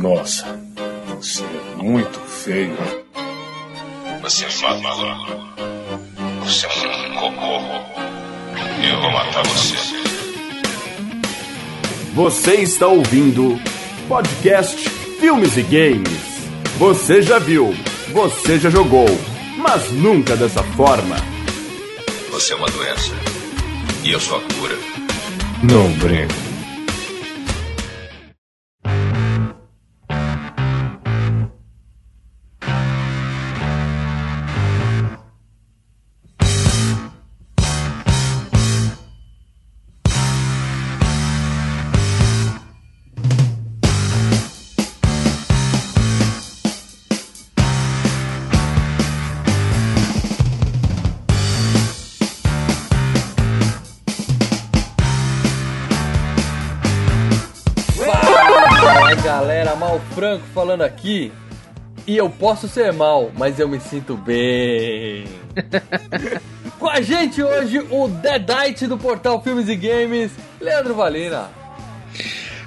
Nossa, você é muito feio. Você é maluco. Você é um cocô. Eu vou matar você. Você está ouvindo podcast Filmes e Games. Você já viu, você já jogou, mas nunca dessa forma. Você é uma doença. E eu sou a cura. Não brinco. Franco falando aqui. E eu posso ser mal, mas eu me sinto bem. Com a gente hoje o Deadite do portal Filmes e Games, Leandro Valina.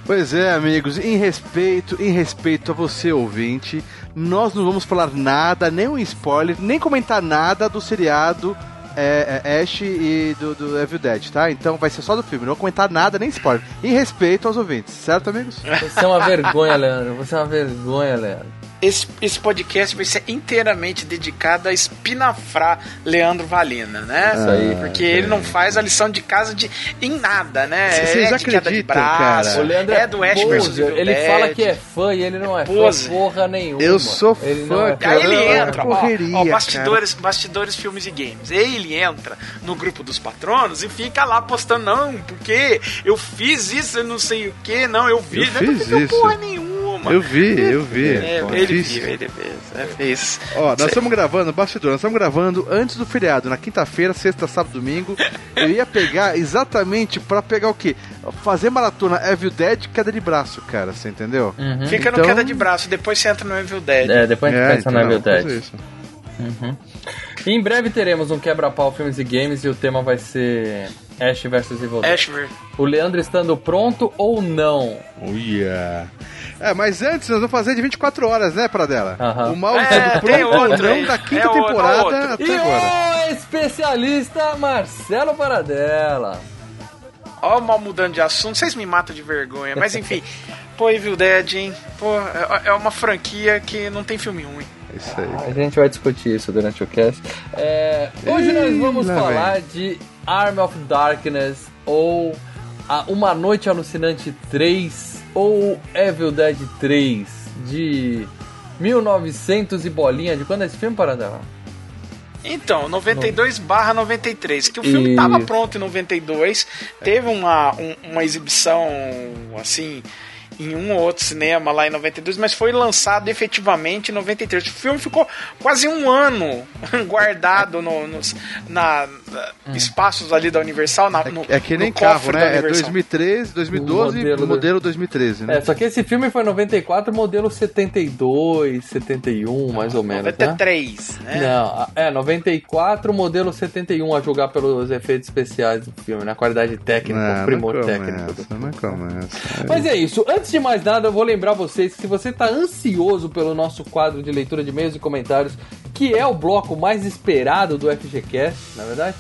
Pois é, amigos, em respeito, em respeito a você, ouvinte, nós não vamos falar nada, nem um spoiler, nem comentar nada do seriado é, é, Ash e do, do Evil Dead, tá? Então vai ser só do filme, não vou comentar nada, nem spoiler. Em respeito aos ouvintes, certo, amigos? Você é uma vergonha, Leandro. Você é uma vergonha, Leandro. Esse, esse podcast vai ser inteiramente dedicado a espinafrar Leandro Valina, né? Isso aí. Porque ele não faz a lição de casa de, em nada, né? Vocês é de braço, cara? O Leandro é do Ash poser. versus Evil Ele Dead. fala que é fã e ele não é Pose. fã porra nenhuma. Eu sou Ele fã, não é cara. Aí ele É entra, ó, correria, ó, bastidores, bastidores, filmes e games. Ele entra no grupo dos patronos e fica lá postando, não, porque eu fiz isso, eu não sei o que, não, eu vi. Eu não fiz aconteceu isso. porra nenhuma. Eu vi, eu vi. É, Pô, ele viu, ele fez, é, fez. Ó, nós estamos gravando, bastidor, nós estamos gravando antes do feriado, na quinta-feira, sexta, sábado, domingo. Eu ia pegar exatamente pra pegar o quê? Fazer maratona Evil Dead queda de braço, cara, você entendeu? Fica no Então- queda de braço, depois você entra no Evil Dead. É, depois a gente É, pensa então, no Evil vou fazer Dead. isso. E em breve teremos um quebra-pau filmes e games e o tema vai ser Ash vs Evil Dead. Ashford. O Leandro estando pronto ou não? Uia. É, mas antes nós vamos fazer de 24 horas, né, Pradela? Aham. O mal É, pronto ou outro não da quinta É temporada outro. até E agora. o especialista Marcelo Paradela. Ó, mal mudando de assunto, vocês me matam de vergonha, mas enfim. Pô, Evil Dead, hein? Pô, é é uma franquia que não tem filme ruim. É Isso aí. A gente vai discutir isso durante o cast. É, hoje Ih, nós vamos falar de Arm of Darkness ou a Uma Noite Alucinante 3 ou Evil Dead 3 de 1900 e bolinha. De quando é esse filme, Paradela? Então, 92 barra 93, que o filme E- tava pronto em 92, teve uma, um- uma exibição, assim, em um ou outro cinema lá em 92, mas foi lançado efetivamente em 93. O filme ficou quase um ano guardado no, nos na, na- espaços ali da Universal, na, no, É que nem no carro, né? É Universal. 2013, 2012, Modelo modelo, do- 2013, né? É, só que esse filme foi 94, modelo 72, 71, mais ou menos, né? 93, né? Não, é 94, modelo 71 a julgar pelos efeitos especiais do filme, na qualidade técnica, Não, o não primor começa, técnico. não começa. Mas é isso. Antes de mais nada, eu vou lembrar vocês que se você está ansioso pelo nosso quadro de leitura de e-mails e comentários, que é o bloco mais esperado do FGCast, na verdade.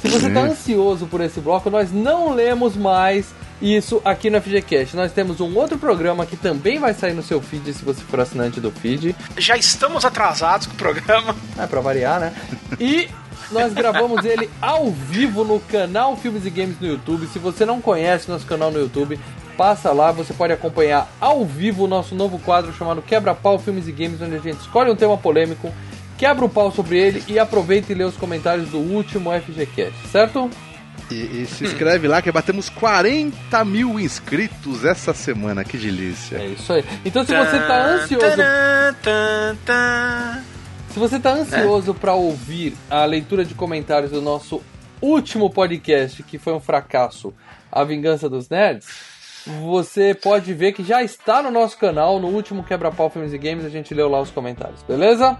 Se você está ansioso por esse bloco, nós não lemos mais isso aqui no FGCast. Nós temos um outro programa que também vai sair no seu feed se você for assinante do feed. Já estamos atrasados com o programa. É, pra variar, né? E nós gravamos ele ao vivo no canal Filmes e Games no YouTube. Se você não conhece nosso canal no YouTube, passa lá, você pode acompanhar ao vivo o nosso novo quadro chamado Quebra-Pau Filmes e Games, onde a gente escolhe um tema polêmico, quebra o pau sobre ele e aproveita e lê os comentários do último FGCast, certo? E, e se inscreve lá que batemos 40 mil inscritos essa semana, que delícia. É isso aí. Então se você tá ansioso. Se você tá ansioso pra ouvir a leitura de comentários do nosso último podcast, que foi um fracasso, A Vingança dos Nerds, você pode ver que já está no nosso canal, no último Quebra-Pau Filmes e Games, a gente leu lá os comentários, beleza?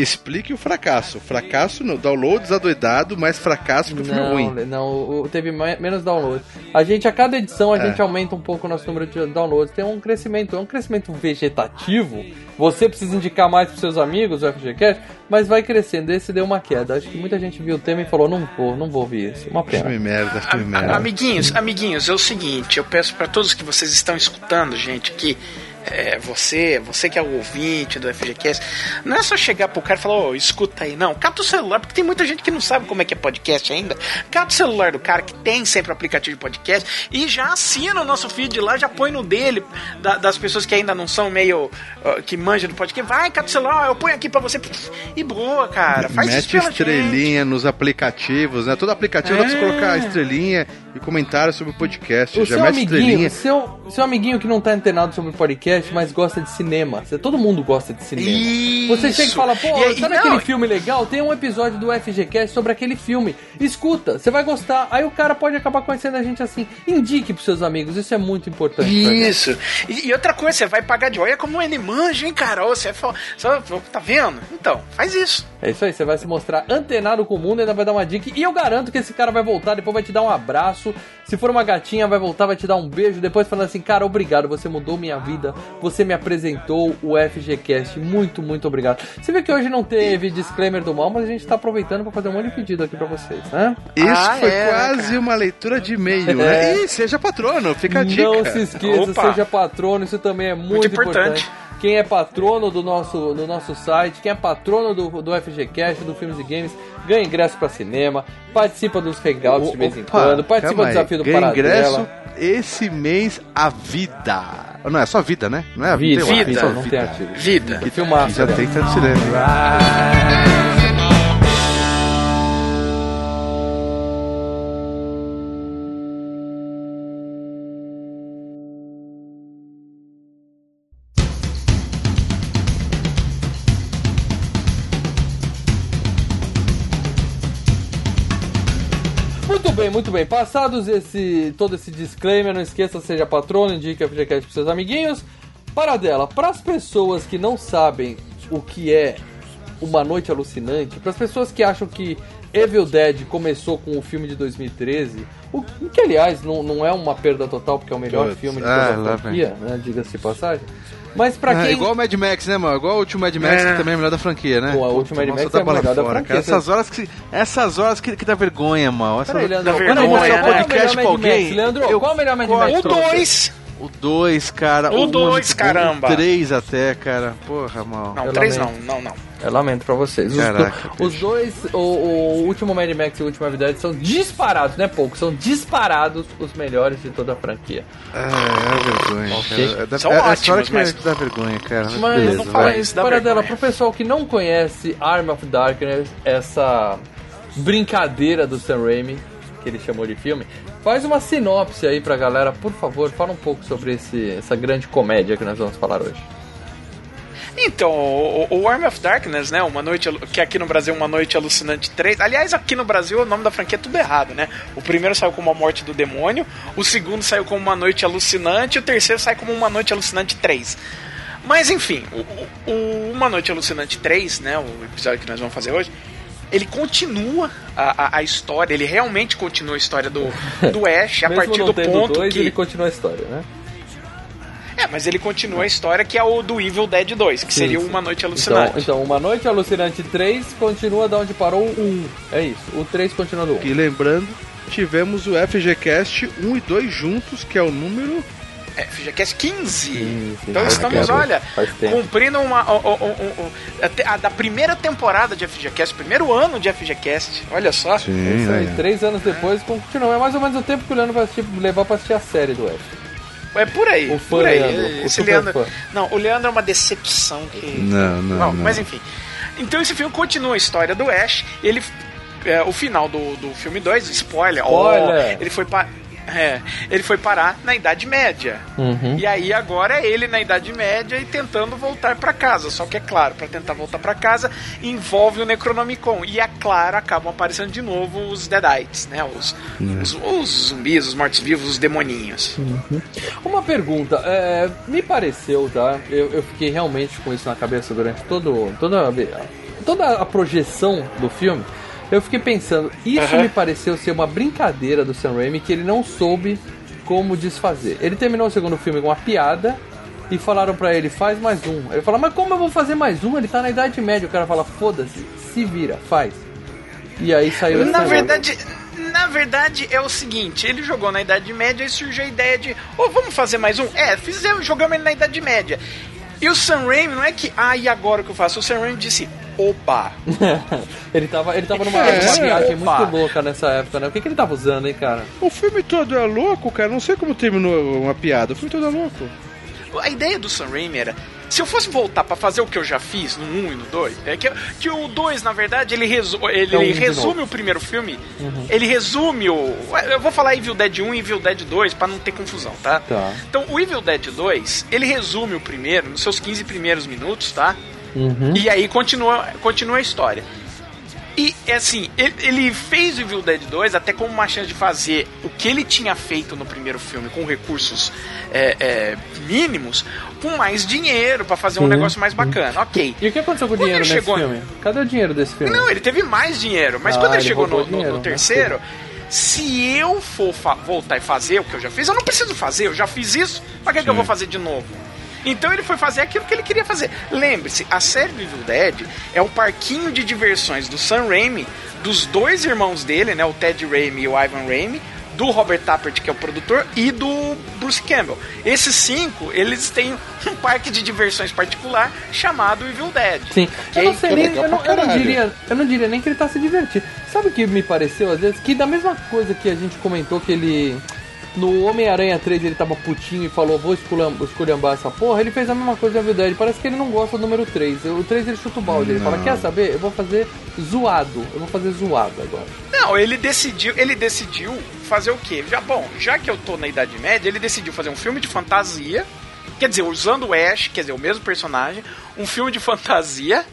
Explique o fracasso. Fracasso no downloads adoidado, mas fracasso porque o filme é Não, ruim. não, teve me- menos downloads. A gente, a cada edição, a É. gente aumenta um pouco o nosso número de downloads. Tem um crescimento, é um crescimento vegetativo. Você precisa indicar mais pros seus amigos o FGCast, mas vai crescendo. Esse deu uma queda. Acho que muita gente viu o tema e falou: não vou, não vou ouvir isso. Uma pena. Filme merda, filme merda. Amiguinhos, amiguinhos, é o seguinte, eu peço pra todos que vocês estão escutando, gente, que é, você, você que é o ouvinte do FGCast, não é só chegar pro cara e falar, ô, escuta aí, não, cata o celular, porque tem muita gente que não sabe como é que é podcast ainda, cata o celular do cara que tem sempre o aplicativo de podcast e já assina o nosso feed lá, já põe no dele, da- das pessoas que ainda não são meio, ó, que manjam do podcast, vai, cata o celular, eu ponho aqui pra você, e boa, cara, faz isso Mete gente. estrelinha nos aplicativos, né? Todo aplicativo dá pra você É. colocar estrelinha e comentário sobre o podcast. O Já seu amiguinho, seu, seu amiguinho que não tá antenado sobre podcast, mas gosta de cinema. Você- Todo mundo gosta de cinema. Isso. Você chega e fala, pô, E sabe não, aquele filme legal? Tem um episódio do FGCast sobre aquele filme. Escuta, você vai gostar. Aí o cara pode acabar conhecendo a gente assim. Indique pros seus amigos, isso é muito importante. Isso. E, e outra coisa, você vai pagar de olha como ele manja, hein, cara? Você é fo- só, tá vendo? Então, faz isso. É isso aí, você vai se mostrar antenado com o mundo, ainda vai dar uma dica. E eu garanto que esse cara vai voltar, depois vai te dar um abraço. Se for uma gatinha, vai voltar, vai te dar um beijo. Depois falando assim, cara, obrigado, você mudou minha vida. Você me apresentou o FGCast. Muito, muito obrigado. Você vê que hoje não teve disclaimer do mal, mas a gente tá aproveitando pra fazer um monte de pedido aqui pra vocês, né? Isso Ah, foi é, quase cara. uma leitura de e-mail, né? É. E seja patrono, fica a dica. Não se esqueça, Opa. seja patrono, isso também é muito, Muito importante. importante. Quem é patrono do nosso, do nosso site, quem é patrono do, do FGCast, do Filmes e Games, ganha ingresso pra cinema, participa dos hangouts de vez em quando, participa do desafio do Ganha Paradela. ingresso esse mês a vida. Não, é só vida, né? Não é a Vida, vida. Vida. não tem artigo. Vida. Que filmaço, Já né? tem tanto cinema. Muito muito bem. Passados esse todo esse disclaimer, não esqueça, seja patrono, indique a FGCast pros seus amiguinhos. Paradela, para as pessoas que não sabem o que é Uma Noite Alucinante, para as pessoas que acham que Evil Dead começou com o filme de 2013, o que aliás não, não é uma perda total, porque é o melhor Putz, filme de ah, toda lá a franquia, né, diga-se de passagem. Mas para Ah, quem... igual o Mad Max, né, mano? Igual o último Mad Max, É. que também é o melhor da franquia, né? Pô, o último Mad Nossa, Max dá é o melhor da franquia, cara. Essas horas que, essas horas que, que dá vergonha, mal. Essas... Peraí, Leandro, Dá qual é o vergonha, podcast pra alguém? Leandro, eu qual é o melhor Mad. Max? O pra você? 2. O 2, cara. O um é dois, muito bom, caramba. O 3 até, cara. Porra, mal. Não, Eu 3 não, não, não. Eu lamento pra vocês. Os, Caraca, do- os dois, o, o último Mad Max e o último Evidade são disparados, não é pouco, são disparados os melhores de toda a franquia. É, é vergonha, Ok. cara. É, da- São é, é ótimos, história que mas- dá vergonha, cara. Mas, Mas, beleza, não fala isso. dá vergonha. dela, pro pessoal que não conhece Arm of Darkness, essa brincadeira do Sam Raimi, que ele chamou de filme, faz uma sinopse aí pra galera, por favor, fala um pouco sobre esse, essa grande comédia que nós vamos falar hoje. Então, o, o Army of Darkness, né? Uma noite, que aqui no Brasil é Uma Noite Alucinante 3. Aliás, aqui no Brasil o nome da franquia é tudo errado, né? O primeiro saiu como A Morte do Demônio, o segundo saiu como Uma Noite Alucinante o terceiro sai como Uma Noite Alucinante 3. Mas enfim, o- o Uma Noite Alucinante 3, né? O episódio que nós vamos fazer hoje. Ele continua a, a, a história, ele realmente continua a história do, do Ash a partir não do tendo ponto dois, que. ele continua a história, né? É, mas ele continua a história que é o do Evil Dead 2, que seria Sim, sim. Uma Noite Alucinante. Então, então, Uma Noite Alucinante 3 continua da onde parou o 1. É isso, o 3 continua do 1. E lembrando, tivemos o FGCast 1 e 2 juntos, que é o número. É, FGCast 15. sim, então estamos, tempo, olha, cumprindo uma. o- o- a a da primeira temporada de FGCast, primeiro ano de FGCast. Olha só. É isso aí, três anos depois continua. É mais ou menos o tempo que o Leandro vai assistir, levar pra assistir a série do F. É por aí. O fã por aí. Leandro, Esse Leandro, fã. não, o Leandro é uma decepção que. Não, não, não. Mas enfim. Então esse filme continua a história do Ash. Ele. é, o final do, do filme 2, spoiler, Spoiler. ó, ele foi pa- é, ele foi parar na Idade Média. Uhum. E aí agora é ele na Idade Média e tentando voltar pra casa. Só que é claro, pra tentar voltar pra casa envolve o Necronomicon. E é claro, acabam aparecendo de novo os Deadites, né? Os, os, os zumbis, os mortos-vivos, os demoninhos. Uma pergunta, é, me pareceu, tá? Eu, eu fiquei realmente com isso na cabeça durante todo, toda, toda a projeção do filme, eu fiquei pensando, isso Aham. me pareceu ser uma brincadeira do Sam Raimi que ele não soube como desfazer. Ele terminou o segundo filme com uma piada e falaram pra ele, faz mais um. Ele falou, mas como eu vou fazer mais um? Ele tá na Idade Média. O cara fala, foda-se, se vira, faz. E aí saiu esse Na verdade, na verdade é o seguinte, ele jogou na Idade Média e surgiu a ideia de, ô, vamos fazer mais um? É, fizemos, jogamos ele na Idade Média. E o Sam Raimi não é que, ah, e agora o que eu faço? O Sam Raimi disse, opa, ele tava, ele tava numa, É, numa viagem opa. muito louca nessa época, né? O que, que ele tava usando, hein, cara? O filme todo é louco, cara. Não sei como terminou uma piada. O filme todo é louco. A ideia do Sam Raimi era. Se eu fosse voltar pra fazer o que eu já fiz no 1 e no 2, é que, que o 2, na verdade, ele, resu ele É um resume. Uhum. o primeiro filme. Ele resume o. Eu vou falar Evil Dead 1 e Evil Dead 2 pra não ter confusão, tá? Tá. Então, o Evil Dead 2, ele resume o primeiro nos seus 15 primeiros minutos, tá? Uhum. E aí continua, continua a história. E é assim, ele, ele fez o Evil Dead 2 até como uma chance de fazer o que ele tinha feito no primeiro filme com recursos é, é, mínimos, com mais dinheiro pra fazer um negócio mais bacana. Ok. E o que aconteceu com o Quando dinheiro ele nesse chegou- filme? Cadê o dinheiro desse filme? Não, ele teve mais dinheiro, mas Ah, quando ele, ele chegou no, dinheiro, no né? terceiro, se eu for voltar e fazer o que eu já fiz, eu não preciso fazer, eu já fiz isso, pra que, que eu vou fazer de novo? Então ele foi fazer aquilo que ele queria fazer. Lembre-se, a série do Evil Dead é o parquinho de diversões do Sam Raimi, dos dois irmãos dele, né, o Ted Raimi e o Ivan Raimi, do Robert Tappert, que é o produtor, e do Bruce Campbell. Esses cinco, eles têm um parque de diversões particular chamado Evil Dead. Sim. Eu não sei nem, legal eu não, eu não diria, eu não diria nem que ele tá se divertindo. Sabe o que me pareceu às vezes? Que da mesma coisa que a gente comentou que ele. No Homem-Aranha 3 ele tava putinho e falou, vou esculham- esculhambar essa porra, ele fez a mesma coisa na Evil Dead. Parece que ele não gosta do número 3. O 3 ele chuta o balde. Ele fala, quer saber? Eu vou fazer zoado. Eu vou fazer zoado agora. Não, ele decidiu, ele decidiu fazer o quê? Já bom, já que eu tô na Idade Média, ele decidiu fazer um filme de fantasia, quer dizer, usando o Ash, quer dizer, o mesmo personagem, um filme de fantasia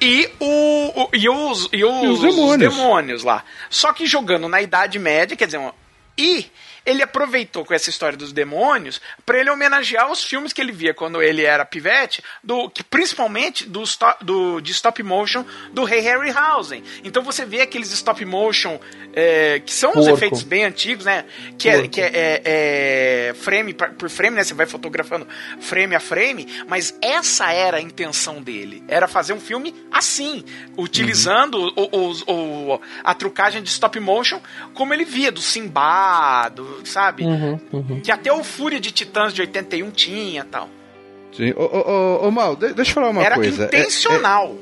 e o, o- e os e os, E os demônios. demônios lá. Só que jogando na Idade Média, quer dizer, um- e ele aproveitou com essa história dos demônios pra ele homenagear os filmes que ele via quando ele era pivete, do que principalmente do, sto- do de stop motion do Rei Harryhausen. Então você vê aqueles stop motion é, que são os Porco. efeitos bem antigos, né? Que é, que é, é- é frame por frame, né? Você vai fotografando frame a frame, mas essa era a intenção dele. Era fazer um filme assim, utilizando o, os- o- a trucagem de stop motion como ele via, do Simba, do, sabe? Uhum, uhum. Que até o Fúria de Titãs de 81 tinha tal. Sim. Ô, ô, ô, ô, Mal, de- deixa eu falar uma Era coisa. É- intencional.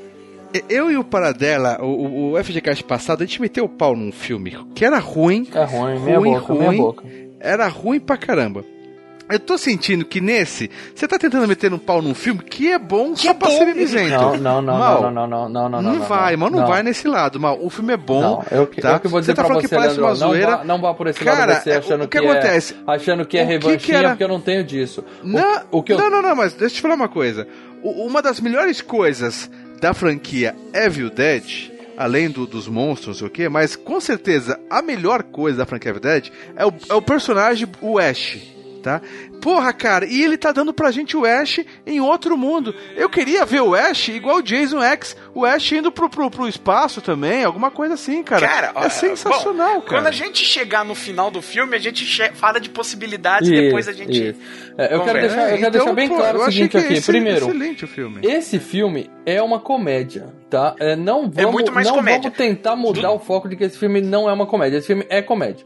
é- eu e o Paradela, o, o, FGCast passado, a gente meteu o pau num filme que era ruim. É ruim, meia ruim, boca, meia ruim. boca. Era ruim pra caramba. Eu tô sentindo que nesse, você tá tentando meter um pau num filme que é bom só é pra bom. ser mimizento. Não, não, não, Mal, não, não, não, não, não, não, Não vai, mas não, vai nesse lado, mal. O filme é bom. Não, eu, que- tá? eu que vou dizer você tá pra falando você, que parece Leandro, uma zoeira. não vá, não vá por esse Cara, lado você é, achando o que que, acontece? é, achando que é O que que revanchinha, era- porque eu não tenho disso. O- Não, o, que eu, não, não, não, mas deixa eu te falar uma coisa. O- uma das melhores coisas da franquia Evil Dead, além do- dos monstros, não sei o quê, mas com certeza a melhor coisa da franquia Evil Dead é o, é o personagem, o Ash, tá? Porra, cara, e ele tá dando pra gente o Ash em outro mundo. Eu queria ver o Ash igual o Jason X, o Ash indo pro, pro, pro espaço também, alguma coisa assim, cara. Cara, é ó, sensacional, bom, cara. Quando a gente chegar no final do filme, a gente fala de possibilidades e depois a gente. É, eu quero deixar, eu quero deixar bem pô, claro o seguinte que aqui. esse- Primeiro, Excelente o filme. esse filme é uma comédia, tá? É, não vamos, muito mais não comédia. vamos tentar mudar o foco de que esse filme não é uma comédia. Esse filme é comédia,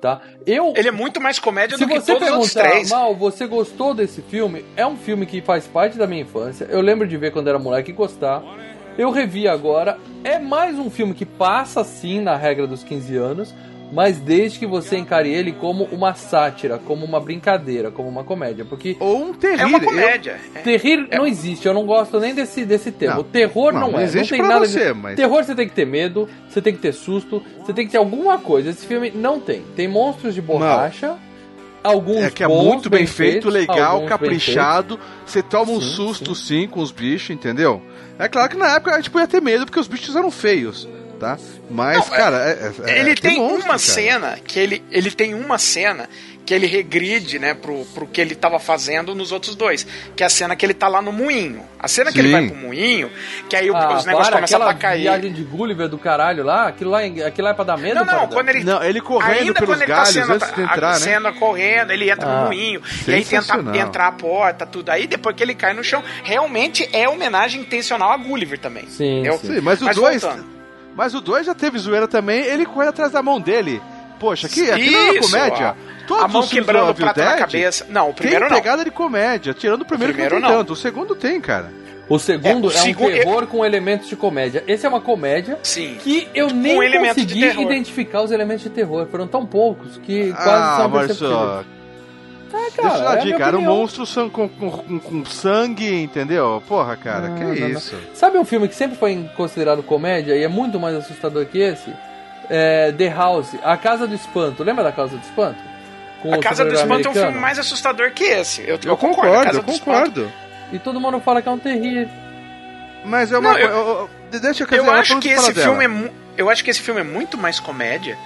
tá? Eu Ele é muito mais comédia do que você todos os outros três. Mal, você gostou desse filme? É um filme que faz parte da minha infância. Eu lembro de ver quando era moleque e gostar. Eu revi agora. É mais um filme que passa sim na regra dos 15 anos, mas desde que você encare ele como uma sátira, como uma brincadeira, como uma comédia. Porque Ou um terrível. É uma comédia. É. terrir não existe, eu não gosto nem desse, desse termo. Não, o terror não, não, não é. existe não tem pra nada você, de... mas- Terror você tem que ter medo, você tem que ter susto, você tem que ter alguma coisa. Esse filme não tem. Tem monstros de borracha, alguns É que é bons, muito bem, feito, feitos, legal, bem caprichado. Você toma um Sim, susto sim. com os bichos, entendeu? É claro que na época a gente podia ter medo porque os bichos eram feios. Tá? Mas, Não, cara, é- é- ele é- tem monstro, uma cara. cena que ele, ele tem uma cena que ele regride, né, pro, pro que ele tava fazendo nos outros dois. Que é a cena que ele tá lá no moinho. A cena que ele Sim. vai pro moinho, que aí o- Ah, os negócios começam aquela a cair. viagem de Gulliver do caralho lá, aquilo lá, é- aquilo lá é pra dar medo? Não, não, quando ele. Não, ele correndo ainda pelos quando ele galhos tá sendo, antes de entrar, a, né? cena correndo, ele entra Ah, no moinho, e aí tenta entrar a porta, tudo. Aí depois que ele cai no chão, realmente é homenagem intencional a Gulliver também. Sim, Eu- Sim, mas o Mas 2. voltando. Mas o 2 já teve zoeira também, ele correndo atrás da mão dele. Poxa, aqui não é uma Isso, comédia. ó. Todos a mão quebrando do o prato na cabeça. Não, o primeiro tem não. pegada de comédia, tirando o primeiro, primeiro que não tem não. tanto. O segundo tem, cara. O segundo É, o é, um terror com elementos de comédia. Esse é uma comédia Sim. que eu nem de consegui identificar os elementos de terror. Foram tão poucos que quase ah, são Marcio, perceptíveis. Ah, deixa eu cara, dar é dica, era um monstro com, com, com- com sangue, entendeu? Porra, cara, Não, que não, não. isso? Sabe um filme que sempre foi considerado comédia e é muito mais assustador que esse? É The House, A Casa do Espanto. Lembra da Casa do Espanto? Com A Casa do Espanto é um americano? filme mais assustador que esse. Eu, Eu A concordo, Casa eu concordo. E todo mundo fala que é um terrível. Mas é uma Não, eu- coisa. eu- eu- Deixa eu Eu acho que esse filme é mu- eu acho que esse filme é muito mais comédia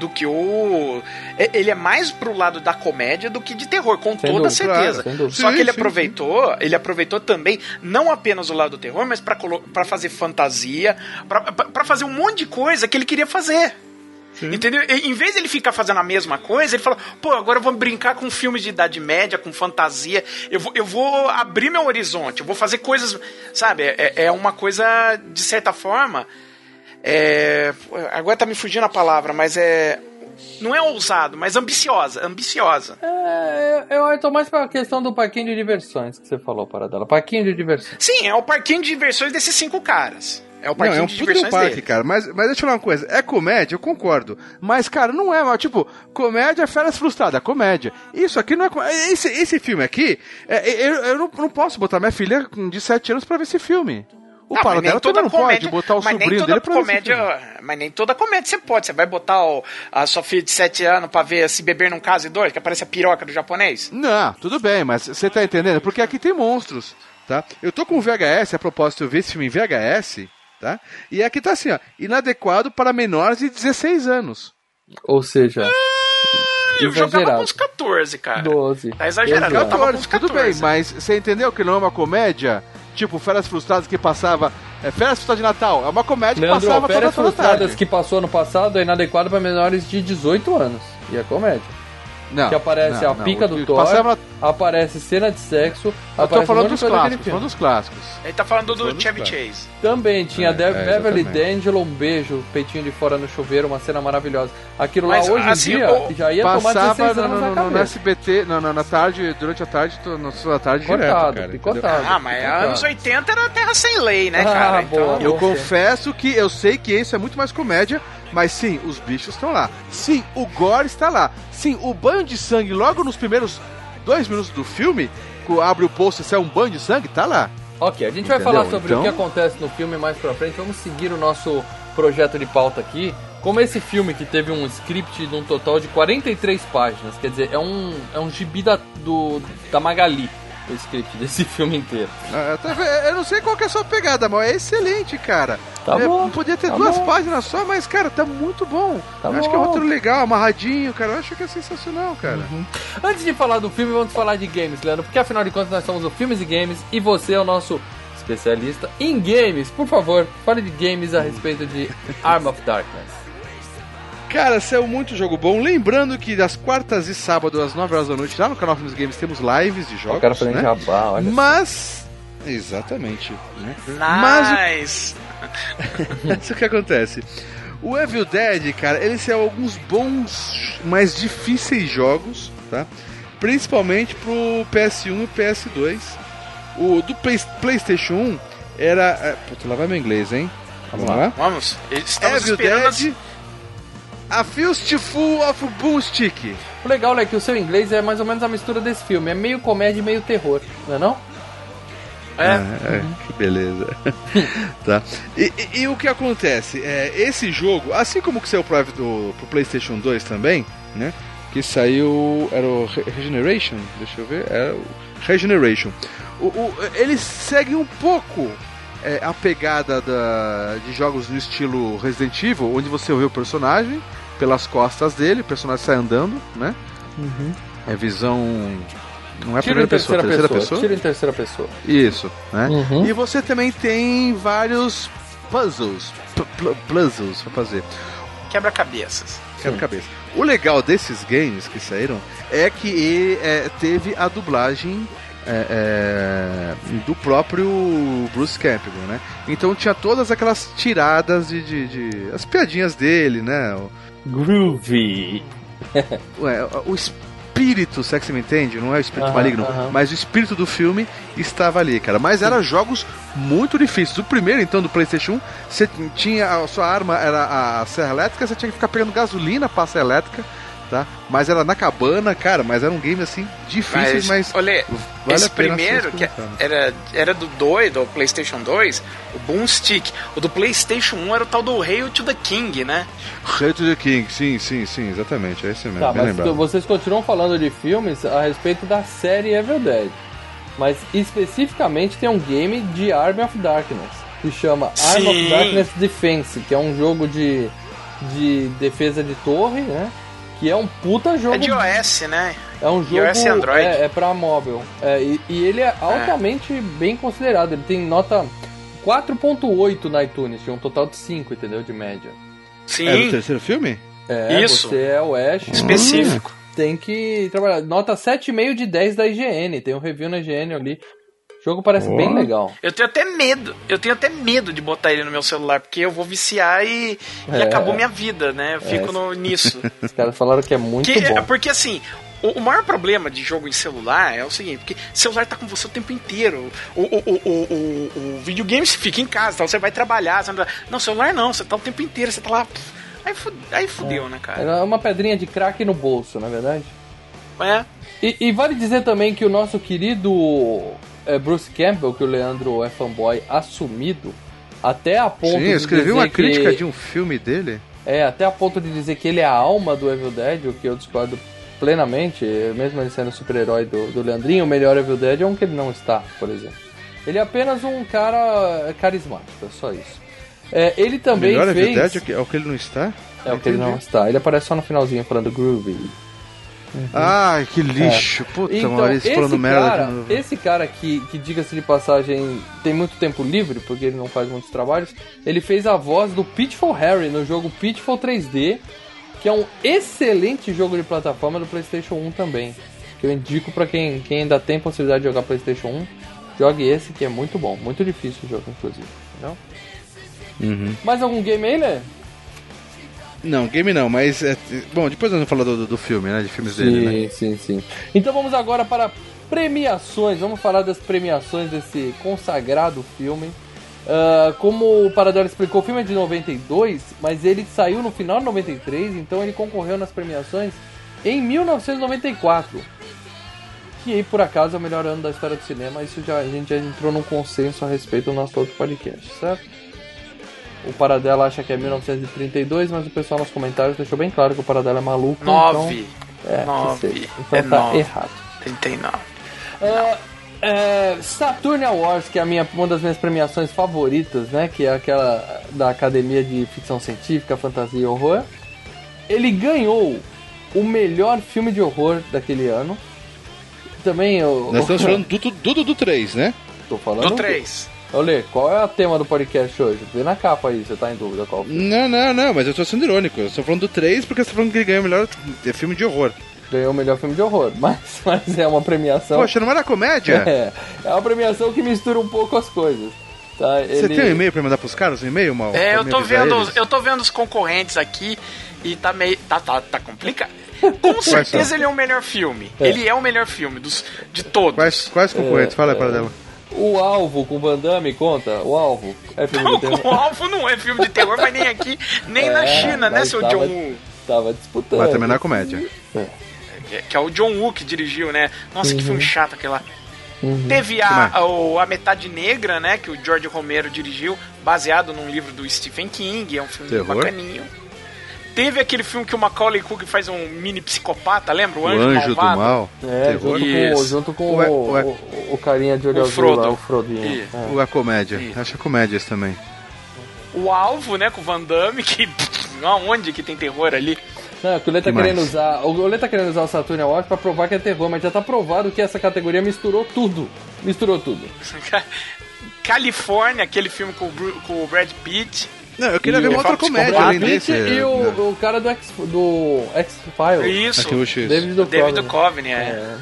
do que o é- ele é mais pro lado da comédia do que de terror, com Sem toda dúvida, certeza. claro. Só Sim, que ele sim, aproveitou, ele aproveitou também não apenas o lado do terror, mas pra fazer fantasia, pra- pra pra fazer um monte de coisa que ele queria fazer. Entendeu? E, em vez de ele ficar fazendo a mesma coisa, ele falou: pô, agora eu vou brincar com filmes de idade média, com fantasia. Eu vou, eu vou abrir meu horizonte, eu vou fazer coisas. Sabe? É, é uma coisa, de certa forma. É, agora tá me fugindo a palavra, mas é. Não é ousado, mas ambiciosa. Ambiciosa. É, eu, eu tô mais pra questão do parquinho de diversões que você falou, Paradela. Parquinho de diversões. Sim, é o parquinho de diversões desses cinco caras. É o Não, parquinho é um de puta diversões parque, dele. cara. Mas, mas deixa eu falar uma coisa. É comédia, eu concordo. Mas, cara, não é, mas, tipo, comédia, férias frustradas, é comédia. Isso aqui não é. Esse, esse filme aqui, é, eu, eu não, não posso botar minha filha de 7 anos pra ver esse filme. O Ah, pai mas nem dela toda também não comédia- pode botar o mas nem sobrinho toda dele pra comédia. Mas nem toda comédia você pode. Você vai botar o- a sua filha de 7 anos pra ver se beber num caso e dois, que aparece a piroca do japonês? Não, tudo bem, mas você tá entendendo? Porque aqui tem monstros, tá? Eu tô com o VHS, a propósito, eu vi esse filme em VHS, tá? E aqui tá assim, ó, inadequado para menores de 16 anos. Ou seja, Eu jogava com exagerado. uns 14, cara. 12. Tá exagerado, eu tava com uns 14, 14. tudo bem, mas você entendeu que não é uma comédia? Tipo, Férias Frustradas que passava. É, Férias Frustradas de Natal, é uma comédia que Leandro, passava toda, Férias toda Frustradas tarde. que passou ano passado é inadequado para menores de 18 anos. E é comédia. Não, que aparece não, a não, pica do Thor, Passava, aparece cena de sexo, eu tô um falando dos clássicos, falando dos clássicos. Ele tá falando do Todos Chevy. Chase. Também tinha É, é, Beverly. D'Angelo, um beijo, peitinho de fora no chuveiro, uma cena maravilhosa. Aquilo Mas, lá hoje em assim, dia o- já ia tomar Passava 16 no, anos no, na no, no cabeça. SBT, na, na, na tarde, durante a tarde, tô- na sua tarde direto, Picotado, cara. picotado. Ah, mas Picotado. anos 80 era terra sem lei, né, Ah, cara? boa. Então, Eu confesso que eu sei que esse é muito mais comédia, mas sim, os bichos estão lá. Sim, o gore está lá. Sim, o banho de sangue logo nos primeiros dois minutos do filme, que abre o poço e sai um banho de sangue, tá lá. Ok, a gente vai Entendeu? falar sobre Então- o que acontece no filme mais pra frente. Vamos seguir o nosso projeto de pauta aqui. Como esse filme que teve um script de um total de 43 páginas, quer dizer, é um, é um gibi da, do, da Magali, o script desse filme inteiro. Ah, tá? Eu não sei qual que é a sua pegada, mas é excelente, cara. Tá É, bom, Podia ter tá duas bom. páginas só, mas, cara, tá muito bom. Tá Eu acho que é um bom. roteiro legal, amarradinho, cara. Eu acho que é sensacional, cara. Antes de falar do filme, vamos falar de games, Leandro, porque afinal de contas nós somos o Filmes e Games e você é o nosso especialista em games. Por favor, fale de games a respeito de Arm of Darkness. Cara, saiu muito jogo bom. Lembrando que das quartas e sábado, às 9 horas da noite, lá no canal Filmes Games, temos lives de jogos. Eu quero fazer né? jabá, olha. Mas. Exatamente. Né? Mas o- nice. Isso que acontece. O Evil Dead, cara, ele saiu alguns bons, mais difíceis jogos, tá? Principalmente pro PS1 e PS2. O do Play- PlayStation 1 era. É, puta, lá vai meu inglês, hein? Vamos lá. Vamos. Estamos Evil esperando as- Dead. A Fistful of Boomstick. O legal é que o seu inglês é mais ou menos a mistura desse filme. É meio comédia e meio terror, não é não? É. É, que beleza. tá. E, e- e o que acontece? É, esse jogo, assim como que saiu pro, do, pro PlayStation 2 também, né? Que saiu. Era o Re- Regeneration? Deixa eu ver. Era o Regeneration. O, o- ele segue um pouco é, a pegada da, de jogos no estilo Resident Evil, onde você vê o personagem pelas costas dele, o personagem sai andando, né? É visão. Não é a Tiro primeira pessoa, terceira, terceira pessoa. pessoa? Tiro em terceira pessoa. Isso, né? Uhum. E você também tem vários puzzles, pu- pu- puzzles pra fazer. Quebra-cabeças. Quebra-cabeça. O legal desses games que saíram é que é, teve a dublagem é, é, do próprio Bruce Campbell, né? Então tinha todas aquelas tiradas de, de, de- as piadinhas dele, né? O, Groovy. ué, o espírito, se é que você me entende, não é o espírito Aham, maligno, aham. mas o espírito do filme estava ali, cara. Mas eram jogos muito difíceis. O primeiro, então, do PlayStation 1, você tinha a sua arma era a serra elétrica, você tinha que ficar pegando gasolina pra serra elétrica, tá? Mas era na cabana, cara. Mas era um game assim difícil, mas, olha, vale esse a pena primeiro, que era, era do 2, do PlayStation 2, o Boomstick. O do PlayStation 1 era o tal do Hail to the King, né? Hail to the King, sim, sim, sim, exatamente, é esse mesmo, Tá, bem mas lembrado. vocês continuam falando de filmes a respeito da série Evil Dead. Mas especificamente tem um game de Army of Darkness, que chama Army of Sim. Darkness Defense, que é um jogo de, de defesa de torre, né? Que é um puta jogo. É de OS, né? É um jogo. iOS e Android. É, é pra móvel. É, e, e ele é altamente bem considerado. Ele tem nota 4.8 na iTunes, de um total de 5, entendeu? De média. Sim, É do terceiro filme? É, Isso. você é o Ash. específico. Tem que trabalhar. Nota 7,5 de 10 da IGN. Tem um review na IGN ali. O jogo parece Ó. bem legal. Eu tenho até medo, eu tenho até medo de botar ele no meu celular, porque eu vou viciar e, e É. acabou minha vida, né? Eu fico É. no, nisso. Os caras falaram que é muito Que- bom. porque assim, o, maior problema de jogo em celular é o seguinte, porque celular tá com você o tempo inteiro. O, o, o, o, o, o videogame você fica em casa, então você vai trabalhar. Você não, não, celular não, você tá o tempo inteiro, você tá lá. Aí, aí fudeu, né, cara? É uma pedrinha de crack no bolso, na é verdade. É. E, e vale dizer também que o nosso querido é, Bruce Campbell, que o Leandro é fanboy assumido, até a ponto Sim, de eu escrevi uma crítica que, de um filme dele. É, até a ponto de dizer que ele é a alma do Evil Dead, o que eu discordo plenamente, mesmo ele sendo o super-herói do, do Leandrinho, o melhor Evil Dead é um que ele não está, por exemplo. Ele é apenas um cara carismático, é só isso. É, ele também Melhor fez... Evil Dead é o que- é o ele não está? É o que ele não está. Ele aparece só no finalzinho falando groovy. Ai, que lixo. Puta, Então, Maurício, esse falando merda cara, esse cara que, que diga-se de passagem, tem muito tempo livre, porque ele não faz muitos trabalhos, ele fez a voz do Pitfall Harry no jogo Pitfall 3D, que é um excelente jogo de plataforma do PlayStation 1 também. Que eu indico pra quem, quem ainda tem possibilidade de jogar PlayStation 1, jogue esse que é muito bom, muito difícil o jogo, inclusive. Uhum. Mais algum game aí, Lê? Não, game não, mas. é, bom, depois nós vamos falar do, do filme, né? De filmes dele, né? Sim, sim, sim. Então vamos agora para premiações. Vamos falar das premiações desse consagrado filme. Ah, como o Paradelo explicou, o filme é de 92, mas ele saiu no final de 93, então ele concorreu nas premiações em 1994. Que aí, por acaso é o melhor ano da história do cinema. Isso já a gente já entrou num consenso a respeito do nosso outro podcast, certo? O Paradelo acha que é 1932, mas o pessoal nos comentários deixou bem claro que o Paradelo é maluco. Nove. Então, é, Nove. que seja. Então É tá nove. errado. 39. É, é, Saturn Awards, que é a minha, uma das minhas premiações favoritas, né? Que é aquela da Academia de Ficção Científica, Fantasia e Horror. Ele ganhou o melhor filme de horror daquele ano. Também eu. Nós estamos falando do, do, do, do 3, né? Tô falando. Do 3. Olê, qual é o tema do podcast hoje? Vê na capa aí, você tá em dúvida qual. Não, não, não, mas eu tô sendo irônico. Eu estou falando do 3 porque você tá falando que ele ganhou o melhor é, filme de horror. Ganhou o melhor filme de horror, mas, mas é uma premiação. Poxa, não era comédia? É, é uma premiação que mistura um pouco as coisas. Tá? Você Ele- tem um e-mail pra mandar pros caras? Um e-mail, mal? É, eu tô vendo, eles? eu tô vendo os concorrentes aqui e tá meio. Tá, tá, tá complicado. Com certeza ele é o melhor filme. É. Ele é o melhor filme dos, de todos. Quais, quais concorrentes? É, Fala aí é. para dela. O Alvo com Van Damme conta? O Alvo é filme de terror? o Alvo não é filme de terror, mas nem aqui, nem na É, China, né, seu tava- John Woo? Tava disputando. Mas também não é comédia. Que- Que é o John Woo que dirigiu, né? Nossa, que filme chato aquele lá. Uhum. Teve a, o- a Metade Negra, né? Que o George Romero dirigiu, baseado num livro do Stephen King. É um filme Terror. bacaninho. Teve aquele filme que o Macaulay Culkin faz um mini psicopata, lembra? O O Anjo, Anjo do. Mal. É, junto com, junto com o, ué. o- o carinha de olho O azul Frodo. lá, o Frodinho. É. Ou é comédia? Ih. Acho que comédia esse também. O alvo, né, com o Van Damme, que. Aonde que tem terror ali? Não, é que o Lê tá Que querendo mais? usar. O Lê tá querendo usar o Saturn Award pra provar que é terror, mas já tá provado que essa categoria misturou tudo. Misturou tudo. Califórnia, aquele filme o, com o Brad Pitt. Não, eu queria E ver uma outra comédia além desse. e o, né? o cara do X do X-Files. Isso. Aqui, o X. David O David Duchovny. Duchovny, é. É.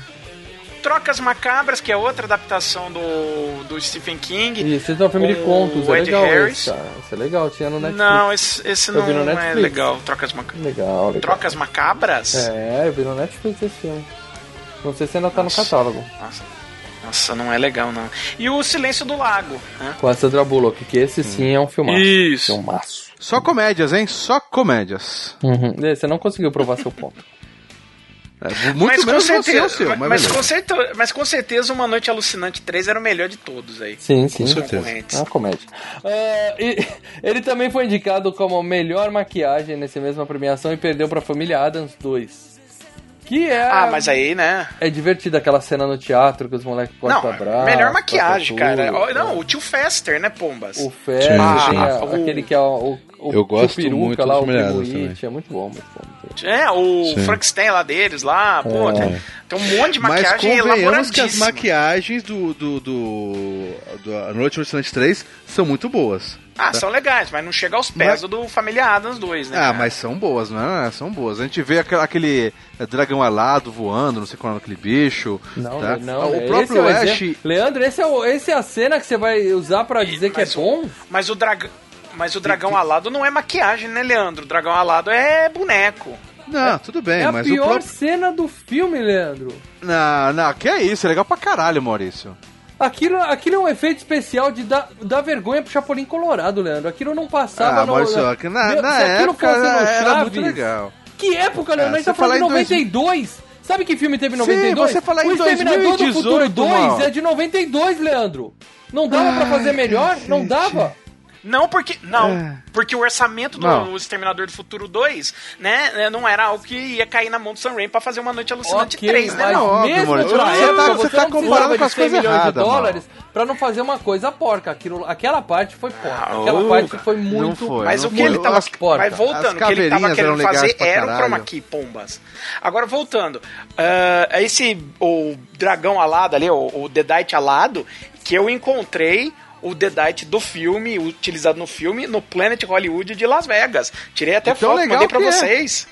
Trocas Macabras, que é outra adaptação do, do Stephen King. Isso, esse é um filme de contos, o é Ed legal Harris. esse. Esse é legal, tinha no Netflix. Não, esse, esse no não é legal. Trocas Macabras. Legal, legal. Trocas Macabras? É, eu vi no Netflix esse filme. Não sei se ainda tá no Nossa. catálogo. Nossa. Nossa, não é legal, não. E o Silêncio do Lago, né? Com a Sandra Bullock, que esse sim é um filmaço. Isso. Filmaço. Só comédias, hein? Só comédias. Uhum. Você não conseguiu provar seu ponto. É, muito mas, com menos certeza, o seu, mas, mas, com certeza, mas com certeza Uma Noite Alucinante 3 era o melhor de todos aí. Sim, sim. Com certeza. É uma comédia. Ah, e- ele também foi indicado como melhor maquiagem nessa mesma premiação e perdeu pra Família Adams 2. Que é. Ah, mas aí, né? É divertida aquela cena no teatro que os moleques Não, cortam braço. melhor maquiagem, cara. tudo, Não, o tio Fester, né, Pombas? O Fé, Ah, o- aquele que é o, o, Eu o gosto peruca muito lá, dos o Família Primo Adams It, é muito bom, muito bom. É, o Sim. Frankenstein lá deles, lá, pô, É. tem, tem um monte de Mas maquiagem convenhamos que as maquiagens do, do, do, do A Noite Alucinante 3 são muito boas. Ah, são legais, mas não chega aos pés Mas- do Família Adams 2, né? Ah, cara? mas são boas, não é? São boas. A gente vê aquele, dragão alado voando, não sei qual é aquele bicho. Não, tá? não, O esse próprio é o Ash. Leandro, esse é, o, esse é a cena que você vai usar pra dizer que é o- bom? Mas o dragão. Mas o dragão alado não é maquiagem, né, Leandro? O dragão alado é boneco. Não, tudo bem, É a mas o pior próprio. cena do filme, Leandro. Não, não, que é isso, é legal pra caralho, Maurício. Aquilo, aquilo é um efeito especial de dar, dar vergonha pro Chapolin Colorado, Leandro. Aquilo não passava ah, no... Maurício, na, Meu, na aquilo época no era, Chaves, muito legal. Que época, Leandro? É, a gente tá falando de em dois- 92. Sabe que filme teve em Sim, 92? você falar o em Exterminador do Futuro 2018, 2 mal. é de 92, Leandro. Não dava pra fazer melhor? Não dava? Não, porque. Não, É. porque o orçamento do Não. Exterminador do Futuro 2, né, né, não era algo que ia cair na mão do Sam Raimi pra fazer uma noite alucinante Ok, 3, né? Não. óbvio, mesmo Maurício. pra Você época, tá- você, você tá não comparando com as de 100 coisas milhões erradas, de dólares pra não fazer uma coisa porca. Aquilo, aquela parte foi porca. Ah, Aquela parte foi muito... foi. Mas o que ele foi. tava. As- porca. Mas voltando, o que ele tava querendo fazer era o chroma key, pombas. Agora voltando. ah, esse. O dragão alado ali, o, o Deadite alado, que eu encontrei. O Deadite do filme, utilizado no filme, no Planet Hollywood de Las Vegas. Tirei até Então, foto, legal mandei pra é. vocês.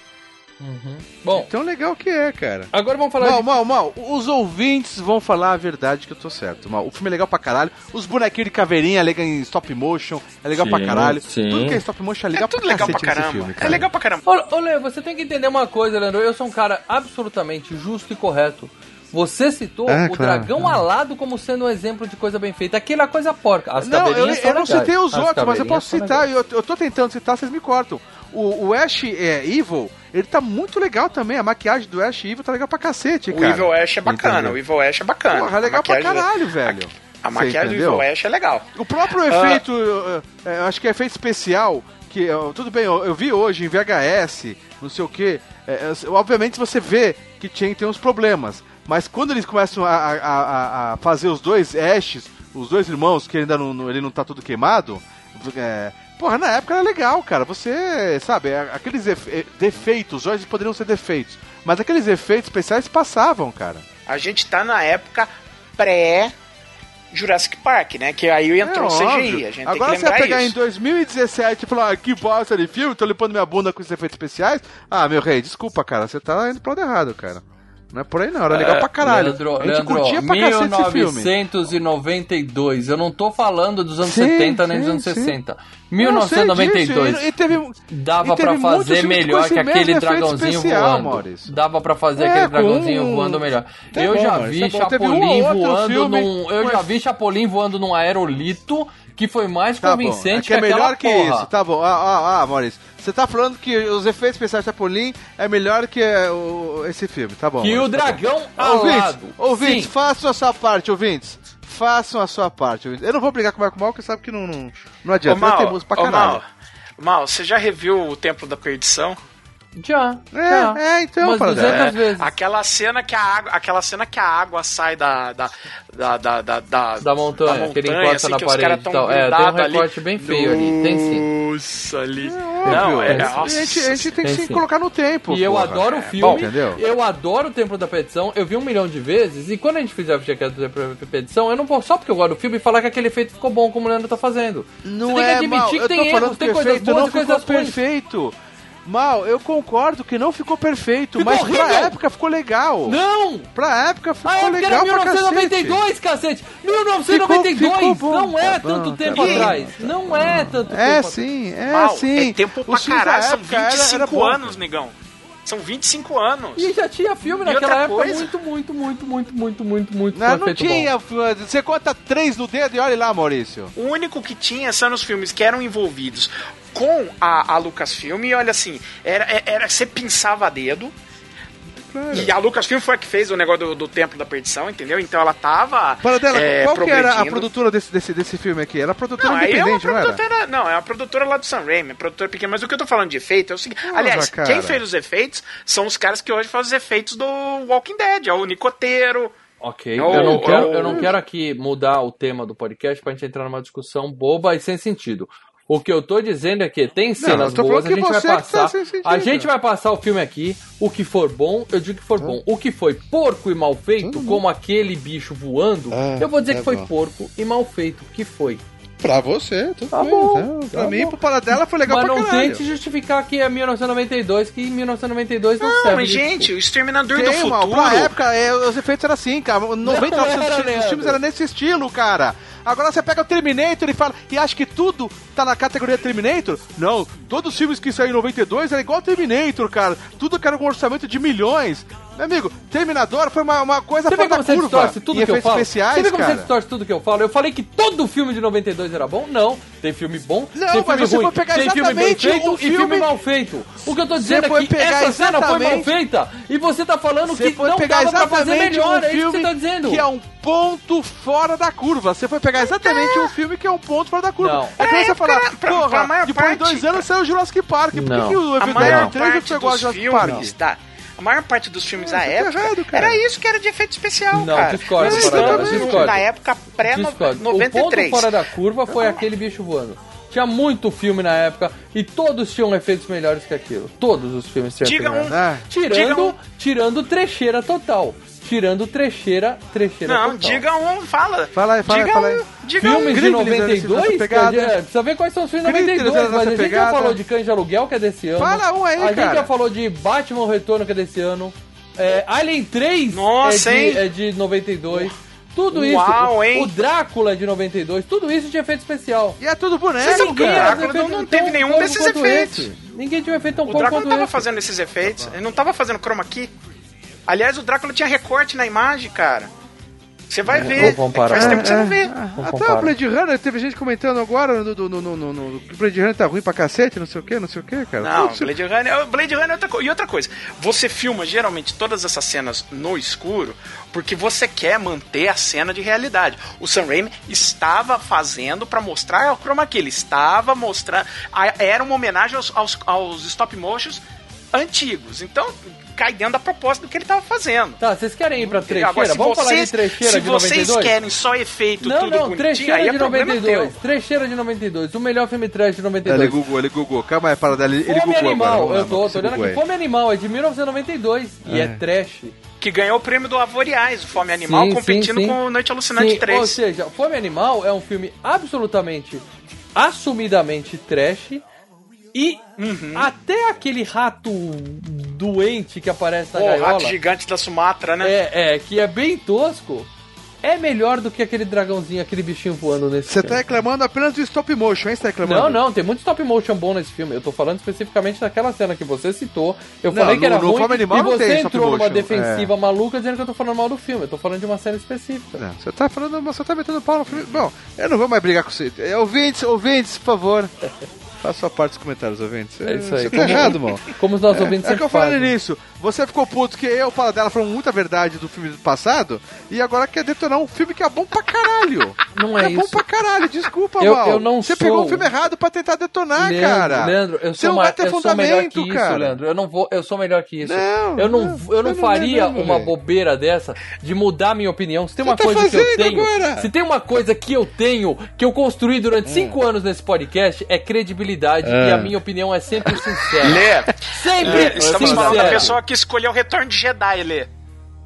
Bom, Tão legal que é, cara. agora vamos falar Mal, de... mal, mal. Os ouvintes vão falar a verdade que eu tô certo. Mal. O filme é legal pra caralho. Os bonequinhos de caveirinha é legal em stop motion. É legal Sim, pra caralho. sim. Tudo que é stop motion é legal É tudo pra legal pra caramba. filme, é cara. legal pra caramba. Ô, ô, Lê, você tem que entender uma coisa, Leandro. Eu sou um cara absolutamente justo e correto. Você citou É, o claro, dragão claro. alado como sendo um exemplo de coisa bem feita. Aquilo é coisa porca. As Não, eu, eu não citei os As outros, mas eu posso citar. Eu, eu tô tentando citar, vocês me cortam. O, o Ash é, Evil, ele tá muito legal também. A maquiagem do Ash Evil tá legal pra cacete, O cara. Evil Ash é bacana, Entendeu? o Evil Ash é bacana. Porra, legal A maquiagem- pra caralho, velho. A Você maquiagem do? Evil Ash é legal. O próprio efeito, eu, eu- eu acho que é efeito especial, que eu- tudo bem, eu, eu vi hoje em VHS, não sei o que. obviamente você vê que tinha tem uns problemas, mas quando eles começam a, a- a- a fazer os dois Ashes, os dois irmãos, que ainda não, ele não tá tudo queimado, é, porra, na época era legal, cara. Você, sabe, aqueles eh, defeitos, hoje poderiam ser defeitos, mas aqueles efeitos especiais passavam, cara. A gente tá na época pré Jurassic Park, né? Que aí entrou o CGI. É. A gente Agora tem você que vai lembrar pegar em isso. 2017 e falar, ah, que bosta de filme, tô limpando minha bunda com esses efeitos especiais. Ah, meu rei, desculpa, cara, você tá indo pro lado errado, cara. Não é por aí não, era legal pra caralho. Leandro, a gente Leandro, curtia pra cacete esse filme. 1992. Eu não tô falando dos anos Sim, 70 nem sim, dos anos sim. 60. Eu sei 1992. disso, E, e teve, Dava e teve pra fazer melhor que aquele dragãozinho especial, voando. Maurício. Dava pra fazer É, aquele dragãozinho um- voando melhor. Tá eu bom, já vi tá um Chapolin voando filme num. Eu já vi Chapolin voando num aerolito que foi mais Tá bom, convincente é que é melhor que porra. isso, tá bom. Ah, ah, ah, Maurício, você tá falando que os efeitos especiais de Chapolin é melhor que é, o- esse filme, tá bom. Que o Maurício, tá bom. dragão Ouvintes, alado. ouvintes, Sim. façam a sua parte, ouvintes. Façam a sua parte. ouvintes. Eu não vou brigar com o Marco Mal, porque sabe que não, não, não adianta. Ô, Mal, temos pra ô, caralho. Mal, Mal, você já reviu o Templo da Perdição? Já. É, já. é, então, Umas Paradela. 200 É, vezes. aquela cena que a água, aquela cena que a água sai da da da da, da, da, Da montanha, que ele encosta assim, na parede e tão tal. É, tem um grudados ali. recorte bem feio ali, tem sim. Nossa, ali. Não, Não, é, nossa. a, gente, a gente tem que se colocar no tempo. E eu adoro o É, filme, bom, eu adoro o Templo da Petição, eu vi um milhão de vezes, e quando a gente fizer o FGCast do Templo da Petição, eu não posso só porque eu gosto do filme falar que aquele efeito ficou bom como o Leandro tá fazendo. Não Você tem que é admitir mal. que eu tem tô erros, falando tem coisas boas e coisas ruins. perfeito. Mal, eu concordo que não ficou perfeito, Ficou mas pra horrível. época ficou legal. Não! Pra época ficou A época era legal pra cacete. 1992, cacete! 1992! Ficou- ficou bom, não é tá bom, tanto tá tempo bom. atrás! Não é tanto É tempo sim, é Mal, sim. é tempo pra Os filmes da caralho, são época era- 25 era bom. anos, negão. São 25 anos. E já tinha filme E naquela época coisa? muito, muito, muito, muito, muito, muito, muito Não, não bom. tinha. Você conta três no dedo e olha lá, Maurício. O único que tinha são os filmes que eram envolvidos com a, a Lucasfilm e olha assim, era, era você pinçava a E a Lucasfilm foi a que fez o negócio do, do Templo da Perdição, entendeu? Então ela tava. Para dela, é, qual que era a produtora desse, desse, desse filme aqui? Era a produtora Não, aí é uma independente, não era? produtora. Não, é uma produtora lá do Sam Raimi, é produtora pequena. Mas o que eu tô falando de efeito é o seguinte. Porra, aliás, cara. quem fez os efeitos são os caras que hoje fazem os efeitos do Walking Dead. É o Nicoteiro. Ok, Ou- eu, não quero, ou- eu não quero aqui mudar o tema do podcast pra gente entrar numa discussão boba e sem sentido. O que eu tô dizendo é que tem cenas tô boas, a que gente vai que tá passar. sentido. a gente vai passar o filme aqui. O que for bom, eu digo que for bom. O que foi porco e mal feito, como aquele bicho voando, Ah, eu vou dizer tá que foi bom. porco e mal feito. Que foi. Pra você, tudo Tá bem. bom, Não, tá pra mim, bom. pro Paradela foi legal Mas pra não caralho. tente justificar que é 1992, que em 1992 não, Não, serve. mas de gente, o Exterminador do Tem, mal, Futuro. pra época, é, os efeitos eram assim, cara. 99% era, dos filmes eram nesse estilo, cara. Agora você pega o Terminator e fala, e acha que tudo tá na categoria Terminator? Não, todos os filmes que saíram em 92 era igual Terminator, cara. Tudo que era com orçamento de milhões. Meu amigo, Terminador foi uma, uma coisa Você vê fora da como você curva. distorce tudo que eu falo? especiais, você vê como cara. você distorce tudo que eu falo? Eu falei que todo filme de 92 era bom? Não. Tem filme bom, Não, tem mas filme você ruim, foi pegar tem filme bem exatamente feito o e filme filme- mal feito. O que eu tô dizendo foi é que essa cena foi mal feita e você tá falando que foi não pegar dava pra fazer exatamente melhor, um é isso que filme você tá dizendo. que é um ponto fora da curva. Você foi pegar exatamente um filme que é um ponto fora da curva. Não. É que É, você falar, porra, depois de dois anos saiu o Jurassic Park. Por que, Não. que o A Evil maior Dead 3 não a dos Jurassic Park? A maior parte dos filmes da tá época errado, cara. era isso que era de efeito especial, Não, cara. discordo, Nós estamos discordo. na época Discordo. O ponto pré-93. fora da curva foi aquele bicho voando. Tinha muito filme na época e todos tinham efeitos melhores que aquilo. Todos os filmes tinham Diga um. Ah, Diga Tirando, um. tirando trecheira total. Tirando trecheira, trecheira Não, total. diga um, fala. Fala aí, fala diga fala um. Diga Filmes um. de Gremlins, 92? nessa pegada. É, precisa ver quais são os filmes de Gremlins, 92, mas a gente já pegada. falou de Cães de Aluguel, que é desse ano. Fala um aí, A gente cara. já falou de Batman Retorno, que é desse ano. É, Alien 3 Nossa, é, de, hein? é de 92. Tudo Uau, isso. hein? O Drácula é de 92. Tudo isso tinha efeito especial. E é tudo boneco, Vocês não cara. Drácula não tão teve nenhum desses efeitos. esse. Ninguém tinha efeito tão O pouco Drácula não tava esse. fazendo esses efeitos. Ele não tava fazendo chroma key. Aliás, o Drácula tinha recorte na imagem, cara. Você vai ver. vou comparar. Faz tempo que você É, não vê. Até comparar. o Blade Runner, teve gente comentando agora no, no, no, no, no, no- que o Blade Runner tá ruim pra cacete, não sei o que, não sei o que, cara. Não, Tudo- Blade Runner, Blade Runner é outra coisa. E outra coisa, você filma geralmente todas essas cenas no escuro porque você quer manter a cena de realidade. O Sam Raimi estava fazendo pra mostrar o chroma key, ele estava mostrando, era uma homenagem aos, aos, aos stop motions antigos. Então, cai dentro da proposta do que ele estava fazendo. Tá, vocês querem ir pra trecheira? Agora, se Vamos falar de vocês, trecheira se de vocês 92? querem só efeito Não, tudo não, bonitinho, trecheira aí é de problema 92. teu. Trecheira de 92. O melhor filme trash de Ele 92. googou, ele googou. Calma aí, para dele. Ele Fome googou Animal, agora. Eu tô, tô se olhando aqui. Fome Animal é de 1992 e é trash. Que ganhou o prêmio do Avoriais, o Fome Animal, Sim, competindo sim, sim. com o Noite Alucinante Sim, 3. Ou seja, Fome Animal é um filme absolutamente, assumidamente trash. E Uhum. até aquele rato doente que aparece na Pô, o gaiola, rato gigante da Sumatra, né? é, é, que é bem tosco, é melhor do que aquele dragãozinho, aquele bichinho voando nesse Você tá reclamando apenas do stop motion, hein? Você tá reclamando? Não, não, tem muito stop motion bom nesse filme. Eu tô falando especificamente daquela cena que você citou. Eu Não, falei que era no ruim Animal e você entrou numa defensiva maluca dizendo que eu tô falando mal do filme. Eu tô falando de uma cena específica. Não, você tá falando, você tá metendo pau no filme. Bom, eu não vou mais brigar com você. É, ouvintes, ouvintes, por favor. Faça sua parte dos comentários, ouvintes. É isso aí. Você tá Como- errado, mano. Como os nossos ouvintes É, é que eu falei fazem. nisso. Você ficou puto que eu, o dela falou muita verdade do filme do passado e agora quer detonar um filme que é bom pra caralho. Não é é bom isso. pra caralho, desculpa, Eu- Mal. eu não Você sou- pegou o filme errado pra tentar detonar, Leandro, cara. Leandro, eu Você sou, não ma- vai ter eu sou melhor que fundamento, isso, cara. Leandro. Eu não vou, eu sou melhor que isso. Não, eu não, não, eu não você não faria é uma bobeira dessa de mudar minha opinião. Se tem Você uma tá coisa que eu fazendo tenho, agora? se tem uma coisa que eu tenho que eu construí Hum. durante cinco anos nesse podcast é credibilidade e a minha opinião é sempre sincera. Lê, Sempre é, estamos falando da sincera. pessoa que escolheu o Retorno de Jedi, Lê.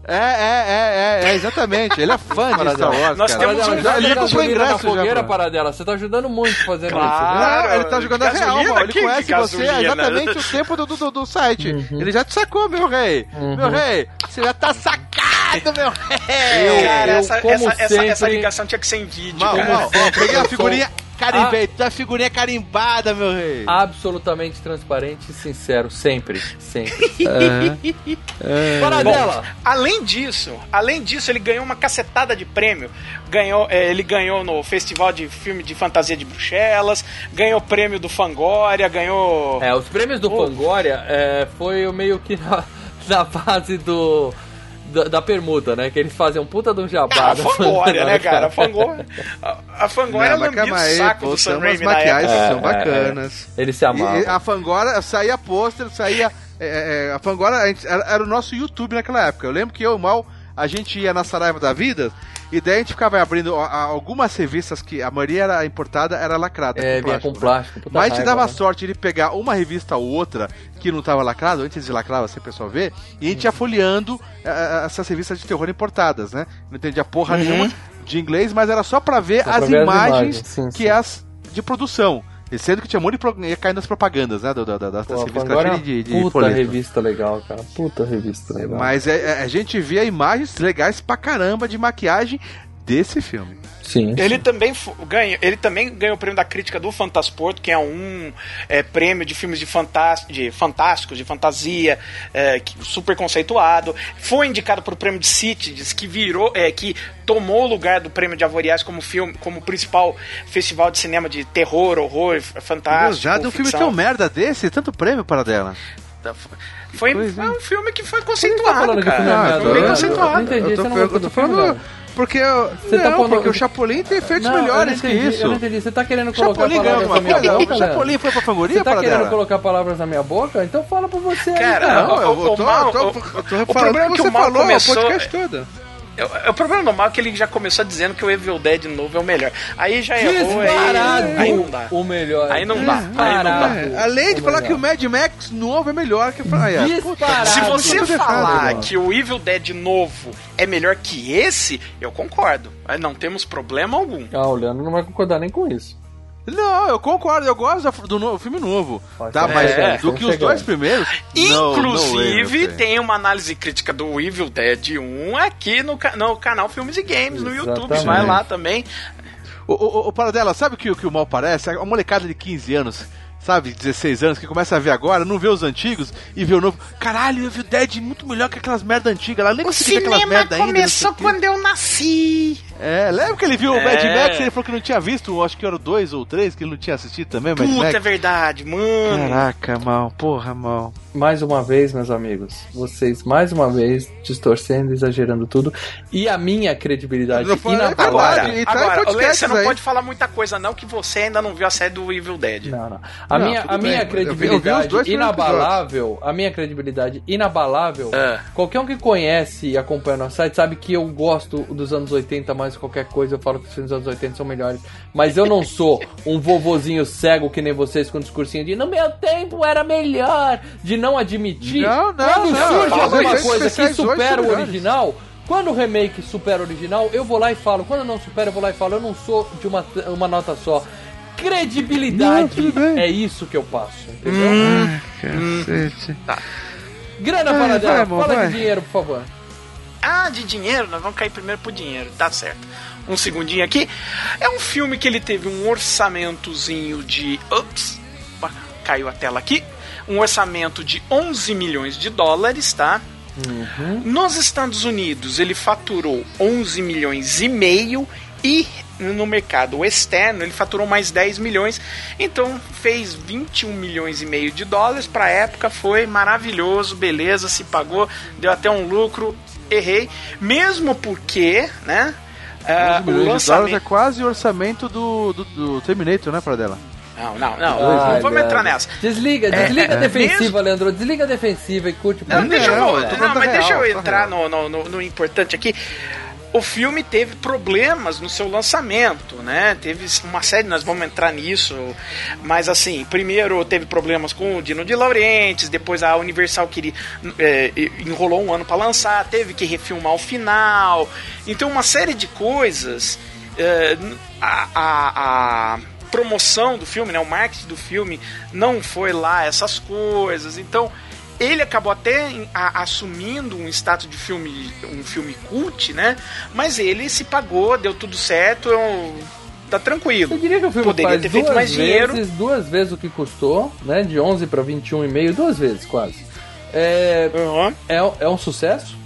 É, é, é, é, é, exatamente. Ele é fã de Star Wars, Nós cara. temos um já, ele já comprou gasolina ingresso na já, fogueira, pô. Paradela. Você tá ajudando muito fazendo Claro. Não, ele tá jogando a real, Gasolina? mano. Ele conhece você há gasolina? exatamente o tempo do, do, do site. Uhum. Ele já te sacou, meu rei. Meu rei, você já tá sacado, meu rei. Eu- Cara, eu, essa, como essa, essa, essa sempre- ligação tinha que ser em vídeo. Mal, cara. mal, ó, peguei a figurinha carimbei. Tu é a figurinha carimbada, meu rei. Absolutamente transparente e sincero, sempre, sempre. É. Paradela! Além disso, além disso, ele ganhou uma cacetada de prêmio. Ganhou, é, ele ganhou no Festival de Filme de Fantasia de Bruxelas, ganhou prêmio do Fangoria, ganhou. É, os prêmios do Fangoria é, foi o meio que na, na base do. Da, da permuta, né? Que eles fazem um puta de um jabá. Ah, a da Fangoria, né, cara? A Fangoria, a, a Fangoria Não, lambia o saco pô, do Sam Raimi na maquiagens que são É, é, bacanas. Eles se amavam. E a Fangora saía pôster, saía. é, é, a Fangora a gente- era, era o nosso YouTube naquela época. Eu lembro que eu e o Mal, a gente ia na Saraiva da Vida, e daí a gente ficava abrindo algumas revistas que a maioria era importada, era lacrada. É, com vinha plástico, com né? plástico. puta Mas a gente dava né? sorte de pegar uma revista ou outra que não tava lacrado, antes de lacrava, sem o pessoal ver, e a gente ia folheando eh, essas revistas de terror importadas, né? Não entendia porra nenhuma de inglês, mas era só pra ver, Só pra as, ver as imagens imagens, sim, que sim. as de produção. E sendo que tinha de pro... ia cair nas propagandas, né? do- do- do- das Pô, revistas Fangoria é de, de puta folheto. revista legal, cara. Puta revista legal. Mas é- é- a gente via imagens legais pra caramba de maquiagem desse filme. Sim. Ele também, ganha, ele também ganhou o prêmio da crítica do Fantasporto, que é um é, prêmio de filmes de, de fantásticos, de fantasia, é, que- super conceituado. Foi indicado para o prêmio de Cities, que virou, é, que tomou o lugar do prêmio de Avoriaz como filme, como principal festival de cinema de terror, horror, fantástico. já de um filme tão merda desse, tanto prêmio para dela. Foi, Pois é. foi um filme que foi tá conceituado, que cara. Foi bem Eu- conceituado. entendi, eu tô, eu tô falando. Porque, eu, Você não, tá falando- porque o Chapolin tem efeitos Não, melhores não que entendi, isso. Eu não entendi. Você tá querendo colocar Chapolin palavras na minha coisa? boca, O? Chapolin foi pra fangoria Você tá querendo dela? colocar palavras na minha boca? Então fala pra você aí, Cara, cara. Não, eu, O- eu o tô, mal- eu tô, o- eu tô o falando problema é que que você o mal falou começou- o podcast todo. É- é O problema do mal é que ele já começou dizendo que o Evil Dead novo é o melhor. Aí já errou, aí, Disparado aí não dá. o melhor. Aí não dá, aí não dá. É, além de o falar melhor. que o Mad Max novo é melhor que o Praia. Disparado. Se você falar que o Evil Dead novo é melhor que esse, eu concordo. Aí não temos problema algum. Ah, o Leandro não vai concordar nem com isso. Não, eu concordo, eu gosto do no- filme novo. Pode Tá, ser. mas É, do que os chegando. dois primeiros. no- no way, Inclusive, tem uma análise crítica do Evil Dead 1 aqui no, no canal Filmes e Games, no YouTube. Exatamente. Vai lá também. O, o, o Paradela, sabe o que, o que o mal parece? A molecada de 15 anos, sabe, 16 anos, que começa a ver agora, não vê os antigos e vê o novo. Caralho, Evil Dead é muito melhor que aquelas merda antigas. Ela nem O conseguia ver aquelas cinema merda ainda. começou o quando eu nasci. É, lembra que ele viu o É. Mad Max e ele falou que não tinha visto, acho que era o 2 ou 3, que ele não tinha assistido também, Mad Puta, Max. é verdade, mano. Caraca, mal, porra, mal. Mais uma vez, meus amigos, vocês mais uma vez distorcendo, exagerando tudo. E a minha credibilidade inabalável. Agora, Verdade, e traz agora Lê, você não aí. pode falar muita coisa não, que você ainda não viu a série do Evil Dead. Não, não. A Não, minha, a minha bem, eu vi- eu vi credibilidade inabalável, a minha credibilidade inabalável, É. qualquer um que conhece e acompanha nosso site sabe que eu gosto dos anos 80 mais qualquer coisa, eu falo que os filmes dos anos 80 são melhores, mas eu não sou um vovozinho cego que nem vocês com um discursinho de no meu tempo era melhor, de não admitir. Não, não, Quando não, surge alguma coisa que supera o original, quando o remake supera o original, eu vou lá e falo. Quando não supera, eu vou lá e falo. Eu não sou de uma, uma nota só. Credibilidade Não, é isso que eu passo, entendeu? Cacete. Grana Ai, para vai, dela, amor, fala vai. de dinheiro, por favor. Ah, de dinheiro? Nós vamos cair primeiro pro dinheiro, tá certo. Um segundinho aqui. É um filme que ele teve um orçamentozinho de. Ups! Caiu a tela aqui. Um orçamento de 11 milhões de dólares, tá? Nos Estados Unidos ele faturou 11 milhões e meio e no mercado. Externo, ele faturou mais 10 milhões, então fez 21 milhões e meio de dólares. Para a época foi maravilhoso, beleza, se pagou, deu até um lucro. Errei, mesmo porque, né? Uh, o lançamento é quase o orçamento do, do, do Terminator, né, para dela? Não, não, não. Ai, não vamos entrar nessa. Desliga, é, desliga é, a defensiva, mesmo... Leandro. Desliga a defensiva e curte. Não, deixa eu, não, mas deixa eu entrar no, no, no, no importante aqui o filme teve problemas no seu lançamento, né? Teve uma série, nós vamos entrar nisso, mas assim, primeiro teve problemas com o Dino de Laurentiis, depois a Universal queria é, enrolou um ano para lançar, teve que refilmar o final, então uma série de coisas. É, a, a, a promoção do filme, né? O marketing do filme não foi lá essas coisas, então ele acabou até a, assumindo um status de filme, um filme cult, né? Mas ele se pagou, deu tudo certo, tá tranquilo. Eu diria que o filme Poderia ter feito mais vezes, dinheiro. Duas vezes o que custou, né? De 11 para 21,5, duas vezes quase. É, uhum. é, é um sucesso?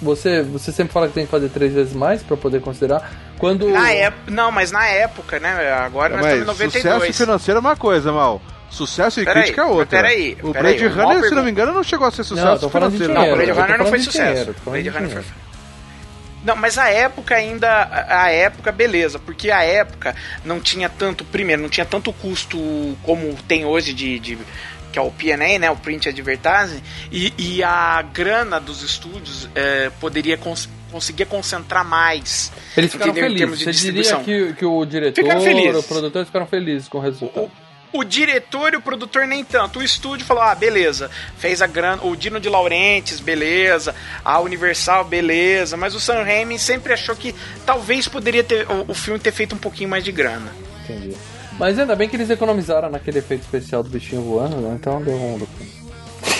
Você, você sempre fala que tem que fazer três vezes mais para poder considerar. Quando. Na época, não, mas na época, né? Agora nós estamos em 92. Sucesso financeiro é uma coisa, mal. Sucesso e pera crítica é outra. Peraí, o Blade Runner, se não me engano, não chegou a ser sucesso não, financeiro. Não, o Blade Runner não foi sucesso. Blade Runner foi. Não, mas a época ainda. A época, beleza, porque a época não tinha tanto. Primeiro, não tinha tanto custo como tem hoje de. de que é o PNA, né? O Print Advertising. E, e a grana dos estúdios é, poderia cons conseguia concentrar mais. Eles ficaram felizes. Você diria que, que o diretor, o produtor ficaram felizes com o resultado. O, o diretor e o produtor nem tanto. O estúdio falou: ah, beleza, fez a grana. O Dino de Laurentiis, beleza. A Universal, beleza. Mas o Sam Raimi sempre achou que talvez poderia ter o, o filme ter feito um pouquinho mais de grana. Entendi. Mas ainda bem que eles economizaram naquele efeito especial do bichinho voando, né? Então deu um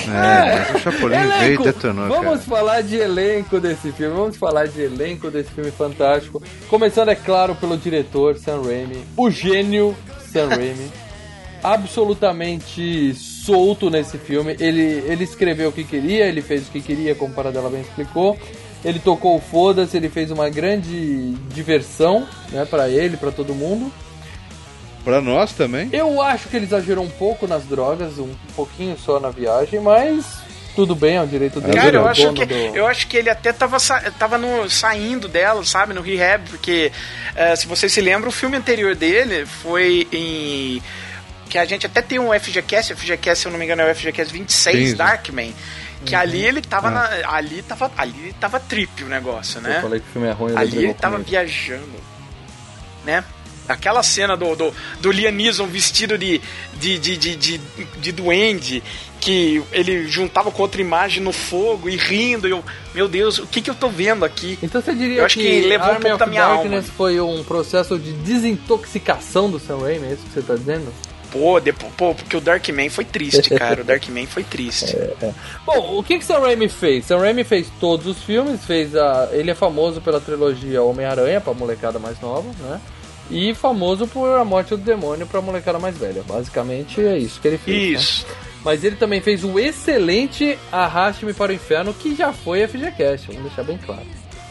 é, mas o Chapolin elenco. veio e detonou, Vamos cara. falar de elenco desse filme, vamos falar de elenco desse filme fantástico. Começando, é claro, pelo diretor Sam Raimi, o gênio Sam Raimi absolutamente solto nesse filme. Ele, ele escreveu o que queria, ele fez o que queria, como Paradela bem explicou. Ele tocou o foda-se, ele fez uma grande diversão, né, para ele, para todo mundo. Para nós também. Eu acho que ele exagerou um pouco nas drogas, um pouquinho só na viagem, mas tudo bem, é o direito dele. Cara, eu acho, que, do... eu acho que ele até tava, tava no, saindo dela, sabe, no rehab, porque uh, se vocês se lembram, o filme anterior dele foi em que a gente até tem um FGCast, FGCast, se eu não me engano, é o FGCast 26, Sim. Darkman. Que uhum. ali ele tava ah. na, ali tava ali tava trip o negócio, né? Eu falei que o filme é ruim, ali ele tava comigo. viajando, né? Aquela cena do, do, do Liam Neeson vestido de, de, de, de, de, de duende, que ele juntava com outra imagem no fogo e rindo, e eu, meu Deus, o que que eu tô vendo aqui? Então você diria eu acho que, que levou um pouco da minha Darkness alma. foi um processo de desintoxicação do Sam Raimi, é isso que você tá dizendo? Pô, depois, pô, porque o Darkman foi triste, cara. O Darkman foi triste. É, é. Bom, o que que Sam Raimi fez? Sam Raimi fez todos os filmes, fez a... Ele é famoso pela trilogia Homem-Aranha, pra molecada mais nova, né? E famoso por A Morte do Demônio pra molecada mais velha. Basicamente é isso que ele fez. Né? Isso. Né? Mas ele também fez o excelente Arraste-me para o Inferno, que já foi FGCast, vamos deixar bem claro.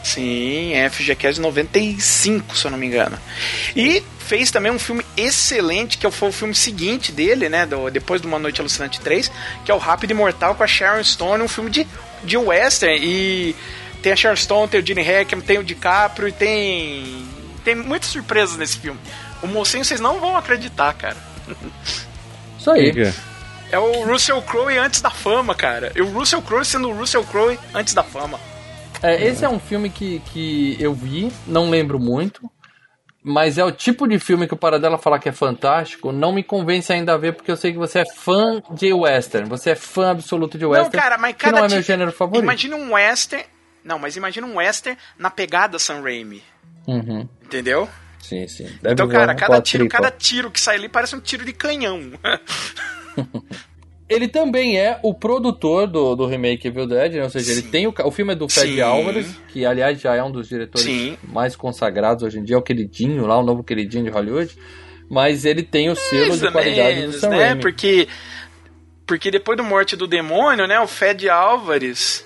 Sim, é FGCast 95, se eu não me engano. E fez também um filme excelente, que foi o filme seguinte dele, né? Do, depois de Uma Noite Alucinante 3, que é o Rápido Imortal com a Sharon Stone, um filme de, de western. E tem a Sharon Stone, tem o Gene Hackman, tem o DiCaprio e tem. Tem muitas surpresas nesse filme. O mocinho vocês não vão acreditar, cara. Isso aí. É o Russell Crowe antes da fama, cara. E o Russell Crowe sendo o Russell Crowe antes da fama. É, esse é um filme que, que eu vi, não lembro muito, mas é o tipo de filme que o Paradela falar que é fantástico, não me convence ainda a ver, porque eu sei que você é fã de western, você é fã absoluto de western, não, cara, mas cada que não é meu gênero favorito. Imagina um western, não, mas imagina um western na pegada Sam Raimi. Uhum. Entendeu? Sim, sim. Deve então, cara, cada tiro, cada tiro que sai ali parece um tiro de canhão. Ele também é o produtor do, do remake Evil Dead, né? ou seja, Sim. ele tem o, o filme é do Fred Sim. Álvares, que aliás já é um dos diretores Sim. mais consagrados hoje em dia, é o queridinho lá, o novo queridinho de Hollywood, mas ele tem o selo de qualidade menos, do Sam né? Porque porque depois do Morte do Demônio, né, o Fred Álvares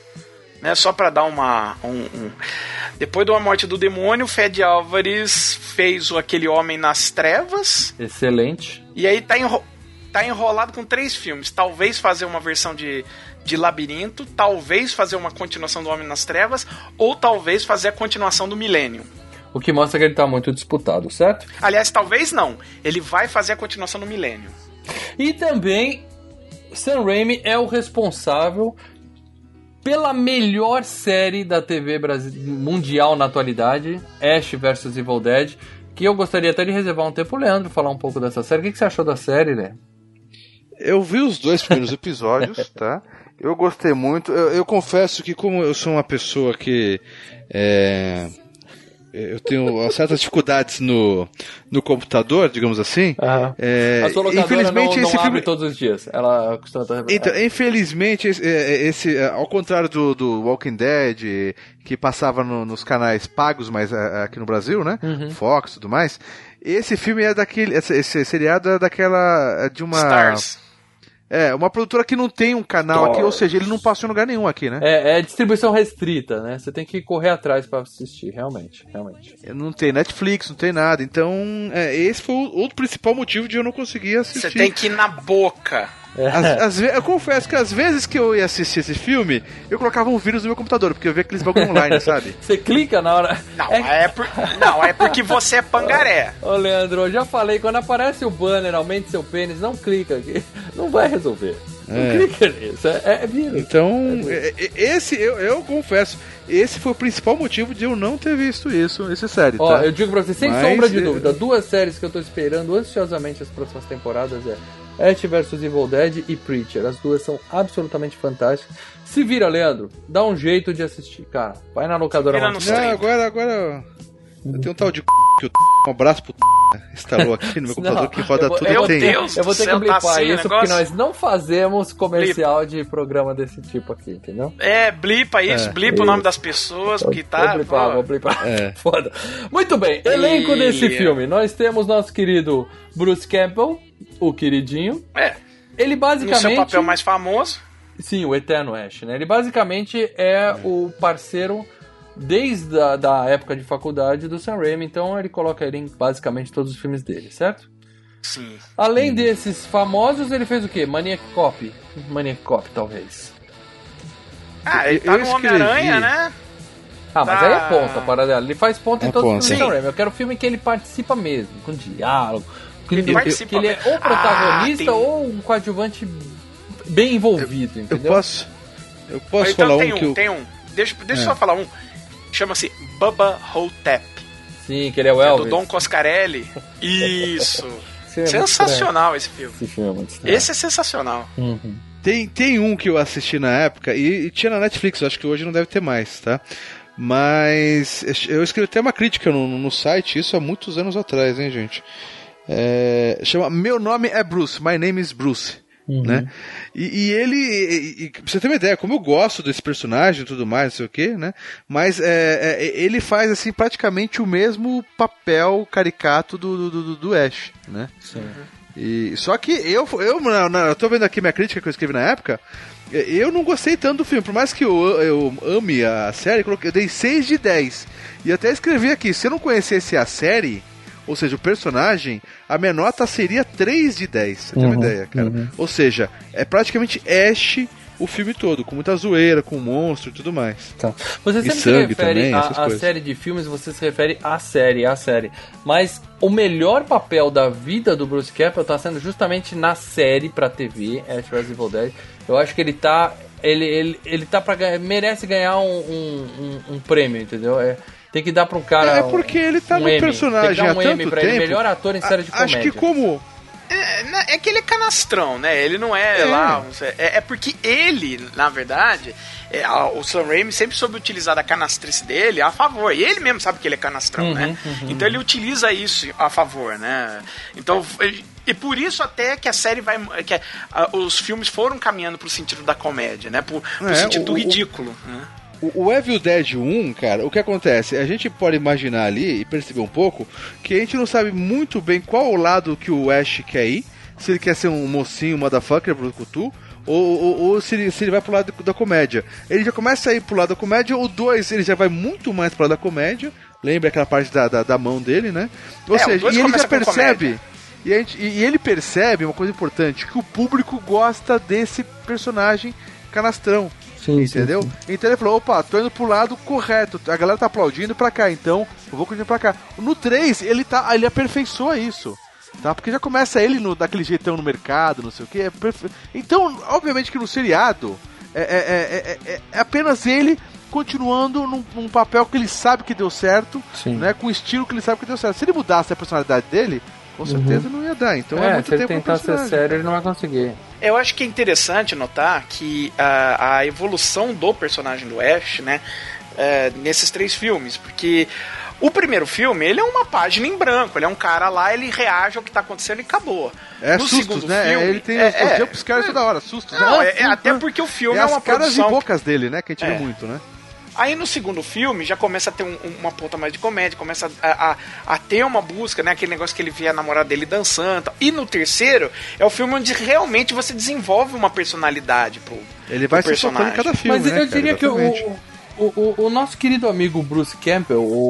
né? Só para dar uma. Um, um... Depois da morte do demônio, o Fed Álvares fez o Aquele Homem nas Trevas. Excelente. E aí tá, enro... tá enrolado com três filmes. Talvez fazer uma versão de, de Labirinto, talvez fazer uma continuação do Homem nas Trevas, ou talvez fazer a continuação do Milênio. O que mostra que ele tá muito disputado, certo? Aliás, talvez não. Ele vai fazer a continuação do Milênio. E também, Sam Raimi é o responsável pela melhor série da TV mundial na atualidade, Ash vs Evil Dead, que eu gostaria até de reservar um tempo pro Leandro falar um pouco dessa série. O que, que você achou da série, né? Eu vi os dois primeiros episódios, tá? Eu gostei muito. Eu, eu, confesso que como eu sou uma pessoa que é, eu tenho certas dificuldades no, no computador, digamos assim. Uhum. É, a sua infelizmente não, não esse filme todos os dias. Ela costuma estar Então, infelizmente esse, esse, ao contrário do, do Walking Dead que passava no, nos canais pagos, mas aqui no Brasil, né? Uhum. Fox e tudo mais. Esse filme é daquele, esse, esse seriado é daquela de uma Stars. É, uma produtora que não tem um canal aqui, ou seja, ele não passou em lugar nenhum aqui, né? É, é distribuição restrita, né? Você tem que correr atrás para assistir, realmente, realmente. Não tem Netflix, não tem nada. Então, é, esse foi o, o principal motivo de eu não conseguir assistir. Você tem que ir na boca. Às, às, eu confesso que às vezes que eu ia assistir esse filme, eu colocava um vírus no meu computador, porque eu via aqueles bagulho online, sabe? Você clica na hora. Não, é, é por... não, é porque você é pangaré. Ô, Leandro, eu já falei, quando aparece o banner, aumente seu pênis, não clica aqui. Não vai resolver. Não É. clica nisso. É, é vírus. Então, é- esse, eu, eu confesso, esse foi o principal motivo de eu não ter visto isso, esse série, Ó, tá? eu digo pra você, sem Mas, sombra de é- dúvida, duas séries que eu tô esperando ansiosamente as próximas temporadas é Ash vs Evil Dead e Preacher. As duas são absolutamente fantásticas. Se vira, Leandro, dá um jeito de assistir, cara. Vai na locadora mais Não, agora, agora eu tenho um tal de c... que o um abraço pro instalou aqui no meu computador Não, que roda eu vou- tudo eu tem. Deus Eu vou ter que tá blipar assim isso porque negócio? nós não fazemos comercial de programa desse tipo aqui, entendeu? É, blipa isso, É, blipa o nome das pessoas, porque tá. Vou blipar, ó, vou blipar. É. Foda. Muito bem, elenco Ele- desse filme. Nós temos nosso querido Bruce Campbell, o queridinho. É, Ele no basicamente. seu papel mais famoso. Sim, o Eterno Ash, né? Ele basicamente é o parceiro desde a da época de faculdade do Sam Raimi, então ele coloca ele em basicamente todos os filmes dele, certo? Sim. Além desses famosos, ele fez o quê? Maniac Cop. Maniac Cop, talvez. Ah, ele tá Eu no escrevi. Homem-Aranha, né? Ah, mas Tá. aí é ponta, a parada dela. Ele faz ponta em É todos ponta. os filmes do Sim. Sam Raimi. Eu quero filme que ele participa mesmo, com diálogo. Que ele, participa que ele é ou protagonista Ah, tem- ou um coadjuvante bem envolvido, Eu entendeu? posso, eu posso então falar tem um que eu... tem um. Deixa, deixa eu É. só falar um. Chama-se Bubba Hotep. Sim, que ele é o É Elvis. do Dom Coscarelli. Isso. É Sensacional esse filme. Esse filme é. Esse é sensacional. Uhum. Tem, tem um que eu assisti na época e, e tinha na Netflix, eu acho que hoje não deve ter mais, tá? Mas eu escrevi até uma crítica no, no site, isso há muitos anos atrás, hein, gente? É, chama Meu Nome é Bruce, My Name is Bruce. Né? E, e ele, e, e, pra você ter uma ideia, como eu gosto desse personagem e tudo mais, não sei o que, né? Mas é, é, ele faz assim praticamente o mesmo papel caricato do, do, do, do Ash, né? Sim. E, só que eu, eu, na- na- eu tô vendo aqui minha crítica que eu escrevi na época. Eu não gostei tanto do filme, por mais que eu, eu ame a série, eu dei 6 de 10. E até escrevi aqui: se eu não conhecesse a série, ou seja, o personagem, a minha nota seria 3 de 10. Você tem uma ideia, cara? Ou seja, é praticamente Ash o filme todo, com muita zoeira, com monstro e tudo mais. Tá. Você sempre se refere também, à coisas. série de filmes, você se refere à série, à série. Mas o melhor papel da vida do Bruce Campbell tá sendo justamente na série pra TV, Ash vs Evil Dead. Eu acho que ele tá. Ele, ele, ele tá pra ganhar. Merece ganhar um, um, um- um prêmio, entendeu? É, tem que dar pra um cara. É porque ele tá um no Emmy. personagem tem que dar um há tanto pra ele, tempo. melhor ator em série de A- Acho comédia. que como. É, na- é que ele é canastrão, né? Ele não é, É. lá. É, é porque ele, na verdade, é, a- o Sam Raimi sempre soube utilizar da canastrice dele a favor. E ele mesmo sabe que ele é canastrão, Uhum, né? Então ele utiliza isso a favor, né? Então. ele- E por isso até que a série vai. que a- os filmes foram caminhando pro sentido da comédia, né? Pro, pro É, sentido o- do o- ridículo. né? O, o Evil Dead 1, cara, o que acontece? A gente pode imaginar ali e perceber um pouco que a gente não sabe muito bem qual o lado que o Ash quer ir. Se ele quer ser um mocinho, motherfucker, brucutu, ou, ou, ou se, ele, se ele vai pro lado da comédia. Ele já começa a ir pro lado da comédia, o 2 ele já vai muito mais pro lado da comédia. Lembra aquela parte da, da, da mão dele, né? Ou É, seja, e ele já percebe. E, gente- e- e ele percebe uma coisa importante, que o público gosta desse personagem canastrão. Sim, Entendeu? Então ele falou, opa, tô indo pro lado correto. A galera tá aplaudindo pra cá, então eu vou continuar pra cá. No 3, ele tá. Ele aperfeiçoa isso. Tá? Porque já começa ele no, daquele jeitão no mercado, não sei o que. É perfe... Então, obviamente que no seriado é, é, é, é- é apenas ele continuando num, num papel que ele sabe que deu certo, Sim. né? Com o estilo que ele sabe que deu certo. Se ele mudasse a personalidade dele, com certeza não ia dar. Então é, é, muito se ele tentar ser sério, ele não vai conseguir. Eu acho que é interessante notar que a, a evolução do personagem do Ash, né, é, nesses três filmes, porque o primeiro filme, ele é uma página em branco, ele é um cara lá, ele reage ao que tá acontecendo e acabou. É no sustos, segundo né? filme, ele tem é, os, é, os jumpscares toda hora, sustos. Não, né? é, é até porque o filme é é, as uma caras produção e bocas dele, né? Que a gente É. vê muito, né? Aí no segundo filme já começa a ter um- uma ponta mais de comédia, começa a, a, a ter uma busca, né? Aquele negócio que ele vê a namorada dele dançando. e tal. E no terceiro é o filme onde realmente você desenvolve uma personalidade pro, Ele vai pro se soltando em personagem. cada filme, Mas né, eu cara? diria que o, o, o, o nosso querido amigo Bruce Campbell, o,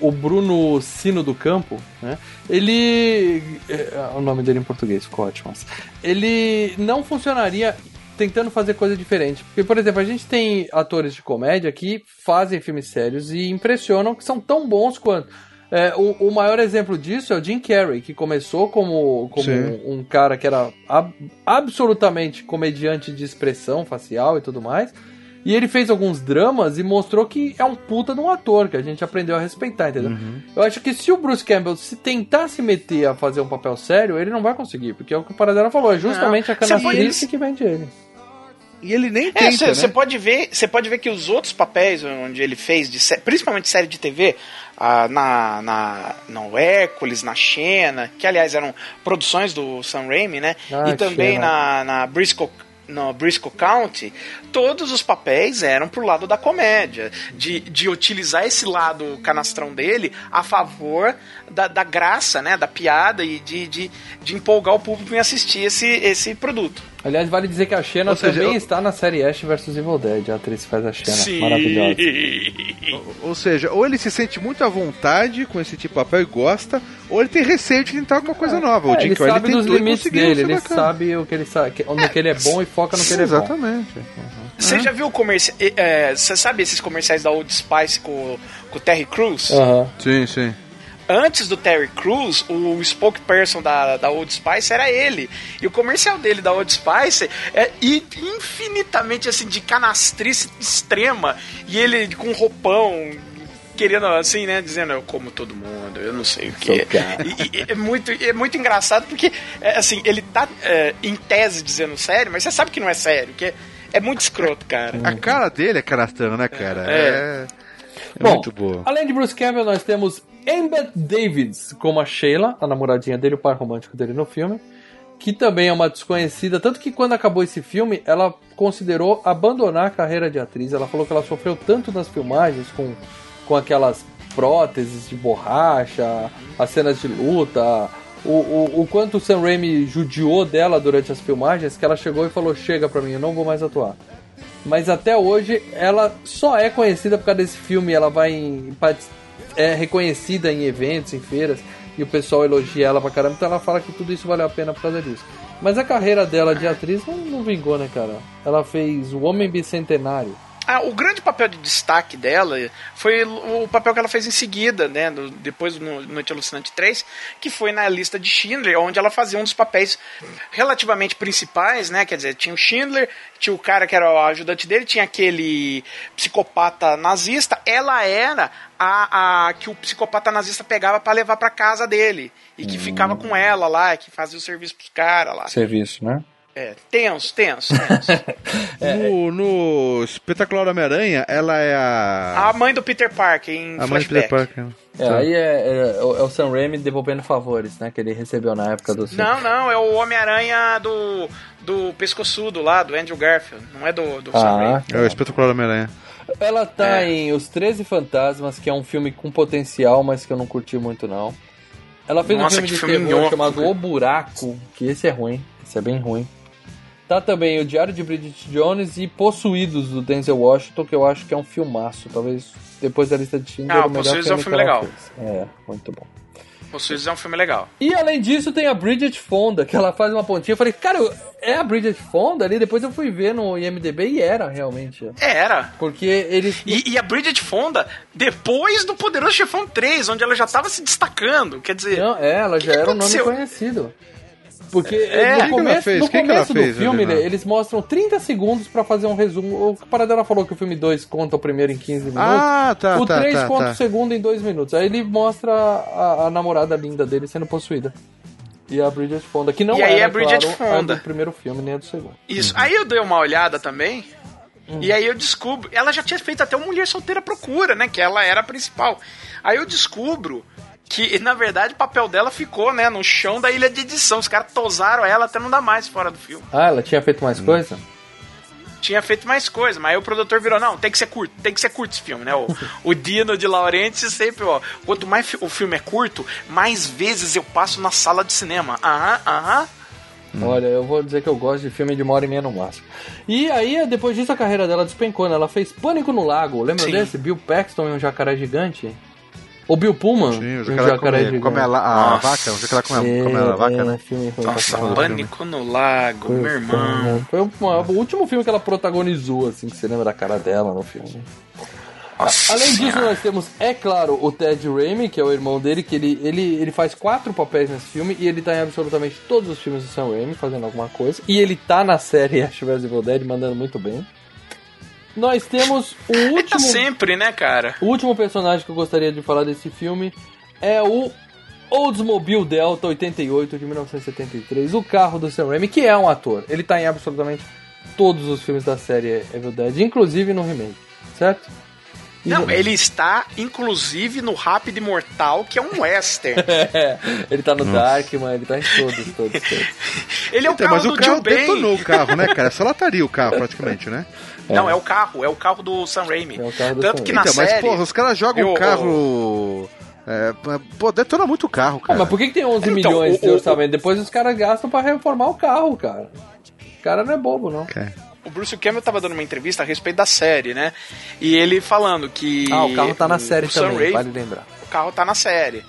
o, o Bruno Sino do Campo, né? Ele. é, o nome dele em português ficou ótimo. mas Ele não funcionaria tentando fazer coisa diferente. Porque, por exemplo, a gente tem atores de comédia que fazem filmes sérios e impressionam que são tão bons quanto. É, o, o maior exemplo disso é o Jim Carrey, que começou como, como um, um cara que era ab- absolutamente comediante de expressão facial e tudo mais. E ele fez alguns dramas e mostrou que é um puta de um ator, que a gente aprendeu a respeitar, entendeu? Uhum. Eu acho que se o Bruce Campbell se tentar se meter a fazer um papel sério, ele não vai conseguir, porque é o que o Paradela falou, é justamente a Você pode- canastrice que vende ele. E ele nem É, tenta, você né? pode ver, você pode ver que os outros papéis onde ele fez, de sé- principalmente série de TV, ah, na, na no Hércules, na Xena, que aliás eram produções do Sam Raimi, né? Ah, e também Xena. na, na Briscoe no Briscoe County, todos os papéis eram pro lado da comédia, de, de utilizar esse lado canastrão dele a favor da, da graça, né, da piada e de, de, de empolgar o público em assistir esse, esse produto. Aliás, vale dizer que a Xena Ou seja, também eu- está na série Ash vs Evil Dead, a atriz que faz a Xena, maravilhosa. Ou seja, ou ele se sente muito à vontade com esse tipo de papel e gosta, ou ele tem receio de tentar alguma coisa nova. o É, Jim ele Carrey sabe dos tentou e limites dele, ele bacana. sabe o que ele sabe, que- no que ele é bom e foca no que ele é bom. Exatamente. Você já viu o comercial? Você sabe esses comerciais da Old Spice com, com o Terry Crews? Aham. Sim, sim. Antes do Terry Crews, o spokesperson da, da Old Spice era ele. E o comercial dele da Old Spice é infinitamente assim de canastrice extrema. E ele com roupão. Querendo assim, né? Dizendo, eu como todo mundo, eu não sei o que. E, e é, muito, é muito engraçado porque, é, assim, ele tá é, em tese dizendo sério, mas você sabe que não é sério, que é, muito escroto, cara. A cara dele é canastrão, né, cara? É. É, é Bom, muito boa. Além de Bruce Campbell, nós temos Embeth Davids como a Sheila, a namoradinha dele, o par romântico dele no filme, que também é uma desconhecida, tanto que quando acabou esse filme, ela considerou abandonar a carreira de atriz. Ela falou que ela sofreu tanto nas filmagens com, com aquelas próteses de borracha, as cenas de luta, o, o, o quanto o Sam Raimi judiou dela durante as filmagens, que ela chegou e falou: Chega pra mim, eu não vou mais atuar. Mas até hoje ela só é conhecida por causa desse filme. Ela vai em, é reconhecida em eventos, em feiras, e o pessoal elogia ela pra caramba. Então ela fala que tudo isso valeu a pena por causa disso. Mas a carreira dela de atriz não, não vingou, né, cara? Ela fez O Homem Bicentenário. Ah, o grande papel de destaque dela foi o papel que ela fez em seguida, né? no- depois do Noite Alucinante 3, que foi na lista de Schindler, onde ela fazia um dos papéis relativamente principais, né? Quer dizer, tinha o Schindler, tinha o cara que era o ajudante dele, tinha aquele psicopata nazista. Ela era a, a que o psicopata nazista pegava para levar para casa dele. E que ficava com ela lá, que fazia o serviço pros caras lá. Serviço, né? É, tenso, tenso, tenso. No, no Espetacular Homem-Aranha, ela é a. a mãe do Peter Parker em a mãe de flashback. Peter Parker. É, aí é, é, o- é o Sam Raimi devolvendo favores, né? Que ele recebeu na época do. Não, não, é o Homem-Aranha do, do pescoçudo lá, do Andrew Garfield. Não é do, do Sam Ah, Raimi. É o Espetacular Homem-Aranha. Ela tá É. em Os 13 Fantasmas, que é um filme com potencial, mas que eu não curti muito, não. Ela fez Nossa, um filme de filme terror nhoco, chamado cara. O Buraco, que esse é ruim. Esse é bem ruim. Tá também o Diário de Bridget Jones e Possuídos do Denzel Washington, que eu acho que é um filmaço. Talvez depois da lista de Schindler, Ah, o Possuídos é um filme legal. fez. É, muito bom. O Suíço é um filme legal. E além disso, tem a Bridget Fonda, que ela faz uma pontinha. Eu falei, cara, é a Bridget Fonda ali? Depois eu fui ver no IMDB e era realmente. É, era. Porque eles. E, e a Bridget Fonda, depois do Poderoso Chefão 3, onde ela já tava se destacando. Quer dizer, Não, é, ela já era um nome aconteceu? conhecido. Porque É. no que que começo, fez? no que que começo ela do fez, filme, né, eles mostram 30 segundos pra fazer um resumo. O Paradela falou que o filme 2 conta o primeiro em 15 minutos. Ah, tá, o tá, 3 tá, conta tá. o segundo em 2 minutos. Aí ele mostra a, a namorada linda dele sendo possuída. E a Bridget Fonda, que não E aí era, a Bridget claro, a Fonda. do primeiro filme, nem a do segundo. Isso. Aí eu dei uma olhada também. Hum. E aí eu descubro. Ela já tinha feito até o Mulher Solteira Procura, né? Que ela era a principal. Aí eu descubro que, na verdade, o papel dela ficou, né? No chão da ilha de edição. Os caras tosaram ela até não dar mais fora do filme. Ah, ela tinha feito mais coisa? Tinha feito mais coisa, mas aí o produtor virou, não, tem que ser curto, tem que ser curto esse filme, né? O, o Dino de Laurentiis sempre, ó, quanto mais fi- o filme é curto, mais vezes eu passo na sala de cinema. Aham, aham. Olha, eu vou dizer que eu gosto de filme de uma hora e meia no máximo. E aí, depois disso, a carreira dela despencou, né? Ela fez Pânico no Lago. Lembra Sim. desse? Bill Paxton e um jacaré gigante? O Bill Pullman Sim, o um jacaré jacaré come, come a, a vaca, o jacaré come, É, come a vaca, é, né? filme Nossa. Pânico no Lago, meu irmão. Foi o, o último filme que ela protagonizou, assim, que você lembra da cara dela no filme. Nossa Além disso, Senhora. nós temos, é claro, o Ted Raimi, que é o irmão dele, que ele, ele, ele faz quatro papéis nesse filme e ele tá em absolutamente todos os filmes do Sam Raimi, fazendo alguma coisa. E ele tá na série Ash vs Evil Dead, mandando muito bem. Nós temos o É último, sempre, né, cara? o último personagem que eu gostaria de falar desse filme é o Oldsmobile Delta 88 de 1973, o carro do Sam Raimi, que é um ator. Ele tá em absolutamente todos os filmes da série Evil Dead, inclusive no remake, certo? Não, ele está, inclusive, no Rápido Imortal, que é um western. É, ele tá no Darkman, ele tá em todos, todos, todos. Ele é o Então, carro mas o do carro Joe Bane. detonou o carro, né, cara? Só lataria o carro, praticamente, né? Não, é o carro, é o carro do Sam Raimi. É o carro do Tanto Sam que na então, mas, série... porra, os caras jogam o carro... É, pô, detona muito o carro, Ah, cara. mas por que, que tem 11 Então, milhões o- de o- orçamento? Depois os caras gastam pra reformar o carro, cara. O cara não é bobo, não. O Bruce Campbell tava dando uma entrevista a respeito da série, né? E ele falando que... Ah, o carro tá na série também, Raimi- vale lembrar. o carro tá na série.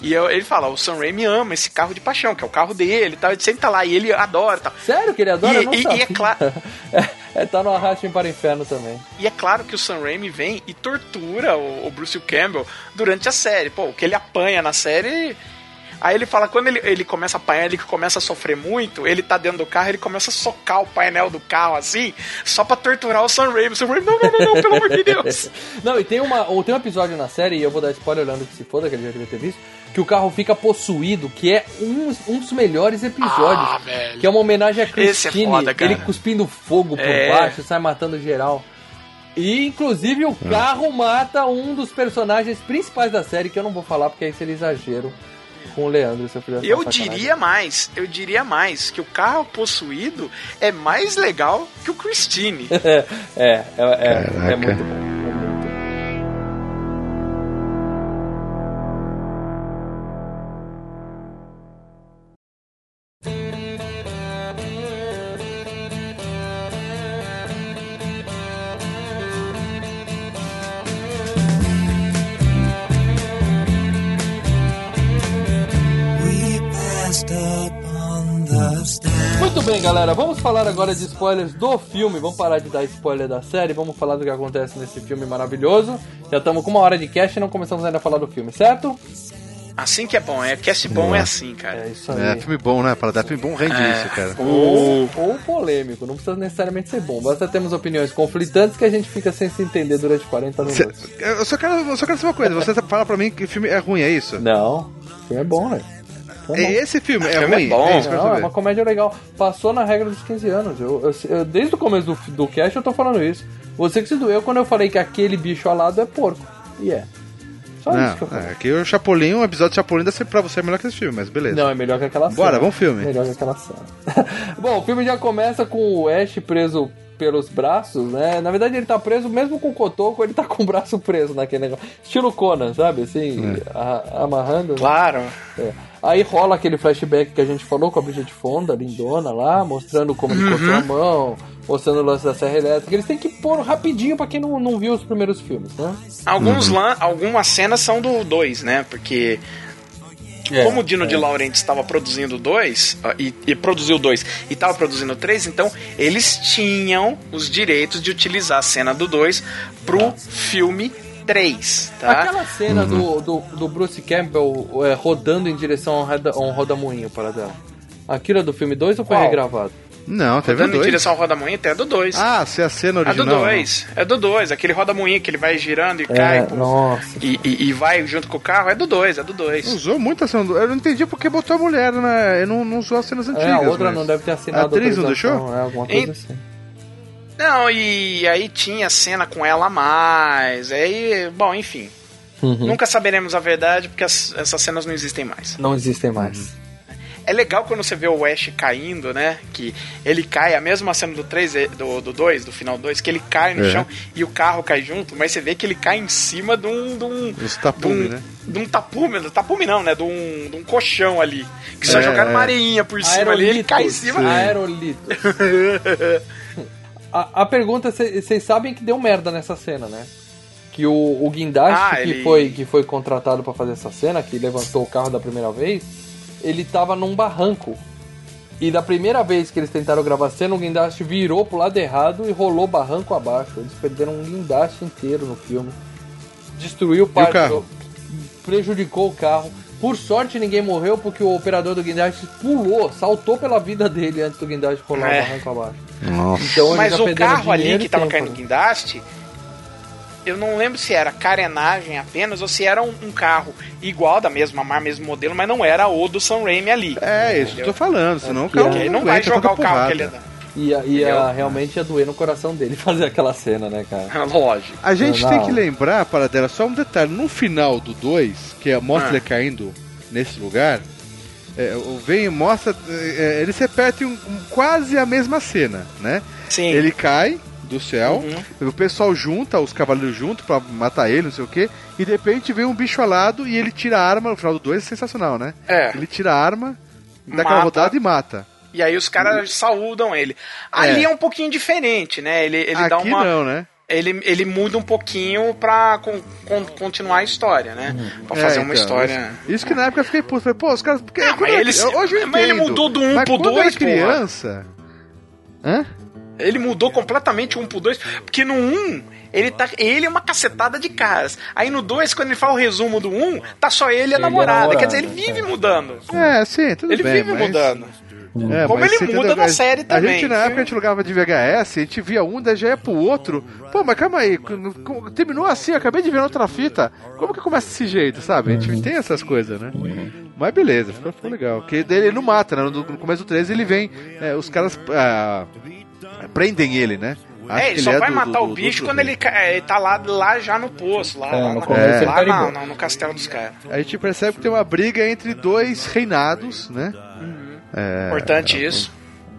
E eu- ele fala, o Sam Raimi ama esse carro de paixão, que é o carro dele e tal. Ele sempre tá lá e ele adora tal. Sério que ele adora? E- não e- e é claro- É, é, tá no Arrastem para o Inferno também. E é claro que o Sam Raimi vem e tortura o, o Bruce Campbell durante a série. Pô, o que ele apanha na série. Aí ele fala, quando ele, ele começa a apanhar, ele começa a sofrer muito, ele tá dentro do carro, ele começa a socar o painel do carro assim, só pra torturar o Sam Raimi. O Sam Raimi, não, não, não, não, pelo amor de Deus. Não, e tem, uma, ou tem um episódio na série, e eu vou dar spoiler olhando que se foda, que ele já devia ter visto, que o carro fica possuído, que é um, um dos melhores episódios. Ah, velho. Que é uma homenagem a Esse é Christine, foda, cara. ele cuspindo fogo por É. baixo, sai matando geral. E inclusive o carro mata um dos personagens principais da série, que eu não vou falar porque aí seria exagero com o Leandro, se eu fizesse Eu diria mais, eu diria mais, que o carro possuído é mais legal que o Christine. é, é, é, é, é muito bom. Galera, vamos falar agora de spoilers do filme. Vamos parar de dar spoiler da série, vamos falar do que acontece nesse filme maravilhoso. Já estamos com uma hora de cast e não começamos ainda a falar do filme, certo? Assim que é bom, é cast bom é assim, cara. É isso aí. É, filme bom, né? Para dar filme bom rende É. isso, cara. Ou, ou polêmico, não precisa necessariamente ser bom. Basta termos opiniões conflitantes que a gente fica sem se entender durante 40 Cê- minutos. eu só quero, eu só quero saber uma coisa. Você fala pra mim que o filme é ruim, é isso? Não, o filme é bom, né? É bom. É esse filme, é filme é ruim? bom. que eu quero Não, é uma comédia legal. Passou na regra dos 15 anos. Eu, eu- eu- desde o começo do, do cast eu tô falando isso. Você que se doeu quando eu falei que aquele bicho alado é porco. E é. Só isso que eu Não, falei. é, aqui o Chapolin, um episódio de Chapolin deve ser pra você melhor que esse filme, mas beleza. Não, é melhor que aquela cena. Bora, vamos filme. Melhor que aquela cena. Bom, o filme já começa com o Ash preso pelos braços, né? Na verdade, ele tá preso mesmo com o cotoco, ele tá com o braço preso naquele negócio. Estilo Conan, sabe? Assim, a- amarrando. né? Claro. É. Aí rola aquele flashback que a gente falou com a Bridget Fonda, lindona lá, mostrando como ele cortou a mão, mostrando o lance da serra elétrica. Eles têm que pôr rapidinho pra quem não, não viu os primeiros filmes, né? Alguns lan- algumas cenas são do 2, né? Porque É, como o Dino de Laurentiis estava produzindo dois ah, e, e produziu dois e estava produzindo três, então eles tinham os direitos de utilizar a cena do 2 pro filme 3, tá? Aquela cena do, do, do Bruce Campbell é, rodando em direção a um, roda, a um rodamuinho para dela. Aquilo é do filme 2 ou foi Qual? regravado? Não, teve a Dando em dois. direção ao roda-moinho até do 2. Ah, se é a cena é do original. 2, é do 2, aquele roda-moinho que ele vai girando e É, cai nossa. e, e, e vai junto com o carro, é do 2, é do não. 2. Usou muito a cena do... Eu não entendi porque botou a mulher, né? Eu não, não usou as cenas antigas. É, a outra mas- não deve ter assinado A atriz não deixou? É, alguma coisa Em- assim. Não, e aí tinha cena com ela a mais, aí, bom, enfim. Uhum. Nunca saberemos a verdade porque as- essas cenas não existem mais. Não existem mais. É legal quando você vê o Ash caindo, né? Que ele cai, a mesma cena do 3, eh, do, do 2, do final 2, que ele cai no É. chão e o carro cai junto, mas você vê que ele cai em cima de um. De um, tapume, de um, né? De um tapume, de tapume não, né? De um, de um colchão ali. Que só É, jogaram é. uma areinha por cima ali, ele cai em cima. Aerolitos. a, a pergunta, vocês sabem que deu merda nessa cena, né? Que o, o guindaste Ah, que, ele- foi, que foi contratado pra fazer essa cena, que levantou o carro da primeira vez, ele tava num barranco. E da primeira vez que eles tentaram gravar a cena, o guindaste virou pro lado errado e rolou barranco abaixo. Eles perderam um guindaste inteiro no filme. Destruiu parte carro? do- prejudicou o carro. Por sorte ninguém morreu porque o operador do guindaste pulou, saltou pela vida dele antes do guindaste rolar É. o barranco abaixo. Nossa. Então Mas o carro ali que tava tempo, caindo no né? guindaste, eu não lembro se era carenagem apenas ou se era um, um carro igual, da mesma marca, mesmo modelo, mas não era o do Sam Raimi ali. É, isso que eu tô falando, senão o que carro é. Aí não não vai aguenta jogar o tanta carro porrada. que ele anda. Ia, ia Entendeu? realmente ia doer no coração dele fazer aquela cena, né, cara? Lógico. A gente Não. tem que lembrar, para dela, só um detalhe. No final do 2, que é, mostra Ah. ele caindo nesse lugar, é, o- vem e mostra. é, eles repetem um- um- quase a mesma cena, né? Sim. Ele cai do céu, Uhum. o pessoal junta, os cavaleiros junto pra matar ele, não sei o que, e de repente vem um bicho alado e ele tira a arma. No final do 2 é sensacional, né? É. Ele tira a arma, dá aquela rodada e mata. E aí os caras saúdam ele. Ali é. um pouquinho diferente, né? Ele, ele Aqui dá uma. não, né? Ele, ele muda um pouquinho pra con- con- continuar a história, né? Pra fazer É, uma então, história. Isso, isso que na época eu fiquei puto. Falei, pô, os caras. Porque quando mas eu- eles- hoje eu mas ele entendo, mudou do um mas pro quando dois, eu era criança. Hã? Ele mudou completamente um pro dois, porque no um ele tá ele é uma cacetada de caras. Aí no dois quando ele fala o resumo do um, tá só ele e a Ele a namorada. Quer dizer, ele vive é. mudando. É, sim, tudo ele bem. vive mas- mudando. É, Como ele muda na A- série A também, gente, na época, a gente jogava de VHS, a gente via um, daí já ia pro outro. Pô, mas calma aí, terminou assim, eu acabei de ver outra fita. Como que começa desse jeito, sabe? A gente tem essas coisas, né? Mas beleza, ficou, ficou legal. Porque daí ele não mata, né? No, no começo do 13 ele vem, é, os caras ah, prendem ele, né? Acho É, ele só é vai do- matar do- o bicho do- quando ele, ele tá lá, lá já no poço, lá, É, lá, no ele lá tá boa. na- no castelo dos caras. A gente percebe que tem uma briga entre dois reinados, né? É, Importante isso.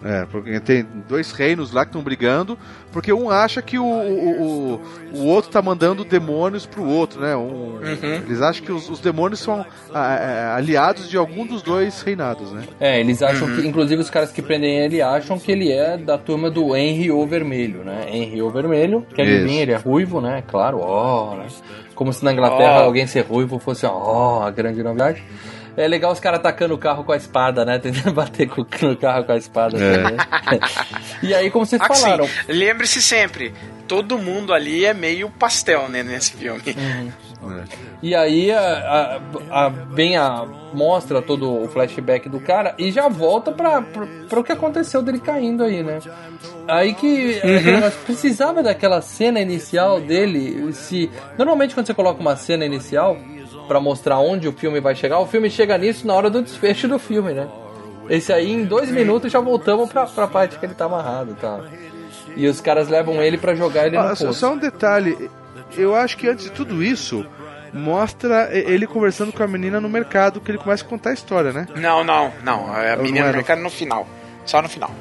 É, porque tem dois reinos lá que estão brigando, porque um acha que o, o, o, o outro tá mandando demônios pro outro, né? Um- Eles acham que os, os demônios são ah, é, aliados de algum dos dois reinados, né? É, eles acham que, inclusive os caras que prendem ele acham que ele é da turma do Henry o Vermelho, né? Henry o Vermelho, que adivinha, Isso. ele é ruivo, né? Claro, ó, né? Como se na Inglaterra Ó. alguém ser ruivo fosse, ó, a grande novidade. É legal os caras atacando o carro com a espada, né? Tentando bater com, no carro com a espada. também. e aí, como vocês Assim, falaram, lembre-se sempre, todo mundo ali é meio pastel, né, nesse filme. E aí a, a, a- vem a mostra todo o flashback do cara e já volta pra, pra, pra o que aconteceu dele caindo aí, né? Aí que é negócio, precisava daquela cena inicial dele. Se normalmente quando você coloca uma cena inicial pra mostrar onde o filme vai chegar, o filme chega nisso na hora do desfecho do filme, né? Esse aí em dois minutos já voltamos pra, pra parte que ele tá amarrado, tá? E os caras levam ele pra jogar ele no Ah, só, poço. só um detalhe, eu acho que antes de tudo isso, mostra e- ele conversando com a menina no mercado, que ele começa a contar a história, né? Não, não, não. A não menina no no- mercado no final. Só no final.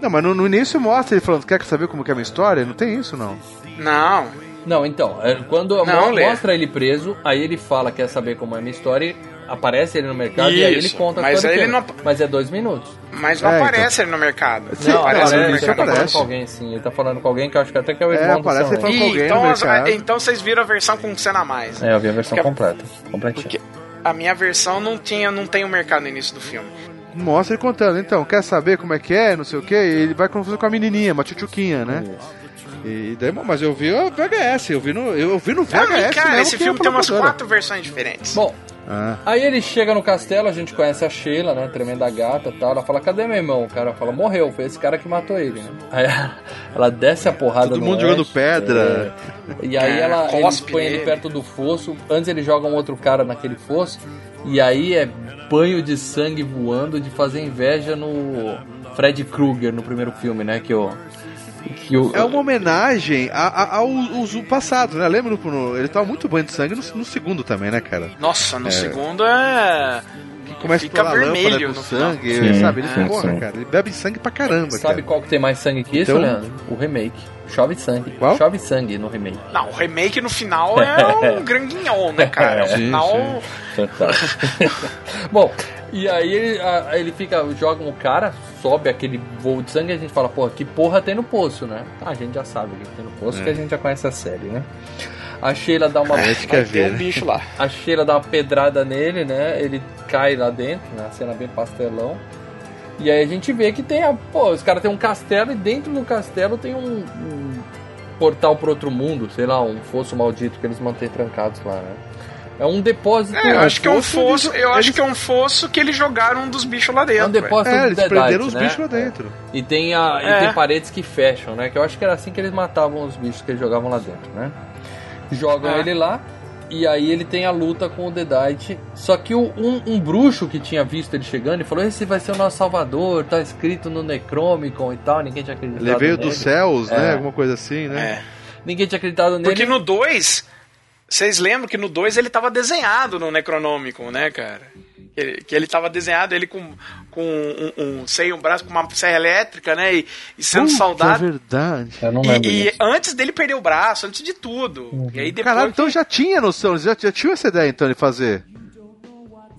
Não, mas no, no início mostra ele falando, quer saber como que é a minha história? Não tem isso, não. Não. Não, então, é, quando Não, mostra ele preso, aí ele fala quer saber como é a minha história, aparece ele no mercado e aí ele Isso, conta a mas aí ele não- Mas é dois minutos. Mas não É, aparece ele no mercado. Sim, não, aparece aparece, no ele isso tá mercado. falando com alguém, sim. Ele tá falando com alguém que eu acho que até que é o É, irmão do aparece Sam ele falando Raimi. com alguém então, no as- mercado. então vocês viram a versão com cena a mais. É, eu vi a versão Porque- completa. Completinha. Porque a minha versão não tinha, não tem o mercado no início do filme. Mostra ele contando, então, quer saber como é que é, não sei o que, ele vai conversando com a menininha, uma tchutchuquinha, né? E daí, mas eu vi o VHS, eu vi no, eu vi no Ah, VHS cara, mesmo esse que é filme tem umas quatro versões diferentes. Bom, Ah, aí ele chega no castelo, a gente conhece a Sheila, né? Tremenda gata e tal. Ela fala, cadê meu irmão? O cara fala, morreu, foi esse cara que matou ele, né? Aí ela desce a porrada Todo no mundo jogando pedra. é. E aí É, ela eles cospe põe ele perto do fosso. Antes ele joga um outro cara naquele fosso. E aí é banho de sangue voando de fazer inveja no Fred Krueger no primeiro filme, né? Que o. Que o É uma homenagem ao uso passado, né? Lembra no, no- ele tava muito banho de sangue no, no segundo também, né, cara? Nossa, no segundo é. Começa Fica a vermelho no sangue, Sim, sabe? Ele, sim, porra, cara, ele bebe sangue pra caramba, Sabe cara. qual que tem mais sangue que isso, Então- Leandro? O remake. Chove sangue. Qual? Chove sangue no remake. Não, o remake no final é um granguinhão, né, cara? O Sim, final. Bom, e aí ele, a- ele fica, joga um cara, sobe aquele voo de sangue e a gente fala, porra, que porra tem no poço, né? Ah, a gente já sabe o que tem no poço, que a gente já conhece a série, né? A Sheila dá uma. A gente quer ver, um né? bicho lá. A Sheila dá uma pedrada nele, né? Ele cai lá dentro, na cena bem pastelão. E aí a gente vê que tem a. Pô, os caras têm um castelo e dentro do castelo tem um, um portal para outro mundo, sei lá, um fosso maldito que eles mantêm trancados lá, né? É um depósito. É, eu acho que é um fosso, Eu acho eles- que é um fosso que eles jogaram um dos bichos lá É um dentro. depósito É, do eles prenderam os né? bichos lá É. dentro. E tem, a, É. e tem paredes que fecham, né? Que eu acho que era assim que eles matavam os bichos que eles jogavam lá dentro, né? Jogam É. ele lá. E aí ele tem a luta com o Deadite. Só que o- um, um bruxo que tinha visto ele chegando e falou: Esse vai ser o nosso salvador, tá escrito no Necromicon e tal. Ninguém tinha acreditado Ele veio nele. dos céus, né? É. Alguma coisa assim, né? É. Ninguém tinha acreditado nele. Porque no 2, vocês lembram que no 2 ele tava desenhado no Necronômico, né, cara? Que ele, que ele tava desenhado, ele com, com um, um, sei, um braço com uma serra elétrica, né? E, e sendo Puta, soldado. É verdade. Eu não lembro. E, e antes dele perder o braço, antes de tudo. E aí depois. Caralho, então já tinha noção, já, já tinham essa ideia então de fazer.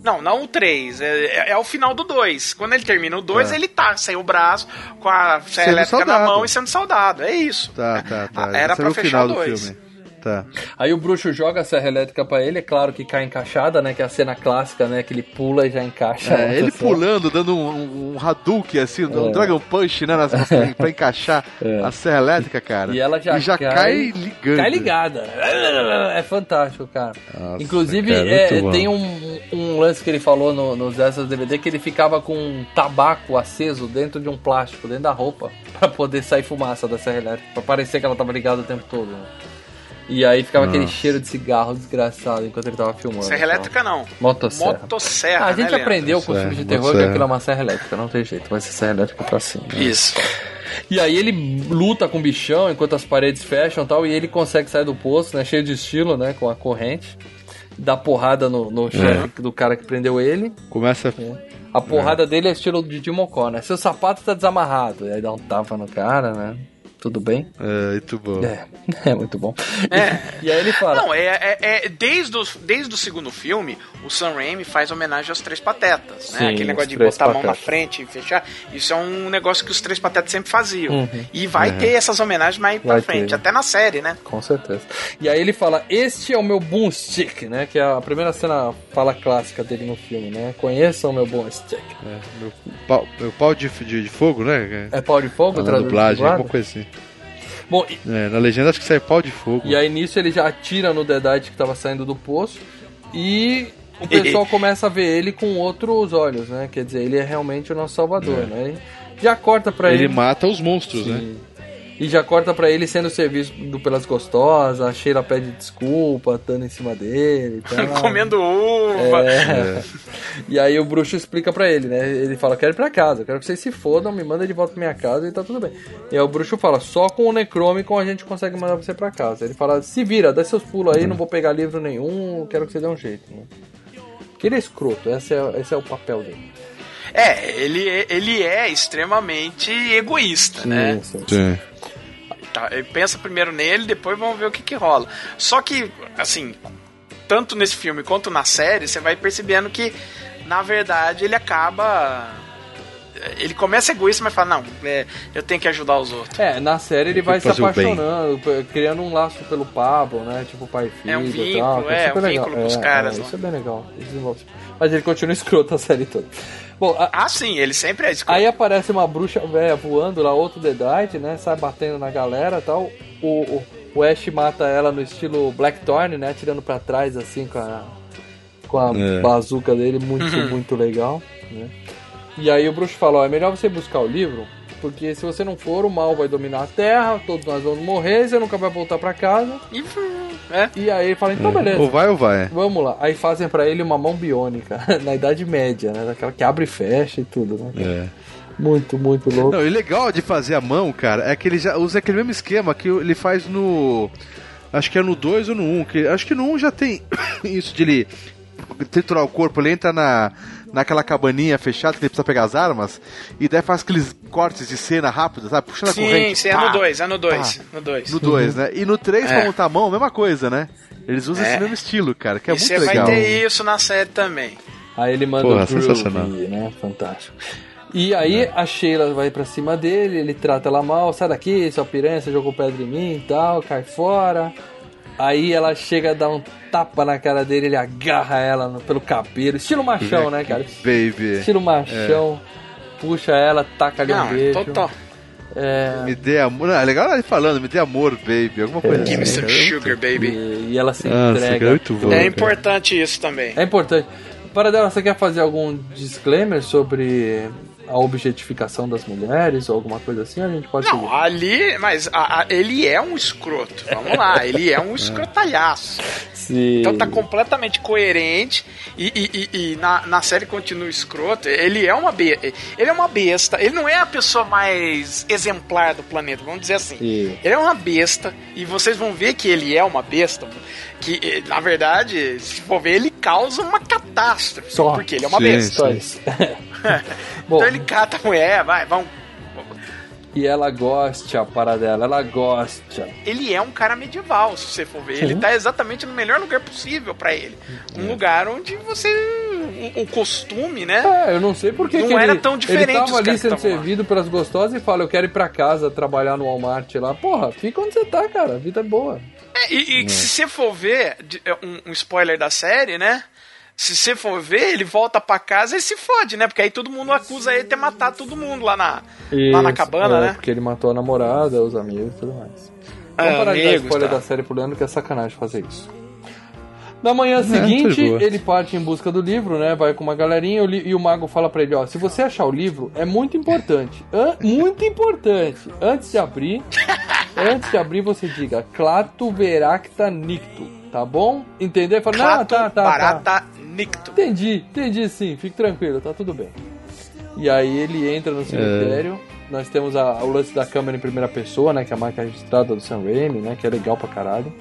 Não, não o 3. É, é, é o final do 2. Quando ele termina o 2, Tá. ele tá sem o braço, com a serra Sendo elétrica na soldado. mão e sendo soldado. É isso. Tá, tá, tá. Era Esse pra fechar final o do dois. filme. Tá. Aí o bruxo joga a serra elétrica pra ele, é claro que cai encaixada, né? Que é a cena clássica, né? Que ele pula e já encaixa. É, ele pulando, dando um, um, Hadouken, assim, um É. Dragon Punch, né? Nas, pra encaixar É. a serra elétrica, cara. E ela já, cai, cai, ligando. Cai ligada. É fantástico, cara. Nossa, Inclusive, cara, é, tem um, um lance que ele falou no, nos extras DVD que ele ficava com um tabaco aceso dentro de um plástico, dentro da roupa, pra poder sair fumaça da serra elétrica, pra parecer que ela tava ligada o tempo todo. né? E aí ficava aquele Nossa. cheiro de cigarro desgraçado enquanto ele tava filmando. Serra então. elétrica não. Motosserra. Motosserra. Ah, a gente né, Leandro? aprendeu com os Motosserra, filmes de terror que motosserra. aquilo é uma serra elétrica, não tem jeito, vai ser serra elétrica pra cima. né? Isso. E aí ele luta com o bichão enquanto as paredes fecham e tal, e ele consegue sair do poço, né? Cheio de estilo, né? Com a corrente. Dá porrada no, no chefe do cara que prendeu ele. Começa. A porrada dele é estilo de Dimocó, né? Seu sapato tá desamarrado. E aí dá um tapa no cara, né? Tudo bem? É, muito bom. É, é muito bom. É. E aí ele fala. Não, é, é, é- desde, o, desde o segundo filme, o Sam Raimi faz homenagem aos Três Patetas, né? Sim, Aquele negócio de botar a mão na Patetas. frente e fechar. Isso é um negócio que os Três Patetas sempre faziam. Uhum. E vai ter essas homenagens mais pra Vai frente, ter. até na série, né? Com certeza. E aí ele fala, este é o meu boomstick, né? Que é a primeira cena fala clássica dele no filme, né? Conheçam o meu boomstick. É, meu pau, meu pau de, de, de fogo, né? É pau de fogo, Na dublagem, alguma coisa assim. Bom, e, É, na legenda acho que sai pau de fogo. e aí nisso ele já atira no Deadite que tava saindo do poço e o pessoal começa a ver ele com outros olhos, né? Quer dizer, ele é realmente o nosso salvador, né? E já corta pra ele. Ele mata os monstros, né? Sim. E já corta pra ele sendo servido pelas gostosas, a Sheila pede desculpa, dando em cima dele tal. Comendo uva. É. E aí o bruxo explica pra ele, né? Ele fala: Quero ir pra casa, quero que vocês se fodam, me manda de volta pra minha casa e tá tudo bem. E aí o bruxo fala: Só com o Necromicon a gente consegue mandar você pra casa. Ele fala: Se vira, dá seus pulos aí, não vou pegar livro nenhum, quero que você dê um jeito. Né? Porque ele é escroto, esse é, esse é o papel dele. É, ele, ele é extremamente egoísta, né? sim. Sim. Tá, pensa primeiro nele, depois vamos ver o que, que rola. Só que, assim, tanto nesse filme quanto na série, você vai percebendo que, na verdade, ele acaba. Ele começa egoísta, mas fala, não, é, eu tenho que ajudar os outros. É, na série ele vai se apaixonando, criando um laço pelo Pablo, né? Tipo pai e filho É um vínculo, tal. é, super um legal. vínculo com os É, caras é, lá. isso é bem legal. Mas ele continua escroto a série toda. Bom, a- Ah, sim, ele sempre é escroto. aí aparece uma bruxa velha voando lá, outro Deadite, né? Sai batendo na galera e tal. O, o, o Ash mata ela no estilo Blackthorn, né? Tirando pra trás assim com a, com a É. bazuca dele. Muito, muito legal, né? E aí o bruxo fala, ó, é melhor você buscar o livro, porque se você não for, o mal vai dominar a Terra, todos nós vamos morrer, você nunca vai voltar pra casa. E, é. E aí ele fala, então beleza. Ou vai ou vai. Vamos lá. Aí fazem pra ele uma mão biônica, na Idade Média, né? Daquela que abre e fecha e tudo, né? É. Muito, muito louco. Não, e legal de fazer a mão, cara, é que ele já usa aquele mesmo esquema que ele faz no. Acho que é no 2 ou no 1. Um, que, acho que no 1 um já tem isso de ele triturar o corpo, ele entra na, naquela cabaninha fechada que ele precisa pegar as armas, e daí faz aqueles cortes de cena rápidos, sabe? Puxando a Sim, corrente. sim, é pá, no 2, é no 2. pá. No 2. No 2, né? E no 3, É. pra montar a mão, mesma coisa, né? Eles usam É. esse mesmo estilo, cara, que é e você muito vai legal. ter isso na série também. Aí ele manda Porra, o Groovy, né? Fantástico. E aí a Sheila vai pra cima dele, ele trata ela mal, sai daqui, sua piranha, você jogou pedra em mim e tal, cai fora. Aí ela chega a dar um tapa na cara dele, ele agarra ela no- pelo cabelo, estilo machão, né, cara? Baby. Estilo machão, puxa ela, taca ali um beijo. total. É, Me dê amor. Não, é legal ele falando, me dê amor, baby. Alguma coisa Give me assim. some cara. sugar, baby. e, e ela se Nossa, entrega. muito bom. É importante isso também. É importante. Para dela, você quer fazer algum disclaimer sobre a objetificação das mulheres ou alguma coisa assim? A gente pode Não, seguir. ali, mas a- a- ele é um escroto. Vamos lá, ele é um escrotalhaço. Sim. Então tá completamente coerente e, e- e- e na, na série continua escroto. Ele é uma be ele é uma besta. Ele não é a pessoa mais exemplar do planeta, vamos dizer assim. Sim. Ele é uma besta e vocês vão ver que ele é uma besta. Que eh, na verdade, se for ver, ele causa uma catástrofe. Só. Porque ele é uma Sim, besta. Só isso. Bom, Então ele cata a mulher, vai, vamos. e ela gosta, para dela, ela gosta. ele é um cara medieval, se você for ver. Ele tá exatamente no melhor lugar possível pra ele. Um lugar onde você. O, o costume, né? É, eu não sei porque Não que era ele, tão diferente Ele tava ali sendo tavam lá. servido pelas gostosas e fala: Eu quero ir pra casa trabalhar no Walmart lá. Porra, fica onde você tá, cara. A vida é boa. É, e e se você for ver, é, um, um spoiler da série, né? Se você for ver, ele volta pra casa e se fode, né? Porque aí todo mundo acusa ele de ter matado todo mundo lá na, lá na Isso, cabana, é, né? Porque ele matou a namorada, os amigos e tudo mais. Ah, Vamos parar de dar spoiler tá. da série pro Leandro, que é sacanagem fazer isso. Na manhã tá de seguinte, ele parte em busca do livro, né? Vai com uma galerinha e o mago fala pra ele, ó, se você achar o livro, é muito importante. An- muito importante. Antes de abrir, antes de abrir, você diga Clato Veracta Nicto, tá bom? Entendeu? Fala, não, Clato, tá, tá, tá. Nicto. Entendi, entendi sim, fique tranquilo, tá tudo bem. E aí ele entra no cemitério. Nós temos a- o lance da câmera em primeira pessoa, né? Que é a marca registrada do Sam Raimi, né? Que é legal pra caralho.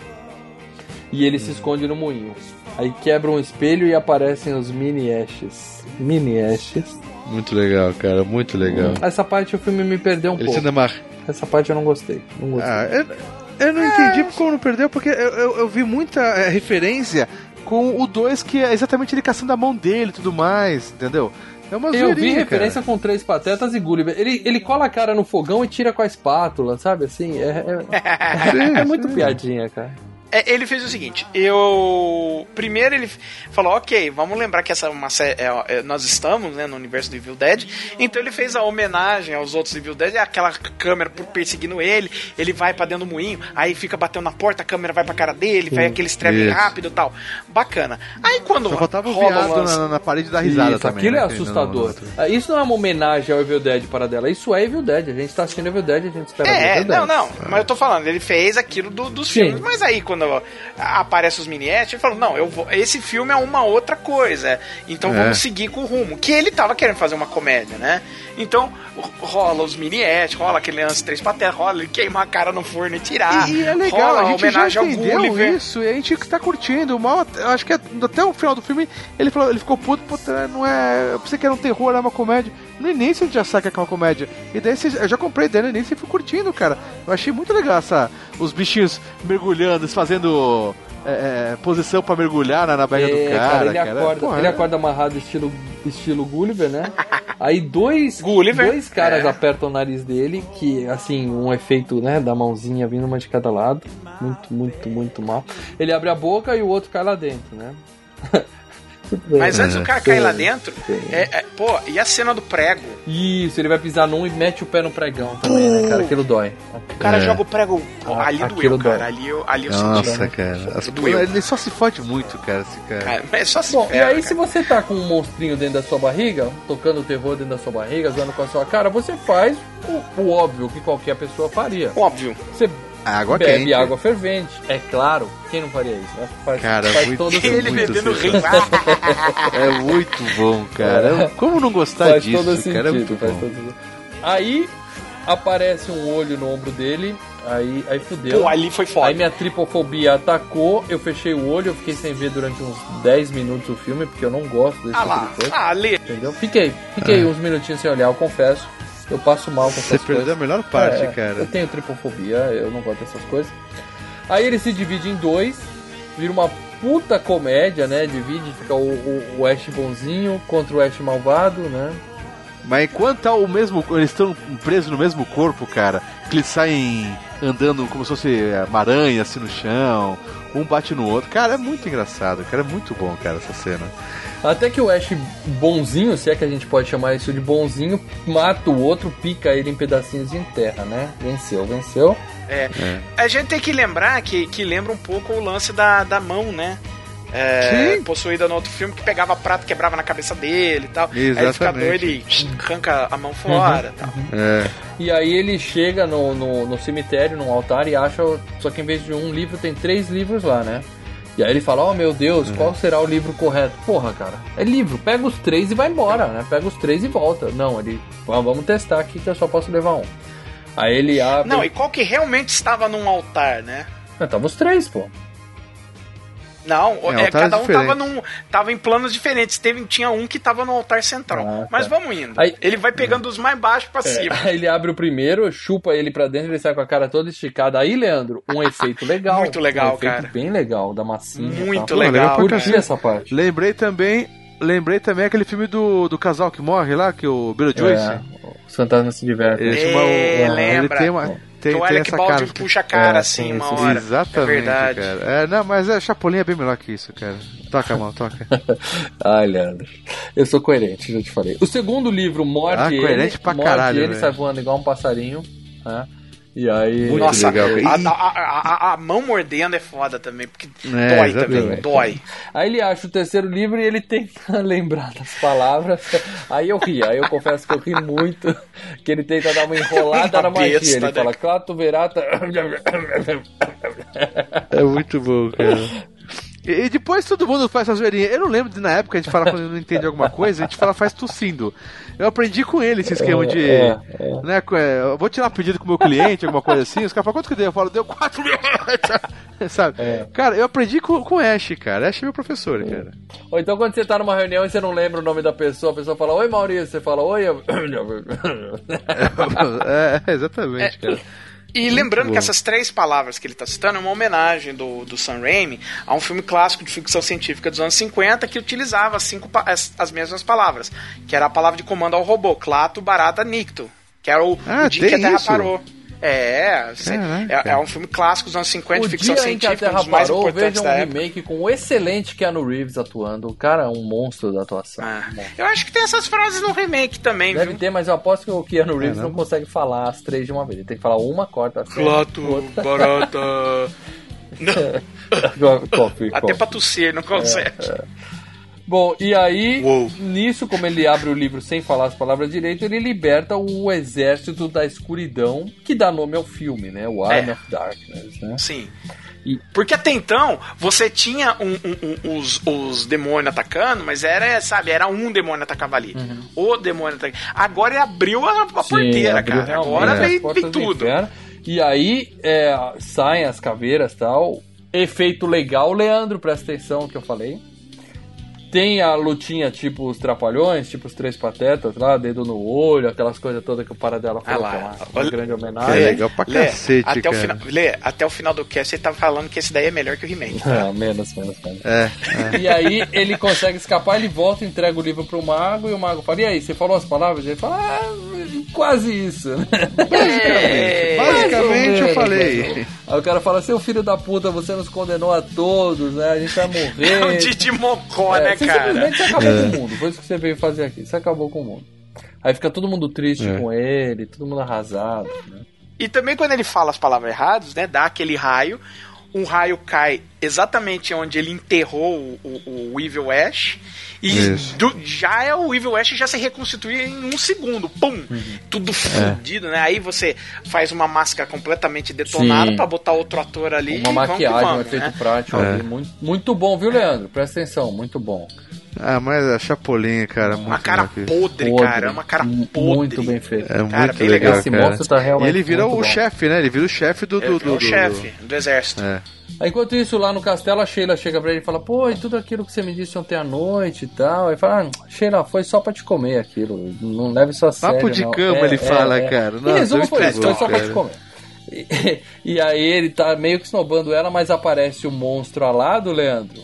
E ele se esconde no moinho. Aí quebra um espelho e aparecem os mini ashes. Mini ashes. Muito legal, cara, muito legal. Essa parte o filme me perdeu um Ele pouco. mar... Essa parte eu não gostei. Não gostei. Ah, eu, eu não entendi como não perdeu, porque eu, eu, eu vi muita é, referência com o 2, que é exatamente ele caçando a mão dele e tudo mais, entendeu? É uma eu vi zoeirinha, referência cara. com três patetas e Gulliver. Ele, ele cola a cara no fogão e tira com a espátula, sabe? Assim, é, é, é muito piadinha, cara. É, ele fez o seguinte, eu... Primeiro ele falou, ok, vamos lembrar que essa é uma série... é, é, nós estamos né, no universo do Evil Dead, então ele fez a homenagem aos outros Evil Dead, é aquela câmera por- perseguindo ele, ele vai pra dentro do moinho, aí fica batendo na porta, a câmera vai pra cara dele, vai aquele estreme rápido e tal. Bacana. Aí quando Só faltava o viado lance- na, na parede da risada isso, também. aquilo né, é assustador. não- Ah, Isso não é uma homenagem ao Evil Dead para dela. Isso é Evil Dead. A gente tá assistindo Evil Dead, a gente espera É, Evil Dead. não, não, mas eu tô falando, ele fez aquilo do- dos Sim. filmes, mas aí quando quando aparece os miniates, ele falou: Não, eu vou, esse filme é uma outra coisa. Então É. vamos seguir com o rumo. Que ele tava querendo fazer uma comédia, né? Então rola os miniates, rola aquele lance três patetas, rola ele queimar a cara no forno e tirar. E, e é legal, rola a gente já homenagem ao entendeu Gulliver. isso e a gente tá curtindo. Mal, acho que é- até o final do filme ele, falou, ele ficou puto, puta, não é. Eu pensei que era um terror, era uma comédia. No início a gente já sabe que é uma comédia. E daí você- eu já comprei daí no início e fui curtindo, cara. Eu achei muito legal essa, os bichinhos mergulhando, eles fazendo é, é, posição pra mergulhar na, na barriga É, do cara. ele, cara. acorda, Porra, ele é- acorda amarrado estilo, estilo Gulliver, né? Aí dois, Gulliver, dois caras é. apertam o nariz dele, que assim, um efeito, né, da mãozinha vindo uma de cada lado. Muito, muito, muito mal. Ele abre a boca e o outro cai lá dentro, né? Muito bem. Mas antes do cara cair lá dentro, é, é- pô, e a cena do prego? Isso, ele vai pisar num e mete o pé no pregão também, né, cara? Aquilo dói. O cara É. joga o prego. Pô, Ah, ali doeu, cara. Ali eu, ali eu Nossa, senti. cara. As- Doeu. ele só se fode muito, cara, esse cara. Cara, é só se Bom, e aí cara. se você tá com um monstrinho dentro da sua barriga, tocando o terror dentro da sua barriga, zoando com a sua cara, você faz o, o óbvio que qualquer pessoa faria. Óbvio. Você Água bebe quente. água fervente. É claro, quem não faria isso? né? Faz, Cara, faz muito- todo Ele muito bebendo. É muito bom, cara. Como não gostar faz disso, todo sentido, cara? É muito faz bom. todo sentido. Aí aparece um olho no ombro dele, aí, aí fudeu. Pô, ali foi Aí foda. minha tripofobia atacou, eu fechei o olho, eu fiquei sem ver durante uns 10 minutos o filme, porque eu não gosto desse Ah tipo lá, de coisa. ah, ali. Entendeu? Fiquei, fiquei uns minutinhos sem olhar, eu confesso. Eu passo mal com essas É. Você coisas. perdeu a melhor parte, É, cara. Eu tenho tripofobia, eu não gosto dessas coisas. Aí ele se divide em dois, vira uma puta comédia, né? Divide, fica o, o, o Ash bonzinho contra o Ash malvado, né? Mas enquanto tá o mesmo. Eles estão presos no mesmo corpo, cara, que eles saem andando como se fosse é, uma aranha assim no chão, um bate no outro. Cara, é muito engraçado, cara. É muito bom, cara, essa cena. Até que o Ash bonzinho, se é que a gente pode chamar isso de bonzinho, mata o outro, pica ele em pedacinhos e enterra, né? Venceu, venceu. É. A gente tem que lembrar que, que lembra um pouco o lance da, da mão, né? É, possuída no outro filme que pegava prato quebrava na cabeça dele e tal. Aí ele fica Exatamente. doido e arranca a mão fora e tal. É. E aí ele chega no, no, no cemitério, num altar, e acha. Só que em vez de um livro, tem três livros lá, né? E aí ele fala, oh meu Deus, qual será o livro correto? Porra, cara, é livro, pega os três e vai embora, né? Pega os três e volta. Não, ele. "Ah, Vamos testar aqui que eu só posso levar um. Aí ele abre. Não, e qual que realmente estava num altar, né? Ah, tava os três, pô. Não, É, é, cada um tava, num, tava em planos diferentes. Teve, tinha um que tava no altar central. Ah, tá. Mas vamos indo. Aí- ele vai pegando os mais baixos pra cima. Aí ele abre o primeiro, chupa ele pra dentro, ele sai com a cara toda esticada. Aí, Leandro, um efeito legal. Muito legal, um efeito cara. bem legal, da massinha. e Muito legal, legal pra Curti cacete. essa parte. Lembrei também. Lembrei também aquele filme do, do casal que morre lá, que o Beetlejuice. É, os fantasmas se divertem. Ele, É, uma- ele lembra. tem uma. Tem, o tem Alec essa Baldwin cara. puxa a cara É, assim sim, uma hora. Exatamente, é verdade. cara. É, não, mas é, Chapolin é bem melhor que isso, cara. Toca, mal, toca. Ai, Leandro. Eu sou coerente, já te falei. O segundo livro morde Ah, ele. coerente pra morde caralho, ele, velho. sai voando igual um passarinho. né? E aí. Muito Nossa, legal, a, a- a- a- a mão mordendo é foda também, porque É, dói exatamente. também, dói. Aí ele acha o terceiro livro e ele tenta lembrar das palavras. Aí eu ri, aí eu confesso que eu ri muito. Que ele tenta dar uma enrolada Uma na magia. besta, ele né? fala, Clato Verata. É muito bom, cara. E, depois todo mundo faz essa zoeirinha. Eu não lembro de na época a gente fala quando não entende alguma coisa, a gente fala faz tossindo. Eu aprendi com ele esse esquema de. É, Né, co- é, eu vou tirar um pedido com o meu cliente, alguma coisa assim. Os caras falam, quanto que deu? Eu falo, deu 4 mil. Sabe? É. Cara, eu aprendi com, com o Ash, cara. Ash é meu professor, cara. Ou então quando você tá numa reunião e você não lembra o nome da pessoa, a pessoa fala, oi Maurício, você fala, oi. eu-" é, exatamente, cara. E lembrando bom. que essas três palavras que ele está citando é uma homenagem do, do Sam Raimi a um filme clássico de ficção científica dos anos 50 que utilizava as, cinco, as, as mesmas palavras, que era a palavra de comando ao robô, Clato, Barata, Nicto, que era o, Ah, o dia que a Terra isso? parou. É, Caraca. é, é um filme clássico dos anos 50 o ficção dia em que a científica, um Terra dos mais parou, importantes veja um da época. remake com o excelente Keanu Reeves atuando. O cara é um monstro da atuação. Ah, eu acho que tem essas frases no remake também, Deve viu? ter, mas eu aposto que o Keanu É, Reeves não consegue falar as três de uma vez. Ele tem que falar uma, corta. Clato, barata. Não, Coffee, até coffee. pra tossir, não consegue. Bom, e aí, Uou. nisso, como ele abre o livro sem falar as palavras direito, ele liberta o exército da escuridão, que dá nome ao filme, né? O Army É. of Darkness, né? Sim. E- Porque até então, você tinha um- um- um- os, os demônios atacando, mas era, sabe, era um demônio atacava ali. O demônio atacava. Agora ele abriu a, a Uhum. Sim, porteira, abriu cara. Agora vem, vem do tudo. E aí é, saem as caveiras e tal. Efeito legal, Leandro, presta atenção no que eu falei. Tem a lutinha tipo os trapalhões, tipo os três patetas lá, dedo no olho, aquelas coisas todas que o Paradela falou, Ah lá, que é uma, uma olha- grande É homenagem. legal pra Lê, cacete, até cara. O final, Lê, até o final do cast ele tava falando que esse daí é melhor que o He-Man. Ah, menos, menos, menos. É, E aí ele consegue escapar, ele volta, entrega o livro pro mago e o mago fala: E aí, você falou as palavras? Ele fala: Ah, quase isso. né? É, Basicamente eu falei. Aí o cara fala: Seu filho da puta, você nos condenou a todos, né? A gente vai morrer. é um Didi Mocó, É, né, você cara? simplesmente você acabou com o mundo. Foi isso que você veio fazer aqui. Você acabou com o mundo. Aí fica todo mundo triste É. com ele, todo mundo arrasado. Né? E também quando ele fala as palavras erradas, né? Dá aquele raio. Um raio cai exatamente onde ele enterrou o, o, o Evil Ash. E do- já é o Evil Ash já se reconstitui em um segundo. Pum! Uhum. Tudo fudido, né? Aí você faz uma máscara completamente detonada pra botar outro ator ali. e Uma vamos maquiagem, um vamos, efeito né? prático É. ali. Muito, muito bom, viu, Leandro? Presta atenção, muito bom. Ah, mas a Chapolin, cara, muito Uma cara podre, Podre. cara. Uma cara podre. Muito bem feito. É Cara, muito bem legal, legal. Esse monstro tá realmente E ele vira o bom. chefe, né? Ele vira o chefe do... do, Ele do, é o chefe do exército. É. Aí, Enquanto isso, lá no castelo, a Sheila chega pra ele e fala: Pô, e tudo aquilo que você me disse ontem à noite e tal. Aí fala: ah, Sheila, foi só pra te comer aquilo. Não leve isso a sério. Papo de não." cama, É, ele é, fala, é. cara. Em Nossa, resumo, foi isso, foi só pra te comer. E, e aí ele tá meio que snobando ela, mas aparece o monstro alado, Leandro.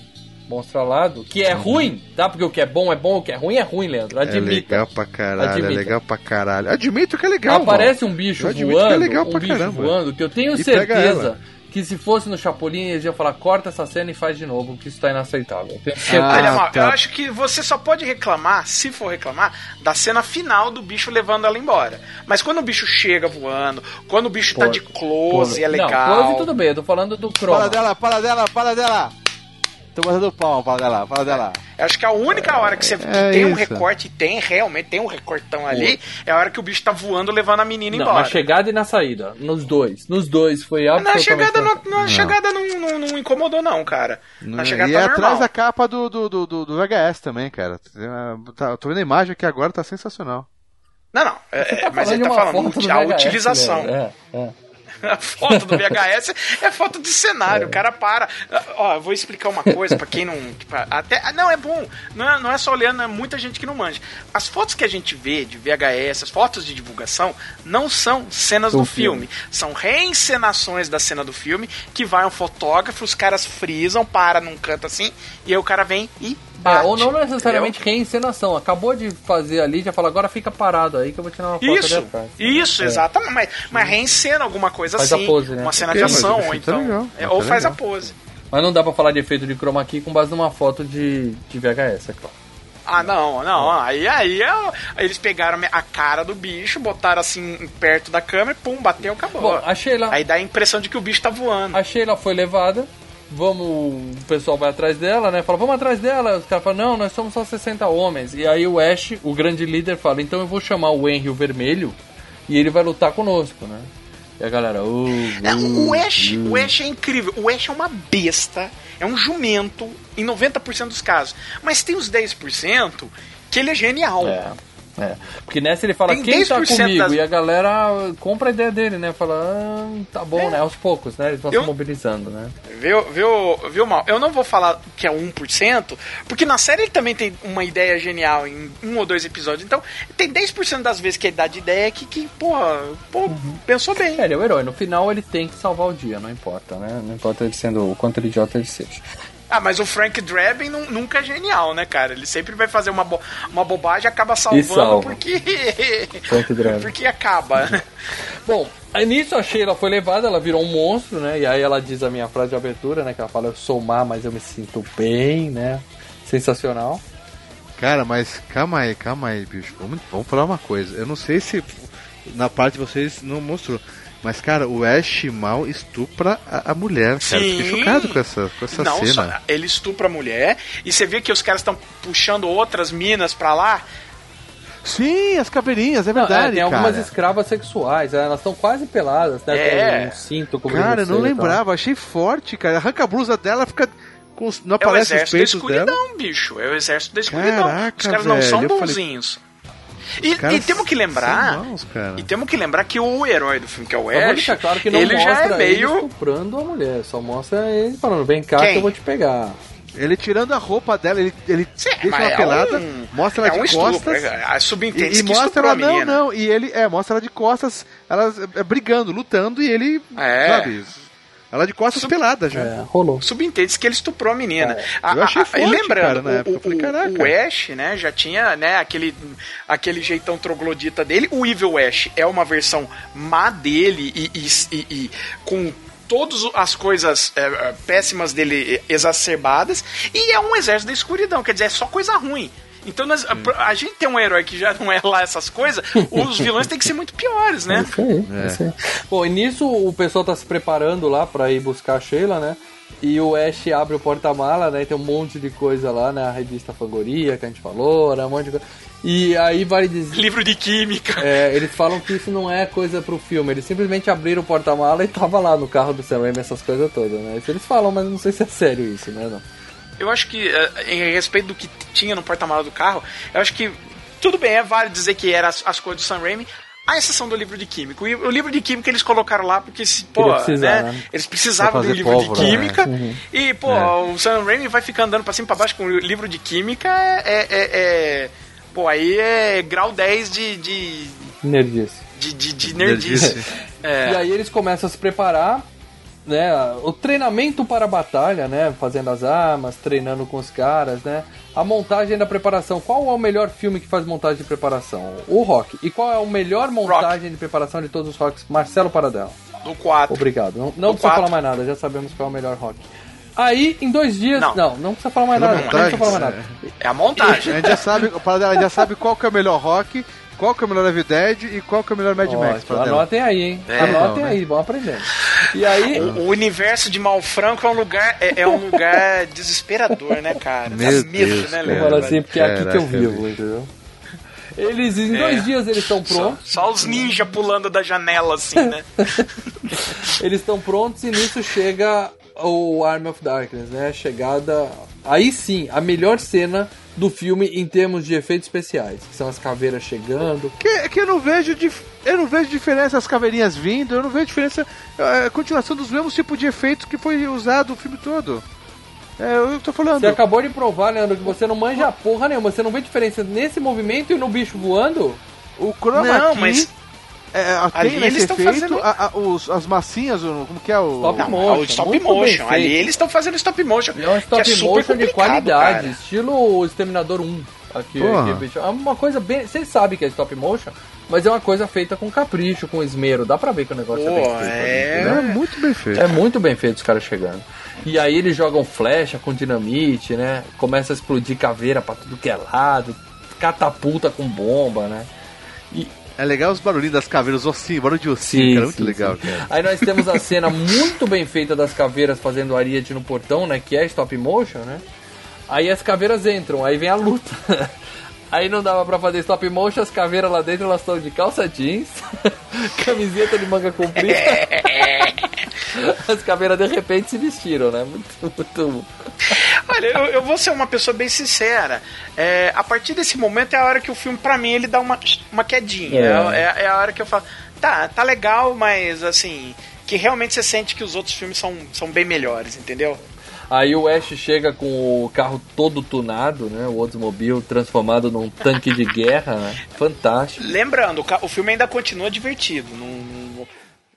Monstro alado, que é ruim, tá? Porque o que é bom é bom, o que é ruim é ruim, Leandro. É Admita. legal pra caralho, Admita. é legal pra caralho. Admito que é legal, Aparece Val. um bicho Eu admito que é voando, legal um bicho caramba. voando, que eu tenho E certeza que se fosse no Chapolin, eles iam falar, corta essa cena e faz de novo, que isso tá inaceitável. Ah, Olha, Mal, tá. eu acho que você só pode reclamar, se for reclamar, da cena final do bicho levando ela embora. Mas quando o bicho chega voando, quando o bicho tá Pô, de close, é legal. Não, close tudo bem, eu tô falando do Fala Chroma. dela, fala dela, fala dela. Tô batendo palma, fala dela, fala dela. Eu acho que a única hora que você que É tem um isso. recorte, tem realmente, tem um recortão ali, é a hora que o bicho tá voando levando a menina Não, embora. na chegada e na saída. Nos dois. Nos dois foi Na absolutamente... chegada, não, na chegada não, não, não incomodou, não, cara. Na chegada e tá é normal. atrás da capa do, do, do, do, do VHS também, cara. Tá, eu tô vendo a imagem aqui agora, tá sensacional. Não, não, é- Você é, tá mas ele tá falando a utilização. Leandro. É, é. A foto do VHS é foto de cenário, o cara para. Ó, eu vou explicar uma coisa pra quem não. tipo, até, ah, não, é bom. Não é, não é só olhando, é muita gente que não manja. As fotos que a gente vê de VHS, as fotos de divulgação, não são cenas Do do filme. filme. São reencenações da cena do filme que vai um fotógrafo, os caras frisam, para num canto assim, e aí o cara vem e. É, ou não necessariamente entendeu? reencenação. Acabou de fazer ali, já fala, agora fica parado aí que eu vou tirar uma foto ali Isso, atrás. isso, É. exatamente. Mas, mas reencena alguma coisa Faz a assim. pose, né? Uma cena Ok, de ação, ou tá então. legal, é, ou faz a legal. pose. Mas não dá pra falar de efeito de chroma key com base numa foto de, de VHS, é claro. Ah, não, não. Aí, aí, é- aí eles pegaram a cara do bicho, botaram assim perto da câmera e pum, bateu, acabou. Bom, a Sheila, Aí dá a impressão de que o bicho tá voando. a Sheila foi levada, vamos, o pessoal vai atrás dela, né? Fala, vamos atrás dela. Os caras falam, não, nós somos só 60 homens. E aí o Ash, o grande líder, fala, então eu vou chamar o Henry o Vermelho e ele vai lutar conosco, né? E a galera, É, uh, o, Ash, uh. o Ash é incrível. O Ash é uma besta, é um jumento em 90% dos casos. Mas tem os 10% que ele é genial. É. É. Porque nessa ele fala Tem quem tá 10% comigo das- e a galera compra a ideia dele, né? Fala, ah, tá bom, né? Aos poucos, né? Eles vão Eu- se mobilizando, né? Viu, viu, viu, Mal? Eu não vou falar que é 1%, porque na série ele também tem uma ideia genial em um ou dois episódios. Então, tem 10% das vezes que ele dá de ideia que, que porra, pô, pensou bem. É, ele é o herói. No final ele tem que salvar o dia, não importa, né? Não importa ele sendo o quanto idiota ele seja. Ah, mas o Frank Drebin nu- nunca é genial, né, cara? Ele sempre vai fazer uma, bo uma bobagem e acaba salvando salva. porque. Frank Drebin. porque acaba. Bom, aí nisso a Sheila foi levada, ela virou um monstro, né? E aí ela diz a minha frase de abertura, né? Que ela fala, eu sou má, mas eu me sinto bem, né? Sensacional. Cara, mas calma aí, calma aí, bicho. Vamos, vamos falar uma coisa. Eu não sei se na parte de vocês não mostrou. Mas, cara, o Ash mal estupra a, a mulher, cara. Eu Fiquei Sim. chocado com essa, com essa não, cena. só, ele estupra a mulher e você vê que os caras estão puxando outras minas pra lá. Sim, as caveirinhas, é Não, é, verdade, tem algumas cara. escravas sexuais, é, elas estão quase peladas, né? É. Com um cinto cobrindo Cara, eu não lembrava, achei forte, cara. Arranca a blusa dela, fica. Com, não É o aparece exército da escuridão, dela. bicho. É o exército da escuridão. Caraca, os caras não são velho, eu falei- bonzinhos. E, e temos que lembrar. cara. E temos que lembrar que o herói do filme, que é o Ash, deixar claro que não ele já é ele meio. estuprando a mulher, só mostra ele falando, vem cá Quem? que eu vou te pegar. Ele tirando a roupa dela, ele, ele Sim, deixa ela é pelada, um- mostra ela é um de estupro. costas. é- A E, subentende e que mostra ela, menina. não, não, e ele, é, mostra ela de costas, ela é, brigando, lutando, e ele, É. sabe, ela de costas pelada já. É, rolou. subentende que ele estuprou a menina. A- Eu achei a- a- forte, lembrando, cara, na o, época. Eu falei, o- caraca. o Ash, né, já tinha, né, aquele, aquele jeitão troglodita dele. O Evil Ash é uma versão má dele e, e- e- e com todas as coisas é, é, péssimas dele exacerbadas. E é um exército da escuridão, quer dizer, é só coisa ruim. Então nós- a, a gente tem um herói que já não é lá essas coisas, os vilões têm que ser muito piores, É né? isso aí, é isso aí. Bom, e nisso o pessoal tá se preparando lá pra ir buscar a Sheila, né? E o Ash abre o porta-mala, né? e Tem um monte de coisa lá, né? A revista Fangoria que a gente falou, né? Um monte de coisa. E aí vale dizer. Livro de química. É, eles falam que isso não é coisa pro filme, eles simplesmente abriram o porta-mala e tava lá no carro do Sam Raimi essas coisas todas, né? Isso eles falam, mas não sei se é sério isso, né? Não. Eu acho que, eh, em respeito do que tinha no porta-malas do carro, eu acho que tudo bem, é válido dizer que eram as, as coisas do Sam Raimi, a exceção do livro de química. O, o livro de química eles colocaram lá porque, se, pô, precisar, né, né? eles precisavam um fazer livro pólvora, de né? química. Uhum. E, pô, o Sam Raimi vai ficar andando pra cima e pra baixo com o livro de química, é. é- é- é- pô, aí é grau 10 de. de, Nerdice. de, de, de nerdice. É. E aí eles começam a se preparar, né? O treinamento para a batalha, né? Fazendo as armas, treinando com os caras, né? A montagem da preparação. Qual é o melhor filme que faz montagem de preparação? O Rock. E qual é a melhor montagem de preparação de todos os Rocks? Marcelo Paradela. Do 4. Obrigado. Não, não precisa quatro. falar mais nada, já sabemos qual é o melhor Rock. Aí, em dois dias. Não, Não. não, precisa falar mais nada. Não precisa falar mais montagem, nada. É a A montagem. gente já sabe, o Paradela, a já sabe qual que é o melhor rock, qual que é o melhor Evil Dead e qual que é o melhor Mad Max. Ótimo, Paradela. anotem aí, hein? É. anotem né? aí, vão aprendendo. E aí. O, o universo de Malfranco é um lugar, é, é um lugar desesperador, né, cara? Dá Meu medo, Deus, né. Eu Leandro? falo assim, porque é aqui que eu vivo, entendeu? Eles, em dois É. dias, eles estão Só, prontos. só os ninjas pulando da janela, assim, né? Eles estão prontos e nisso chega o Army of Darkness, né? Chegada. Aí sim, a melhor cena do filme em termos de efeitos especiais. Que são as caveiras chegando. Que, que eu não vejo dif- eu não vejo diferença as caveirinhas vindo, eu não vejo diferença é, continuação dos mesmos tipos de efeitos que foi usado o filme todo. É, eu tô falando. Você acabou de provar, Leandro, que você não manja porra nenhuma. Você não vê diferença nesse movimento e no bicho voando? O chroma Não, key, mas é, ali tem nesse eles tão efeito fazendo- a- a- os- as massinhas, como que é o... Stop Não, motion, o stop motion. Ali eles estão fazendo stop motion. É um stop que é super motion de complicado, qualidade, cara. estilo Exterminador 1. Aqui, aqui, bicho. É uma coisa bem. Vocês sabem que é stop motion, mas é uma coisa feita com capricho, com esmero. Dá pra ver que o negócio Pô, é bem feito. ali, é. entendeu? É muito bem feito. É muito bem feito os caras chegando. E aí eles jogam flecha com dinamite, né? Começa a explodir caveira pra tudo que é lado, catapulta com bomba, né? É legal os barulhinhos das caveiras, os ossinhos, barulho de ossinho, cara, muito legal, sim. cara. Aí nós temos a cena muito bem feita das caveiras fazendo ariete no portão, né? Que é stop motion, né? Aí as caveiras entram, aí vem a luta. Aí não dava pra fazer stop motion, as caveiras lá dentro elas estão de calça jeans, camiseta de manga comprida. As caveiras de repente se vestiram, né? Muito, muito. Olha, eu, eu vou ser uma pessoa bem sincera. É, a partir desse momento é a hora que o filme, pra mim, ele dá uma, uma quedinha. É. É, é- é a hora que eu falo, tá, tá legal, mas assim, que realmente você sente que os outros filmes são, são bem melhores, entendeu? Aí o Ash chega com o carro todo tunado, né? O Oldsmobile transformado num tanque de guerra, né? Fantástico. Lembrando, o, filme ainda continua divertido. Não-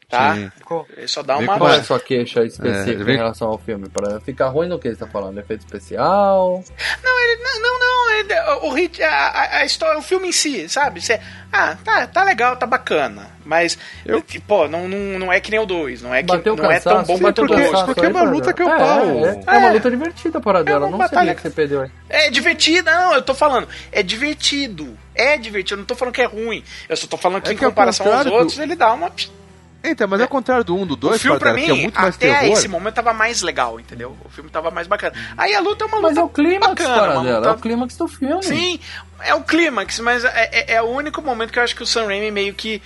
tá? Sim. Ele só dá uma. Qual é a sua queixa específica É, vem- em relação ao filme? Para ficar ruim no que você tá falando? Efeito especial? Não, ele, não, não, não, ele- o, rit- a, a- a história, o filme em si, sabe? Você, ah, tá, tá legal, tá bacana. Mas, pô, não, não, não é que nem o 2, não é, que, Bateu não é tão cansaço, bom quanto o porque- 2. porque é uma luta que é o é, pau. É, é uma É. luta divertida para dela. uma não batalha- sabia que você perdeu aí. É divertido, não, eu tô falando, é divertido. É divertido, eu não tô falando que é ruim. Eu só tô falando que É em que ao comparação aos outros, ele dá uma. Então, mas é ao contrário do 1, do 2, o filme, pra mim, é muito mais até terror. esse momento tava mais legal, entendeu? O filme tava mais bacana. Aí a luta é uma luta Mas é o clímax, bacana, cara, luta- É o clímax do filme. Sim, é o clímax, mas é, é- é o único momento que eu acho que o Sam Raimi meio que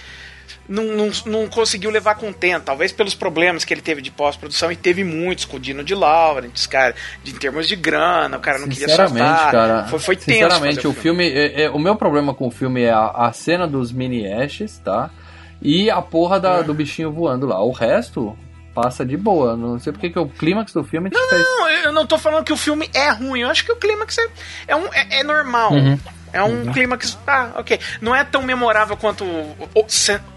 não, não, não conseguiu levar contento. Talvez pelos problemas que ele teve de pós-produção, e teve muitos com o Dino de Laurentiis, cara, de, em termos de grana, o cara não queria Sinceramente, soltar. cara. Foi, foi tenso. Sinceramente, fazer o filme. é- é- o meu problema com o filme é a, a cena dos mini Ashes, tá? E a porra da- É. do bichinho voando lá. O resto passa de boa. Não sei porque que o clímax do filme te fez. Não, eu não tô falando que o filme é ruim. Eu acho que o clímax é, é, um, é, é normal. Uhum. É um clímax. Ah, ok. Não é tão memorável quanto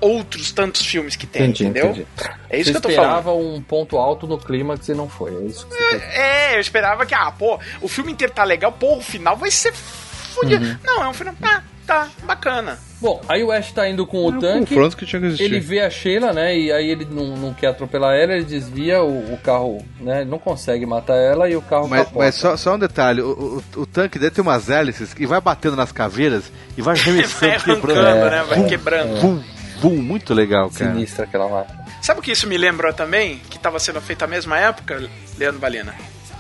outros tantos filmes que tem, Entendi, entendeu? entendi. É isso Você que eu tô falando. esperava um ponto alto no clímax e não foi. É isso que você dizer. É, eu esperava que, ah, pô, o filme inteiro tá legal, pô, o final vai ser fudido. Uhum. Não, é um final. Ah, tá, bacana. Bom, aí o Ash tá indo com o É tanque. confronto que tinha que existir. Ele vê a Sheila, né? E aí ele não, não quer atropelar ela, ele desvia o, o carro, né? Ele não consegue matar ela e o carro Mas, capota. mas só, só um detalhe, o, o, o tanque dele tem umas hélices que vai batendo nas caveiras e vai remessando, quebrando. né? Vai quebrando. Bum, bum, muito legal, cara. Sinistra aquela máquina. Sabe o que isso me lembrou também? Que tava sendo feito na mesma época, Leandro Valina?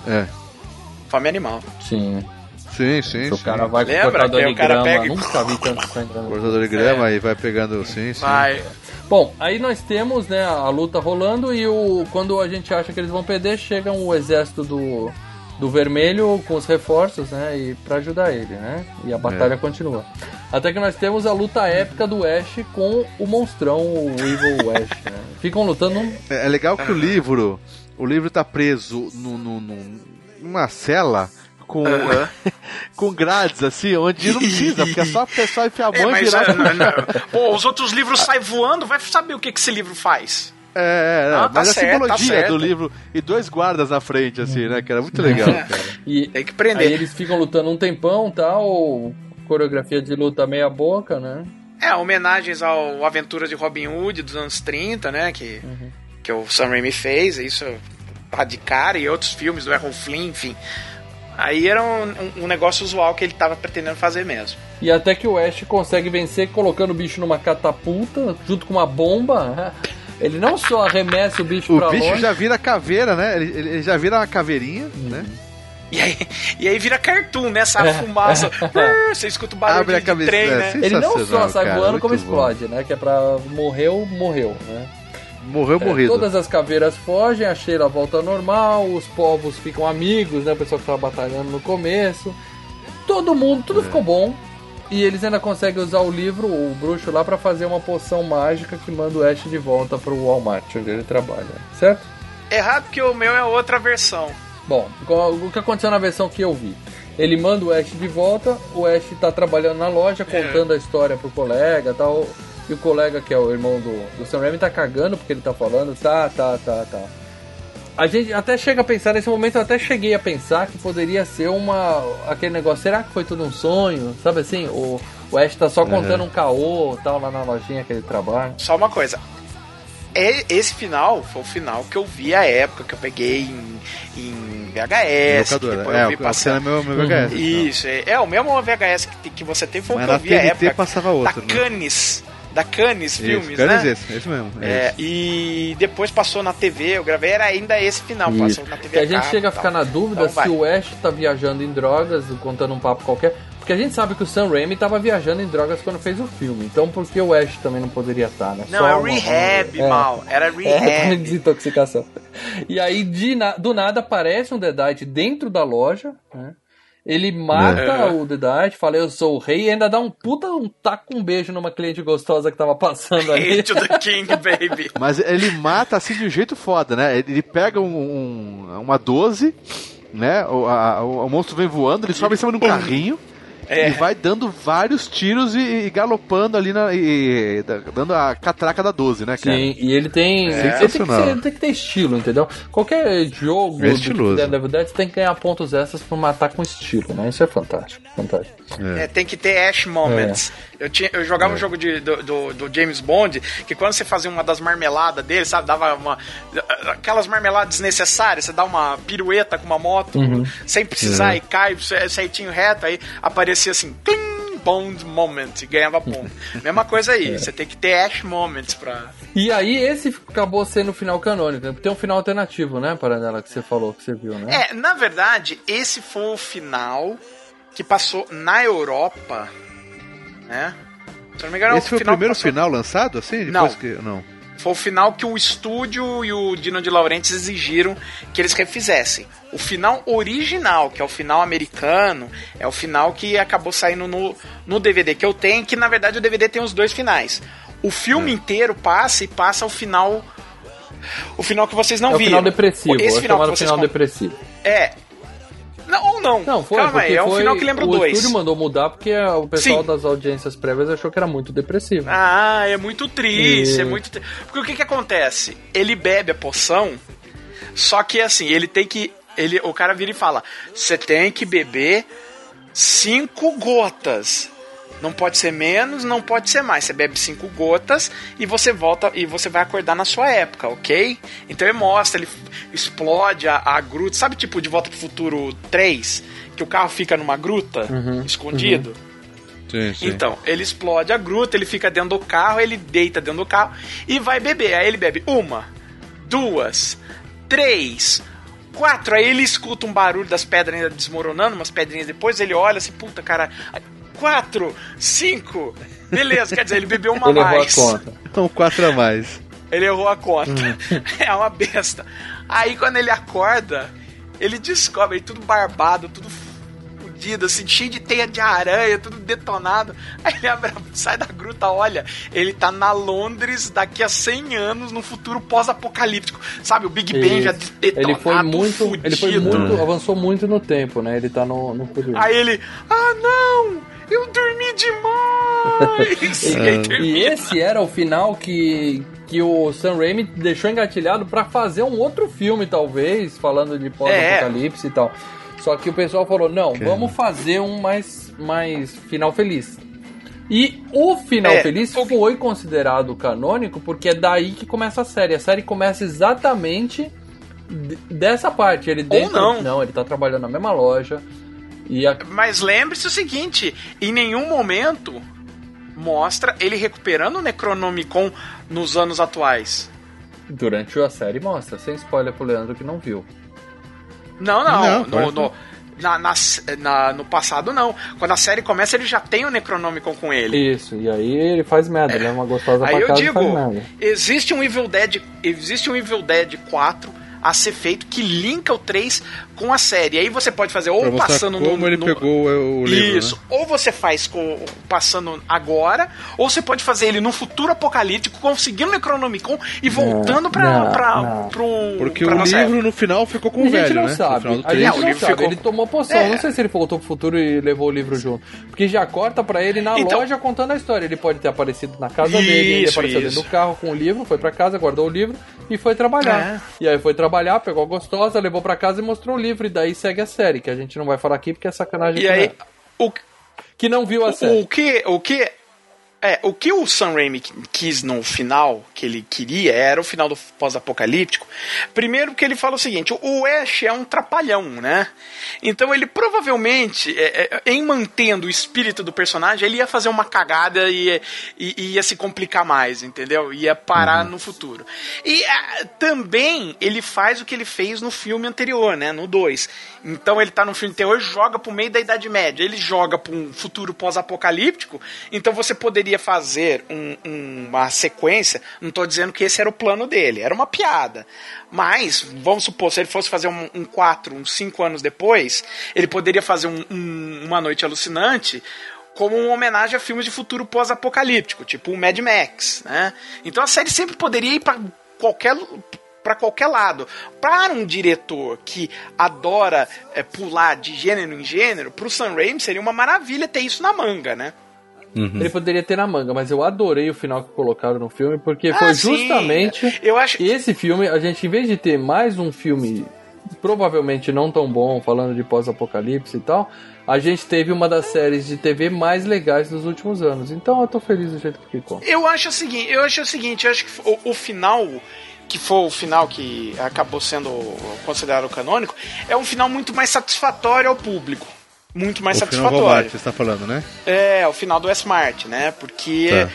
É. Fome Animal. Sim. Sim, sim, o sim. cara vai com Lembra cortador que de o cara grama. pega Nunca vi tanto vida. Cortador de grama e vai pegando, sim, sim. Vai. Bom, aí nós temos né, a luta rolando e o, quando a gente acha que eles vão perder, chega o exército do, do vermelho com os reforços, né? E pra ajudar ele, né? E a batalha continua. Até que nós temos a luta épica do Ash com o monstrão, o Evil Ash, né? Ficam lutando num- É é legal que o livro, o livro tá preso no, no- no- numa cela com, com grades, assim, onde não precisa, porque é só a pessoa enfiar a É, mão e mas virar. é, não, não. Pô, os outros livros saem voando, vai saber o que, que esse livro faz. É, é, Ah, tá mas a certo, tá simbologia certo. do livro e dois guardas na frente, assim, né, cara? Muito legal, É. cara. e Tem que prender. aí eles ficam lutando um tempão, tal, coreografia de luta meia boca, né? É, homenagens ao Aventura de Robin Hood dos anos 30, né? Que, que o Sam Raimi fez, isso tá de cara, e outros filmes do Errol Flynn, enfim. Aí era um, um- negócio usual que ele tava pretendendo fazer mesmo. E até que o Ash consegue vencer colocando o bicho numa catapulta, junto com uma bomba. Ele não só arremessa o bicho O pra bicho longe. já vira caveira, né? Ele, ele já vira uma caveirinha, né? E aí, e aí vira cartoon, né? Essa fumaça. brrr, Você escuta o barulho Abre a de cabeça, trem, é, né? Ele não só sai cara, voando, como bom. explode, né? Que é pra morreu, morreu, né? Morreu É, morrido. todas as caveiras fogem, a Sheila volta ao normal, os povos ficam amigos, né? O pessoal que tava batalhando no começo. Todo mundo, É. tudo ficou bom. E eles ainda conseguem usar o livro, o bruxo lá, pra fazer uma poção mágica que manda o Ash de volta pro Walmart, onde ele trabalha, certo? Errado que o meu é outra versão. Bom, o que aconteceu na versão que eu vi? Ele manda o Ash de volta, o Ash tá trabalhando na loja, contando a história pro colega e tal. E o colega, que é o irmão do, do Sam Raimi, tá cagando porque ele tá falando, tá, tá, tá, tá. A gente até chega a pensar, nesse momento eu até cheguei a pensar que poderia ser uma. aquele negócio, será que foi tudo um sonho? Sabe assim? O, o Ash tá só contando um caô tal lá na lojinha que ele trabalha. Só uma coisa. É- Esse final foi o final que eu vi a época que eu peguei em, em VHS. que Locadora. depois É, eu vi o- a cena é passando. meu, meu VHS. Isso, é, é o mesmo VHS que, que você tem foi Mas o que eu vi a época. passava outro, da né? Cannes. Da Cannes Filmes, Isso, Canis né? esse, esse mesmo. é É, esse. e depois passou na TV, eu gravei, era ainda esse final, Isso. passou na TV E a gente chega a ficar na dúvida Então vai. se o Ash tá viajando em drogas, contando um papo qualquer. Porque a gente sabe que o Sam Raimi tava viajando em drogas quando fez o filme. Então por que o Ash também não poderia estar, né? Não, Só é o uma- rehab, é. mal. Era É, rehab. desintoxicação. E aí, de na- do nada, aparece um Deadite dentro da loja, né? Ele mata É. o Deadite, fala eu sou o rei, e ainda dá um puta, um taco, um beijo numa cliente gostosa que tava passando ali. To the King, baby. Mas ele mata assim de um jeito foda, né? Ele pega um, um- uma 12, né? O, a- o- o monstro vem voando, ele sobe em cima de um carrinho. É. E vai dando vários tiros e, e galopando ali na. E, e da- dando a catraca da 12, né, cara? Sim, e ele tem. Ele tem, que ser- ele tem que ter estilo, entendeu? Qualquer jogo É do estiloso. Devil Dead tem que ganhar pontos extras por matar com estilo, né? Isso é fantástico. Fantástico. É, tem que ter Ash Moments. É. Eu, tinha, eu jogava um jogo de, do, do, do James Bond, que quando você fazia uma das marmeladas dele, sabe, dava uma. Aquelas marmeladas desnecessárias, você dá uma pirueta com uma moto Uhum. sem precisar e cai certinho reto, aí aparecia assim. Clim, Bond Moment e ganhava ponto. Mesma coisa aí, você tem que ter Ash Moments pra. E aí, esse acabou sendo o final canônico. Tem um final alternativo, né, Paranela, que você falou, que você viu, né? É, na verdade, esse foi o final que passou na Europa, né? Se eu não me engano, Esse foi o final primeiro passou- final lançado, assim? Não. Depois que... Não. Foi o final que o estúdio e o Dino de Laurentiis exigiram que eles refizessem. O final original, que é o final americano, é o final que acabou saindo no, no DVD que eu tenho, que na verdade o DVD tem os dois finais. O filme É. inteiro passa e passa o final. O final que vocês não é o viram. final depressivo. Esse é final que vocês final depressivo. É. Não, ou não. Não, foi, Calma aí, é um foi, final que lembra o o 2. estúdio mandou mudar porque o pessoal Sim. das audiências prévias achou que era muito depressivo. Ah, é muito triste, E- é muito. tri- Porque o que que acontece? Ele bebe a poção, só que assim, ele tem que. Ele, o cara vira e fala: você tem que beber cinco gotas. Não pode ser menos, não pode ser mais. Você bebe cinco gotas e você volta e você vai acordar na sua época, ok? Então ele mostra, ele explode a, a gruta. Sabe tipo de Volta pro Futuro 3? Que o carro fica numa gruta, escondido? Sim, sim. Então, ele explode a gruta, ele fica dentro do carro, ele deita dentro do carro e vai beber. Aí ele bebe uma, duas, três, quatro. Aí ele escuta um barulho das pedras ainda desmoronando, umas pedrinhas depois, ele olha assim, puta cara, quatro, cinco. Beleza, quer dizer, ele bebeu uma Ele errou a mais. conta. Então, quatro a mais. Ele errou a conta. Hum. é uma besta. Aí quando ele acorda, ele descobre ele tudo barbado, tudo fudido, assim, cheio de teia de aranha, tudo detonado. Aí ele abre, sai da gruta, olha, ele tá na Londres daqui a 100 anos, no futuro pós-apocalíptico. Sabe, o Big Ben já detonado, ele foi muito, fudido. ele foi muito, avançou muito no tempo, né? Ele tá no, no futuro. Aí ele, ah não, eu dormi demais. e aí E esse era o final que, que o Sam Raimi deixou engatilhado pra fazer um outro filme, talvez, falando de pós-apocalipse e tal. Só que o pessoal falou: não, vamos fazer um mais, mais final feliz. E o final É, feliz o- foi considerado canônico porque é daí que começa a série. A série começa exatamente dessa parte. Ele dentro, não. não, ele tá trabalhando na mesma loja. E a, Mas lembre-se o seguinte: em nenhum momento mostra ele recuperando o Necronomicon nos anos atuais. durante a série mostra, sem spoiler pro Leandro que não viu. Não, não. Não, no, no, na, na- na- no passado, não. Quando a série começa, ele já tem o Necronomicon com ele. Isso, e aí ele faz merda, ele é uma gostosa Aí pra eu casa digo, existe um Evil Dead, existe um Evil Dead 4 a ser feito que linka o 3 com a série. Aí você pode fazer ou passando como no, ele no- pegou o livro, Isso. né? Ou você faz com, passando agora, ou você pode fazer ele no futuro apocalíptico, conseguindo o Necronomicon e voltando pra, não, pra, não. pro. Porque pra o livro época. no final ficou com a o gente velho, não né? No sabe. final do A três. gente É, o não livro sabe. ficou- Ele tomou poção. É. Não sei se ele voltou pro futuro e levou o livro junto. Porque já corta pra ele na Então- loja contando a história. Ele pode ter aparecido na casa dele, ele Isso, apareceu isso. dentro do carro com o livro, foi pra casa, guardou o livro e foi trabalhar. É. E aí foi trabalhar, pegou a gostosa, levou pra casa e mostrou o livro. E daí segue a série, que a gente não vai falar aqui porque é sacanagem. E aí, ela. o, Que não viu a o, série. o que. O que é, o que o Sam Raimi quis no final, que ele queria, era o final do pós-apocalíptico. Primeiro que ele fala o seguinte, o Ash é um trapalhão, né? Então ele provavelmente, é, é, em mantendo o espírito do personagem, ele ia fazer uma cagada e, ia- e- e ia se complicar mais, entendeu? Ia parar no futuro. E ah, também ele faz o que ele fez no filme anterior, né? No 2. Então ele tá no filme anterior, joga pro meio da Idade Média. Ele joga pra um futuro pós-apocalíptico. Então você poderia fazer um- um- uma sequência. Não tô dizendo que esse era o plano dele, era uma piada. Mas, vamos supor, se ele fosse fazer um, um 4, uns 5 anos depois, ele poderia fazer um- um- uma noite alucinante como uma homenagem a filmes de futuro pós-apocalíptico, tipo o Mad Max, né? Então a série sempre poderia ir para qualquer para qualquer lado. Para um diretor que adora é, pular de gênero em gênero, pro Sam Raimi seria uma maravilha ter isso na manga, né? Ele poderia ter na manga, mas eu adorei o final que colocaram no filme, porque Ah, foi sim. justamente Eu acho esse filme, a gente, em vez de ter mais um filme provavelmente não tão bom, falando de pós-apocalipse e tal, a gente teve uma das séries de TV mais legais dos últimos anos. Então eu tô feliz do jeito que ficou. Eu acho o seguinte, eu acho o seguinte, eu acho que o, o final que foi o final que acabou sendo considerado canônico, é um final muito mais satisfatório ao público. Muito mais o final satisfatório. Walmart, você está falando, né? É, o final do S-Mart, né? Porque Tá.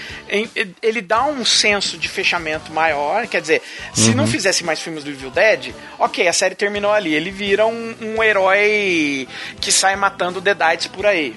ele dá um senso de fechamento maior. Quer dizer, se Uhum. não fizesse mais filmes do Evil Dead, ok, a série terminou ali. Ele vira um, um herói que sai matando Deadites por aí.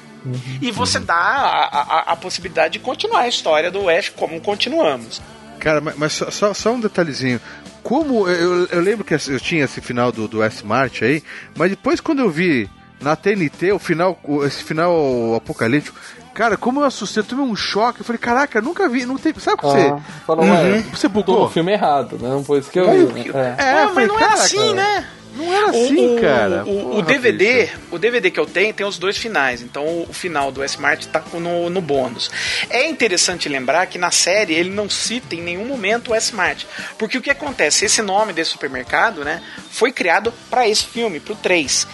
E você dá a, a- a possibilidade de continuar a história do Ash como continuamos. Cara, mas, mas só, só- só um detalhezinho. Como eu, eu lembro que eu tinha esse final do, do S-Mart aí, mas depois quando eu vi na TNT o final, o- esse final apocalíptico, cara, como eu assustei, eu tive um choque. Eu falei, caraca, eu nunca vi, não tem. Sabe o que você. Ah, falou, ué, Você tô no bugou? filme errado, né? Não foi isso que eu Mas vi. o né? É. É, Ué, eu mas falei, não é assim, né? Não era assim, o, cara. O, o DVD, o DVD que eu tenho tem os dois finais. Então o final do S-Mart tá no, no bônus. É interessante lembrar que na série ele não cita em nenhum momento o S-Mart. Porque o que acontece? Esse nome desse supermercado, né, foi criado para esse filme, pro 3.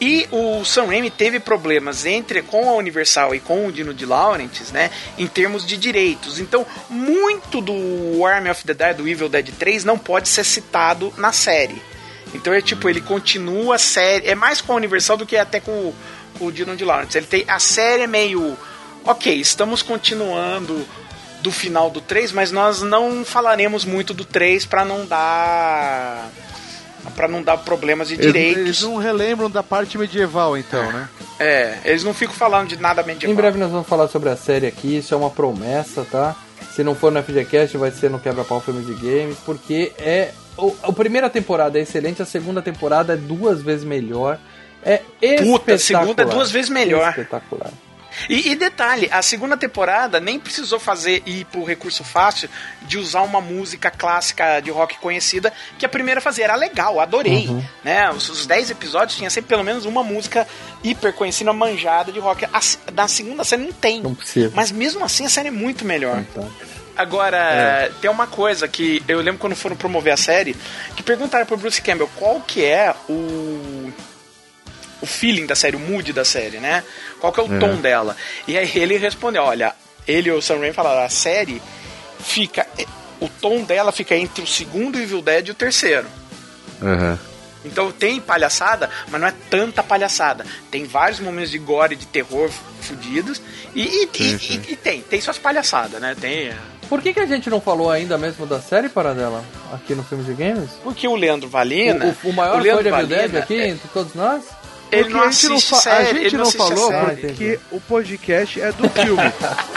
E o Sam Raimi teve problemas entre com a Universal e com o Dino de Laurentiis, né, em termos de direitos. Então, muito do Army of the Dead, do Evil Dead 3, não pode ser citado na série. Então é tipo, ele continua a série. É mais com a Universal do que até com, o- com o Dino de Laurentiis. Ele tem. A série é meio. Ok, estamos continuando do final do 3, mas nós não falaremos muito do 3 para não dar. Para não dar problemas de Eles, direitos. eles não relembram da parte medieval, então, né? É, eles não ficam falando de nada medieval. Em breve nós vamos falar sobre a série aqui, isso é uma promessa, tá? Se não for no FGCast, vai ser no Quebra-Pau Filmes e Games, porque é. O, a primeira temporada é excelente, a segunda temporada é duas vezes melhor. É Puta, a espetacular. segunda é duas vezes melhor. Espetacular. E, e detalhe, a segunda temporada nem precisou fazer ir pro recurso fácil de usar uma música clássica de rock conhecida que a primeira fazia. Era legal, adorei. Uhum. Né? Os, os 10 episódios tinha sempre pelo menos uma música hiper conhecida, manjada de rock. A, na segunda série não tem. Não precisa. Mas mesmo assim a série é muito melhor. Fantástico. Agora, É. tem uma coisa que eu lembro quando foram promover a série, que perguntaram pro Bruce Campbell qual que é o o feeling da série, o mood da série, né? Qual que é o tom dela? E aí ele respondeu, olha, ele e o Sam Raimi falaram, a série fica o tom dela fica entre o segundo Evil Dead e o terceiro. Aham. Então tem palhaçada, mas não é tanta palhaçada. Tem vários momentos de gore, de terror fudidos. E, e, e- e- e tem, tem suas palhaçadas, né? Tem. Por que, que a gente não falou ainda mesmo da série Paradela aqui no Filmes e Games? Porque o Leandro Valina. o, o, o maior Leandro fã de Evil Dead Valina, aqui é- entre todos nós? Ele Porque não a gente não, fa- a gente ele não a falou série. porque o podcast é do filme.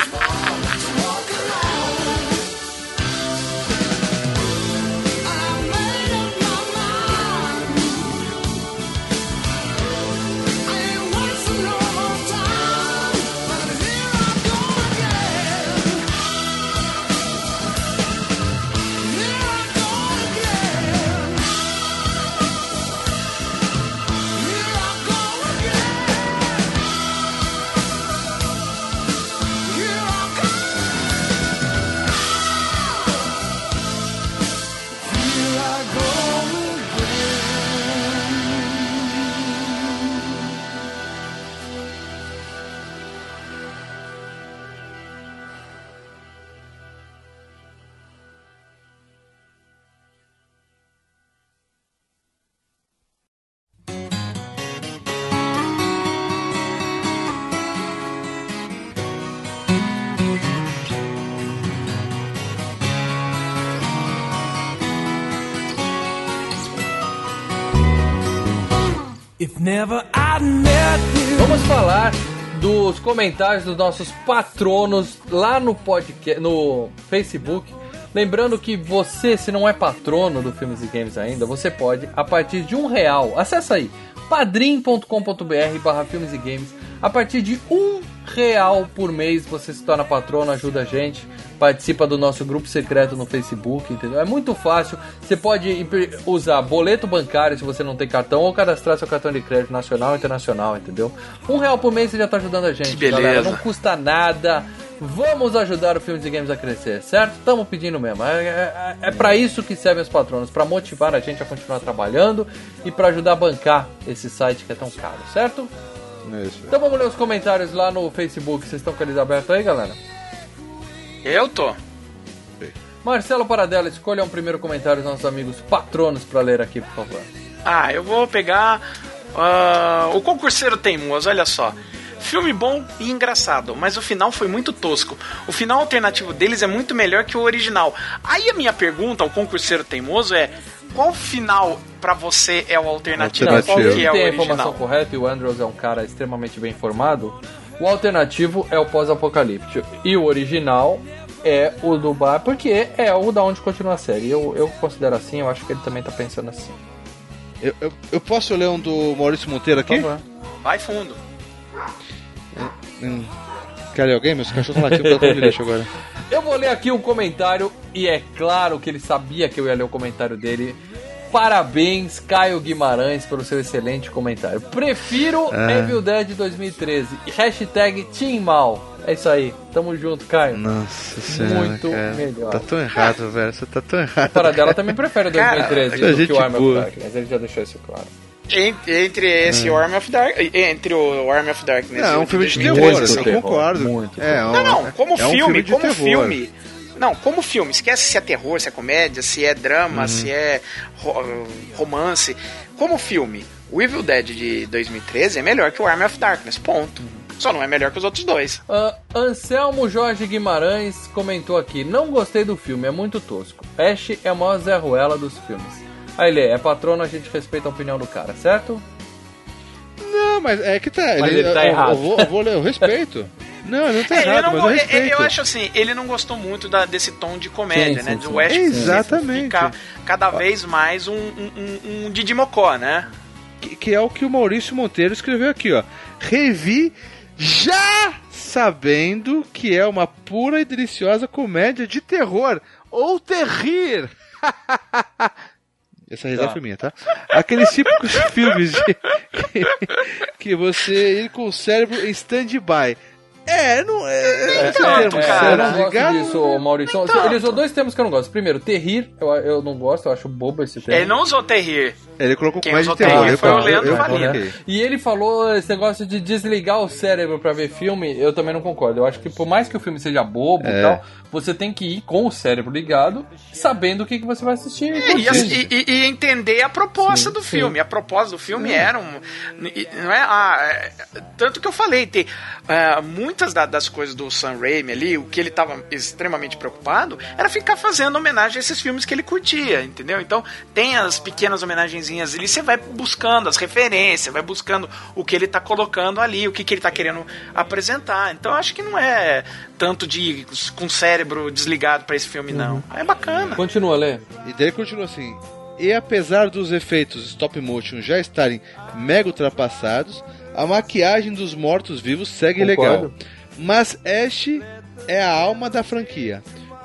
comentários dos nossos patronos lá no podcast, no Facebook. Lembrando que você, se não é patrono do Filmes e Games ainda, você pode, a partir de um real, acessa aí, padrim.com.br barra Filmes e Games. A partir de um real por mês você se torna patrono, ajuda a gente, participa do nosso grupo secreto no Facebook, entendeu? É muito fácil. Você pode usar boleto bancário se você não tem cartão ou cadastrar seu cartão de crédito nacional ou internacional, entendeu? Um real por mês você já tá ajudando a gente, Que beleza. galera. Não custa nada. Vamos ajudar o Filmes e Games a crescer, certo? Estamos pedindo mesmo. É, é, é para isso que servem os patronos, para motivar a gente a continuar trabalhando e para ajudar a bancar esse site que é tão caro, certo? Isso. Então vamos ler os comentários lá no Facebook. Vocês estão com eles abertos aí, galera? Eu tô. Marcelo Paradela, escolha um primeiro comentário dos nossos amigos patronos para ler aqui, por favor. Ah, eu vou pegar Ah, o concurseiro teimoso, olha só. Filme bom e engraçado, mas o final foi muito tosco. O final alternativo deles é muito melhor que o original. Aí a minha pergunta ao concurseiro teimoso é: qual final pra você é o alternativo? Não, Qual se que ele é o tem a informação original? correta e o Andrews é um cara extremamente bem informado, o alternativo é o pós-apocalíptico. E o original é o do bar, porque é o da onde continua a série. Eu, eu considero assim, eu acho que ele também tá pensando assim. Eu, eu, eu posso ler um do Maurício Monteiro aqui? Vai fundo. Hum. Quer ler alguém? Meus cachorros estão latindo pela lixo agora. Eu vou ler aqui um comentário e é claro que ele sabia que eu ia ler o comentário dele. Parabéns, Caio Guimarães, pelo seu excelente comentário. Prefiro Ah. Evil Dead 2013. Hashtag Team Mal. É isso aí. Tamo junto, Caio. Nossa senhora. Muito cara. melhor. Tá tão errado, velho. Você tá tão errado. Para dela também prefere o 2013 Cara, do que o Arm of boa. É. Darkness. Ele já deixou isso claro. En- Entre esse Arm of Dark, entre o Arm of Darkness Não, e é o um filme de 2013, terror, assim. eu terror, concordo. muito é, Não, não, como é um filme, de como terror. filme. Não, como filme. Esquece se é terror, se é comédia, se é drama, Uhum. se é ro- romance. Como filme, o Evil Dead de 2013 é melhor que o Army of Darkness, ponto. Só não é melhor que os outros dois. Ah, Anselmo Jorge Guimarães comentou aqui: Não gostei do filme, é muito tosco. Ash é a maior Zé Ruela dos filmes. Aí ele é patrono, a gente respeita a opinião do cara, certo? Não, mas é que tá. Mas ele tá eu, errado. Eu vou, eu vou ler, eu respeito. Não, ele não tá É, ele errado, não mas eu é- é- respeito. eu acho assim, ele não gostou muito da- desse tom de comédia, Sim, né? sim, Do. Ash Exatamente. ficar cada vez mais um, um, um, um Didi Mocó, né? que, que é o que o Maurício Monteiro escreveu aqui, ó. Revi já sabendo que é uma pura e deliciosa comédia de terror ou terrir. Essa risada Tá. foi minha, tá? Aqueles típicos filmes de, que, que você ir com o cérebro em stand-by. É, não é. esse tanto, cara. eu não gosto disso, Maurício. Ele usou dois termos que eu não gosto. Primeiro, terrir, eu, eu não gosto, eu acho bobo esse termo. Ele não usou terrir. Ele colocou Quem de usou terror. terror eu foi o Leandro eu Valina. E ele falou esse negócio de desligar o cérebro pra ver filme, eu também não concordo. Eu acho que por mais que o filme seja bobo É. e tal, você tem que ir com o cérebro ligado, sabendo o que, que você vai assistir. É, e, curtindo. e- e- entender a proposta Sim, do sim. filme. A proposta do filme era um. Não é, ah, é- tanto que eu falei, tem, é, muitas da- das coisas do Sam Raimi ali, o que ele estava extremamente preocupado era ficar fazendo homenagem a esses filmes que ele curtia, entendeu? Então tem as pequenas homenagenzinhas ali, você vai buscando as referências, vai buscando o que ele tá colocando ali, o que, que ele tá querendo apresentar. Então acho que não é tanto de com o cérebro desligado pra esse filme, não. É bacana. Continua, Lê. E daí continua assim. E apesar dos efeitos stop motion já estarem mega ultrapassados, a maquiagem dos mortos-vivos segue Concordo. legal. Mas Ash é a alma da franquia.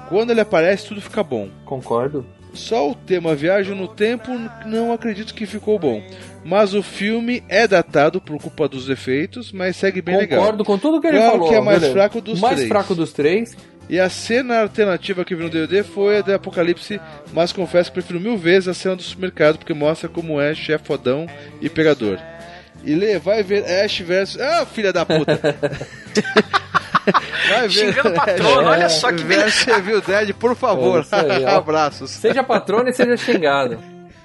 Quando ele aparece, tudo fica bom. Concordo. Só o tema Viagem no Tempo não acredito que ficou bom. Mas o filme é datado por culpa dos efeitos, mas segue bem legal. Concordo com tudo que ele Claro falou. que é mais beleza. fraco dos O mais três. fraco dos três. E a cena alternativa que vi no DVD foi a do Apocalipse, mas confesso que prefiro mil vezes a cena do supermercado, porque mostra como Ash é fodão e pegador. E Lê, vai ver Ash versus. Ah, filha da puta! vai Xingando o patrono, olha só que Versus Evil Dead, por favor. É aí. Abraços. Seja patrono e seja xingado.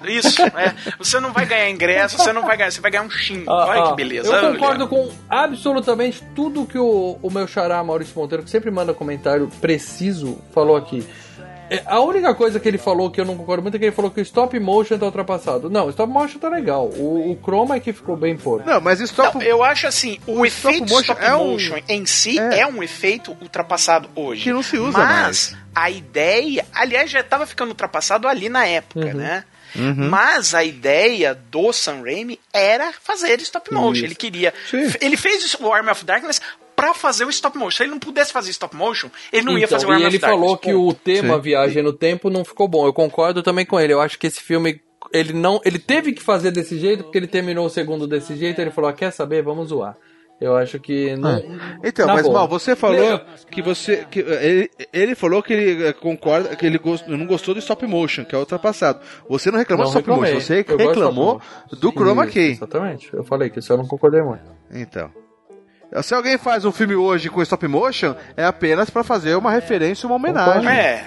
Isso, é. Você não vai ganhar ingresso, você não vai ganhar, você vai ganhar um xingo. Ah, Olha ah, que beleza. Eu Olha. concordo com absolutamente tudo que o, o meu xará Maurício Monteiro, que sempre manda comentário preciso, falou aqui. É, A única coisa que ele falou que eu não concordo muito é que ele falou que o stop motion tá ultrapassado. Não, o stop motion tá legal. O, o chroma é que ficou bem porco. Não, mas stop. Não, eu acho assim, o, o efeito stop motion stop é um- em si é. é. um efeito ultrapassado hoje. Que não se usa Mas a ideia, aliás, já estava ficando ultrapassado ali na época, né? Uhum. Mas a ideia do Sam Raimi era fazer stop motion. Isso. Ele queria. Sim. Ele fez isso, o Army of Darkness pra fazer o stop motion. Se ele não pudesse fazer stop motion, ele não ia Então, fazer o Army e ele Darkness. falou que o tema Sim. Viagem no Tempo não ficou bom. Eu concordo também com ele. Eu acho que esse filme ele não, ele teve que fazer desse jeito porque ele terminou o segundo desse jeito. Ele falou: ah, "Quer saber? Vamos zoar". Eu acho que não. Então, Na mas boa. mal, você falou que você. Que, ele, ele falou que ele eh, concorda, que ele gost, não gostou do stop motion, que é ultrapassado. Você não reclamou Não do stop reclamei. motion, você Eu reclamou do Chroma Key. Exatamente. Eu falei que isso eu não concordei muito. Então. Se alguém faz um filme hoje com stop motion, é apenas pra fazer uma referência, uma homenagem. É,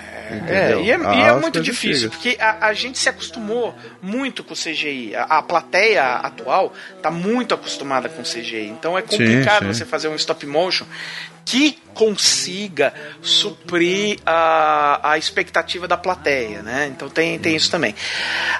É, e é, e é As muito difícil, antigas. porque a, a gente se acostumou muito com o CGI. A, a plateia atual tá muito acostumada com o CGI. Então é complicado sim. você fazer um stop motion que consiga suprir a, a expectativa da plateia, né? Então tem, tem isso também.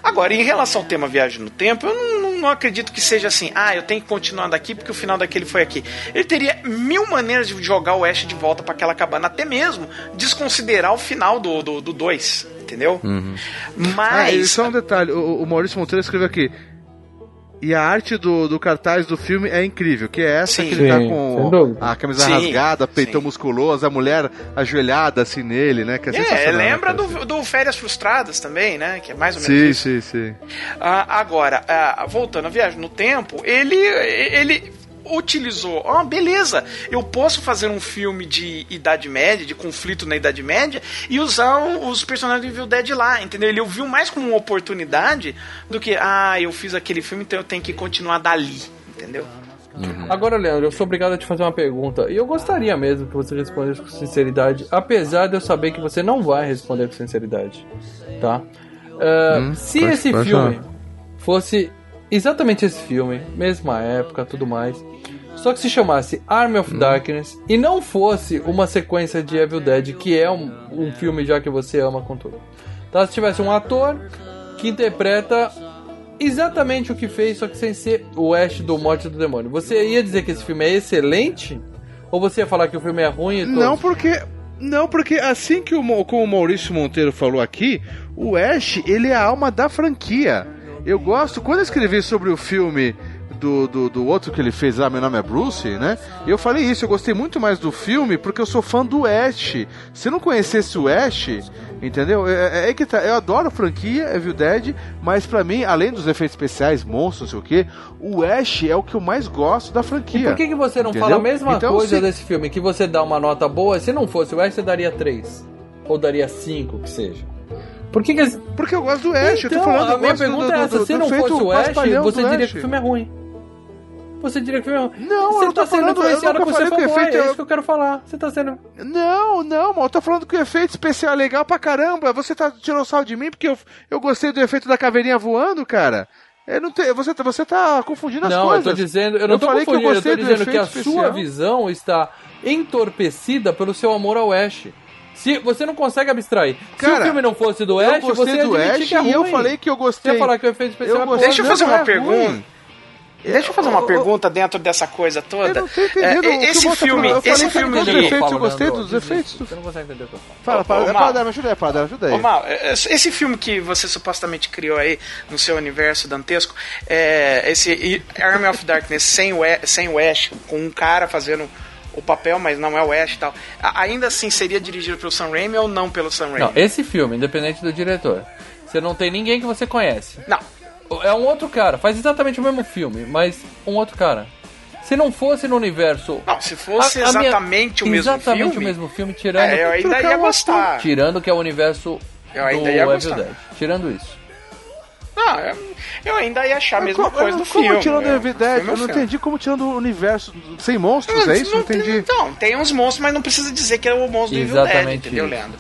Agora, em relação ao tema viagem no tempo, eu não, não- acredito que seja assim, ah, eu tenho que continuar daqui porque o final daquele foi aqui. Ele teria mil maneiras de jogar o Ash de volta para aquela cabana, até mesmo desconsiderar o final do 2, do, dois, entendeu? Ah, e Mas. só um detalhe, o, o Maurício Monteiro escreveu aqui. E a arte do, do cartaz do filme é incrível, que é essa Sim. que ele tá com a camisa Sim, rasgada, peitão sim. musculoso, a mulher ajoelhada assim nele, né? Que é, É, lembra do, do Férias Frustradas também, né? Que é mais ou menos Sim, isso. sim, sim. Ah, agora, ah, voltando à viagem no tempo, ele, ele utilizou, ó, beleza, eu posso fazer um filme de Idade Média, de conflito na Idade Média, e usar os personagens do Evil Dead lá, entendeu? Ele viu mais como uma oportunidade do que, ah, eu fiz aquele filme, então eu tenho que continuar dali, entendeu? Agora, Leandro, eu sou obrigado a te fazer uma pergunta. E eu gostaria mesmo que você respondesse com sinceridade, apesar de eu saber que você não vai responder com sinceridade. Tá? Ah, se pode- esse pode filme falar. fosse exatamente esse filme, mesma época, tudo mais, só que se chamasse Army of Darkness e não fosse uma sequência de Evil Dead, que é um, um filme já que você ama com tudo. Tá? Se tivesse um ator que interpreta exatamente o que fez, só que sem ser o Ash do Morte do Demônio. Você ia dizer que esse filme é excelente? Ou você ia falar que o filme é ruim e Não, porque. Não, porque assim que o, Mo- como o Maurício Monteiro falou aqui, o Ash, ele é a alma da franquia. Eu gosto, quando eu escrevi sobre o filme do, do, do outro que ele fez lá, meu nome é Bruce, né? Eu falei isso, eu gostei muito mais do filme porque eu sou fã do Ash. Se não conhecesse o Ash, entendeu? É, é- é que tá, eu adoro a franquia Evil Dead, mas pra mim, além dos efeitos especiais, monstros, não sei o que, o Ash é o que eu mais gosto da franquia. E por que, que você não Entendeu? fala a mesma Então, coisa se- desse filme? Que você dá uma nota boa, se não fosse o Ash, você daria 3. Ou daria 5, que seja. Por que, que esse- Porque eu gosto do Ash, eu tô Então, falando a eu minha pergunta do, é do, essa: do, se não fosse o Ash, você diria Ash. que o filme é ruim. Você diria que o filme é ruim. Não, você eu não tá tô sendo falando- eu influenciado nunca por ser fanboy, efeito é é- isso que eu quero falar. Você tá sendo. Não, não, mal, eu tô falando que o efeito especial é legal pra caramba. Você tá tirando sal de mim porque eu, eu gostei do efeito da caveirinha voando, cara. Eu não te, você, tá- você tá confundindo as Não, coisas. eu tô dizendo, eu não Eu tô falei que eu confundindo, eu, tô do dizendo que a efeito sua especial. visão está entorpecida pelo seu amor ao Ash. Se você não consegue abstrair. Se Cara, o filme não fosse do Eu Ash, você do Ash que é ruim. e eu falei que eu Você gostei. ia falar que o efeito especial Eu é gostei- Deixa eu fazer não, uma é pergunta. ruim. Deixa eu fazer uma Eu- pergunta dentro dessa coisa toda. Eu não tô entendendo É, esse filme. Eu esse filme gostei de... dos efeitos, Fala, eu gostei dos desiste. efeitos. Você não consegue entender o que eu falo. Fala, ô, é Mal. para dar, me ajuda aí, para dar, me ajuda aí. Ô, Mal, esse filme que você supostamente criou aí no seu universo dantesco, é, esse Army of Darkness sem o, sem o Ash, com um cara fazendo o papel, mas não é o Ash e tal, ainda assim seria dirigido pelo Sam Raimi ou não pelo Sam Raimi? Não, esse filme, independente do diretor, você não tem ninguém que você conhece. Não. É um outro cara, faz exatamente o mesmo filme, mas um outro cara. Se não fosse no universo. Não, se fosse a- a minha- exatamente o mesmo exatamente filme. o mesmo filme, tirando, É, eu ainda ia gostar. tirando que é o universo Eu ainda do ia Evil gostar. Dead. Tirando isso. Não, eu, eu ainda ia achar a mesma Como- coisa do como filme. tirando o Evil Dead? Eu não entendi como tirando o universo sem monstros, é isso? Não tem- entendi. Então, tem uns monstros, mas não precisa dizer que é o monstro do Evil Dead, Exatamente entendeu, isso. Leandro?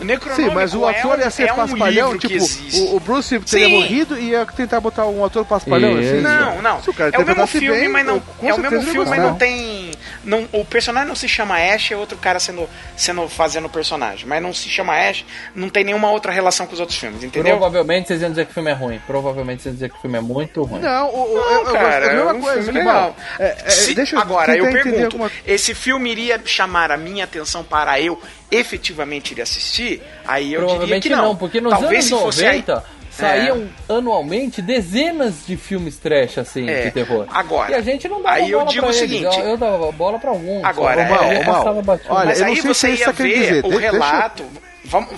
Necronômico Sim, mas o ator é um, ia ser é um paspalhão, tipo, o, o Bruce teria Sim. morrido e ia tentar botar um ator paspalhão Isso. assim? Não, não. Se o cara É o mesmo filme, bem, mas não. eu É o mesmo filme, mas não tem. Não, o personagem não se chama Ash, é outro cara sendo, sendo fazendo o personagem. Mas não se chama Ash, não tem nenhuma outra relação com os outros filmes, entendeu? Provavelmente vocês iam dizer que o filme é ruim. Provavelmente vocês iam dizer que o filme é muito ruim. Não, o, o, Não, eu, eu cara, da é mesma um coisa filme legal. mal. É, é, Se- deixa eu agora, eu pergunto, alguma- esse filme iria chamar a minha atenção para eu efetivamente ir assistir? Aí eu diria Provavelmente que não. não, porque nos Talvez anos se fosse aí- 90 saíam anualmente dezenas de filmes trash assim É, de terror. agora, e a gente não dava aí eu bola digo pra o eles. seguinte- Eu, eu dava bola pra alguns. Agora, só. é- Eu é- passava batido. Olha, Mas eu aí não sei você se é isso ia ver dizer. o De- deixa eu- relato. Vamos,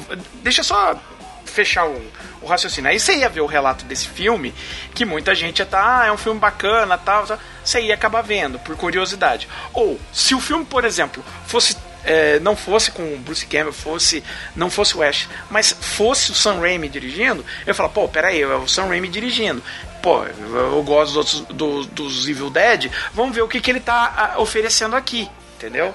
deixa eu só fechar o, o raciocínio. Aí você ia ver o relato desse filme, que muita gente ia tá, ah, é um filme bacana, tal, tal. Você ia acabar vendo, por curiosidade. Ou, se o filme, por exemplo, fosse. É, não fosse com o Bruce Campbell, fosse, não fosse o Ash, mas fosse o Sam Raimi dirigindo, eu falar, pô, peraí, é o Sam Raimi dirigindo. Pô, eu, gosto dos, outros, do- dos Evil Dead, vamos ver o que, que ele tá ah, oferecendo aqui, entendeu?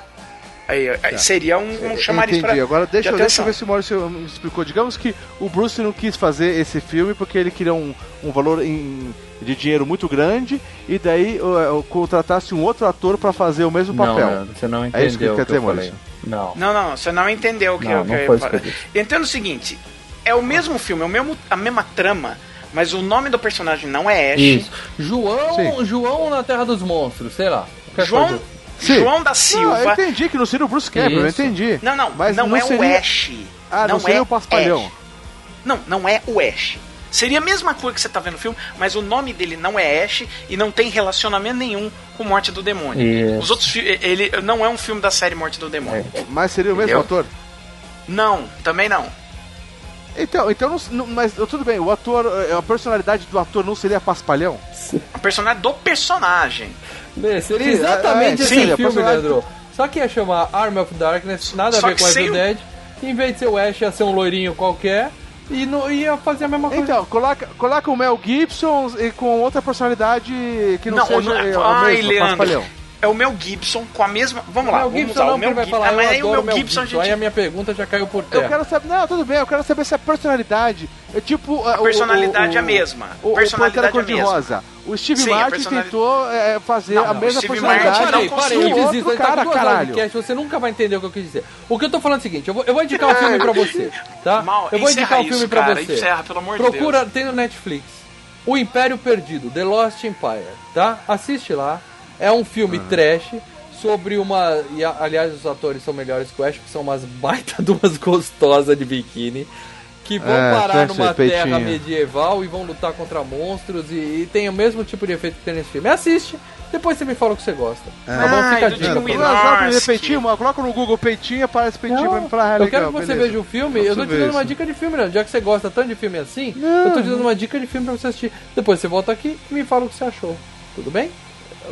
Aí, aí seria um, um chamariz Entendi. pra, Agora deixa, de eu- deixa eu ver se o Maurício me explicou. Digamos que o Bruce não quis fazer esse filme porque ele queria um, um valor em- de dinheiro muito grande e daí uh, uh, contratasse um outro ator pra fazer o mesmo papel. Não, você não É entendeu isso que ele o quer que eu dizer, falei. Maurício. Não. Não, não, você não entendeu o que Não, eu, não que eu ia eu falar. disse. Entenda o seguinte: é o mesmo filme, é o mesmo, a mesma trama, mas o nome do personagem não é Ash. Isso. João, Sim. João na Terra dos Monstros, sei lá. Qualquer João, coisa. Sim. João da Não, eu Silva. entendi que não seria o Bruce Campbell, eu entendi. Não, não, Mas não, não é seria- o Ash. Ah, não seria é o Paspalhão. Ash. Não, não é o Ash. Seria a mesma coisa que você tá vendo no filme, mas o nome dele não é Ash e não tem relacionamento nenhum com Morte do Demônio. Isso. Os outros ele não é um filme da série Morte do Demônio. Mas seria o mesmo Entendeu? ator? Não, também não. Então, então não, mas tudo bem, o ator, a personalidade do ator não seria Paspalhão? O personagem do personagem. Seria Sim, exatamente é, esse sim, é filme, personagem Leandro. Só que ia chamar Arm of Darkness, nada Só a ver com Evil o- Dead. Em vez de ser o Ash, ia ser um loirinho qualquer. E não, ia fazer a mesma coisa. Então, coloca, coloca o Mel Gibson e com outra personalidade que não, Não, seja não, é, a ai, mesma, Leandro. É o Mel Gibson com a mesma. Vamos lá, Mel vamos Gibson usar não, o Mel vai Gibson. falar, Ah, mas eu aí o adoro Mel Gibson, a Aí a gente. minha pergunta já caiu por Eu terra. quero saber. Não, tudo bem, eu quero saber se a personalidade. É tipo. A personalidade é a mesma. O, o Personalidade Pantera é a mesma. Cor-de-Rosa. O Steve Sim, Martin personalidade- tentou é, fazer Não, a não, mesma o Steve personalidade. Martin não parei, parei, eu outro desisto. Ele tá cara, de caralho. cast, você nunca vai entender o que eu quis dizer. O que eu tô falando é o seguinte, eu vou, eu vou indicar um filme pra você, tá? Mal, eu vou indicar um isso, filme pra cara, você. encerra, pelo amor de Procura, tem no Netflix. O Império Perdido, The Lost Empire, tá? Assiste lá. É um filme Ah. trash sobre uma. E, a- aliás, os atores são melhores que o Ash, que são umas baita de umas gostosas de biquíni. Que vão É, parar numa terra peitinho. medieval e vão lutar contra monstros e, e tem o mesmo tipo de efeito que tem nesse filme. Assiste, depois você me fala o que você gosta. Tá bom? Ai, Fica a dica. Pra Não, peitinho, mano, coloca no Google peitinho, aparece peitinho pra me falar. ah, eu quero que você beleza. veja o filme. Eu Eu tô te dando ver uma isso. dica de filme, não. Já que você gosta tanto de filme assim, eu tô te dando uma dica de filme pra você assistir. Depois você volta aqui e me fala o que você achou. Tudo bem?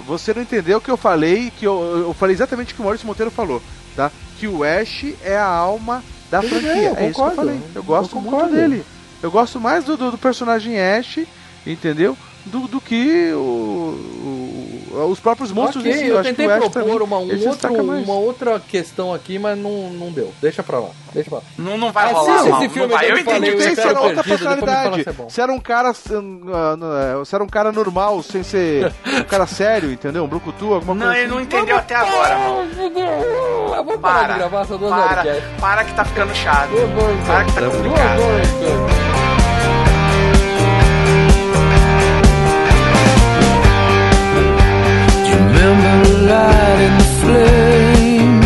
Você não entendeu o que eu falei, que eu, eu falei exatamente o que o Maurício Monteiro falou, tá? Que o Ash é a alma da Tudo franquia. bem, eu é isso que eu concordo. falei. Eu gosto Eu muito concordo. dele. Eu gosto mais do, do, do personagem Ash, entendeu? Do, do que o, o- os próprios monstros ok, em si. eu acho que tentei o Ash, pra propor mim, uma, um outro, uma outra questão aqui, mas não, não deu. Deixa pra lá. Deixa pra lá. Não, não vai Assiste rolar, esse mal, não filme vai. Eu eu entendi eu que ser falou. outra personalidade. se é era um cara. ah, não, Se era um cara normal, sem ser um cara sério, entendeu? Um brucutu, alguma coisa Não, ele assim. não entendeu até agora. Eu vou parar de Para, gravar essas duas horas. para, que tá ficando chato. Horas, Para que tá light in the flame.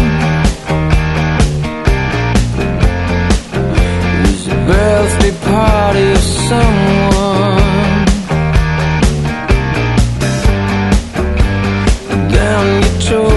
It's a birthday party someone? Down your toe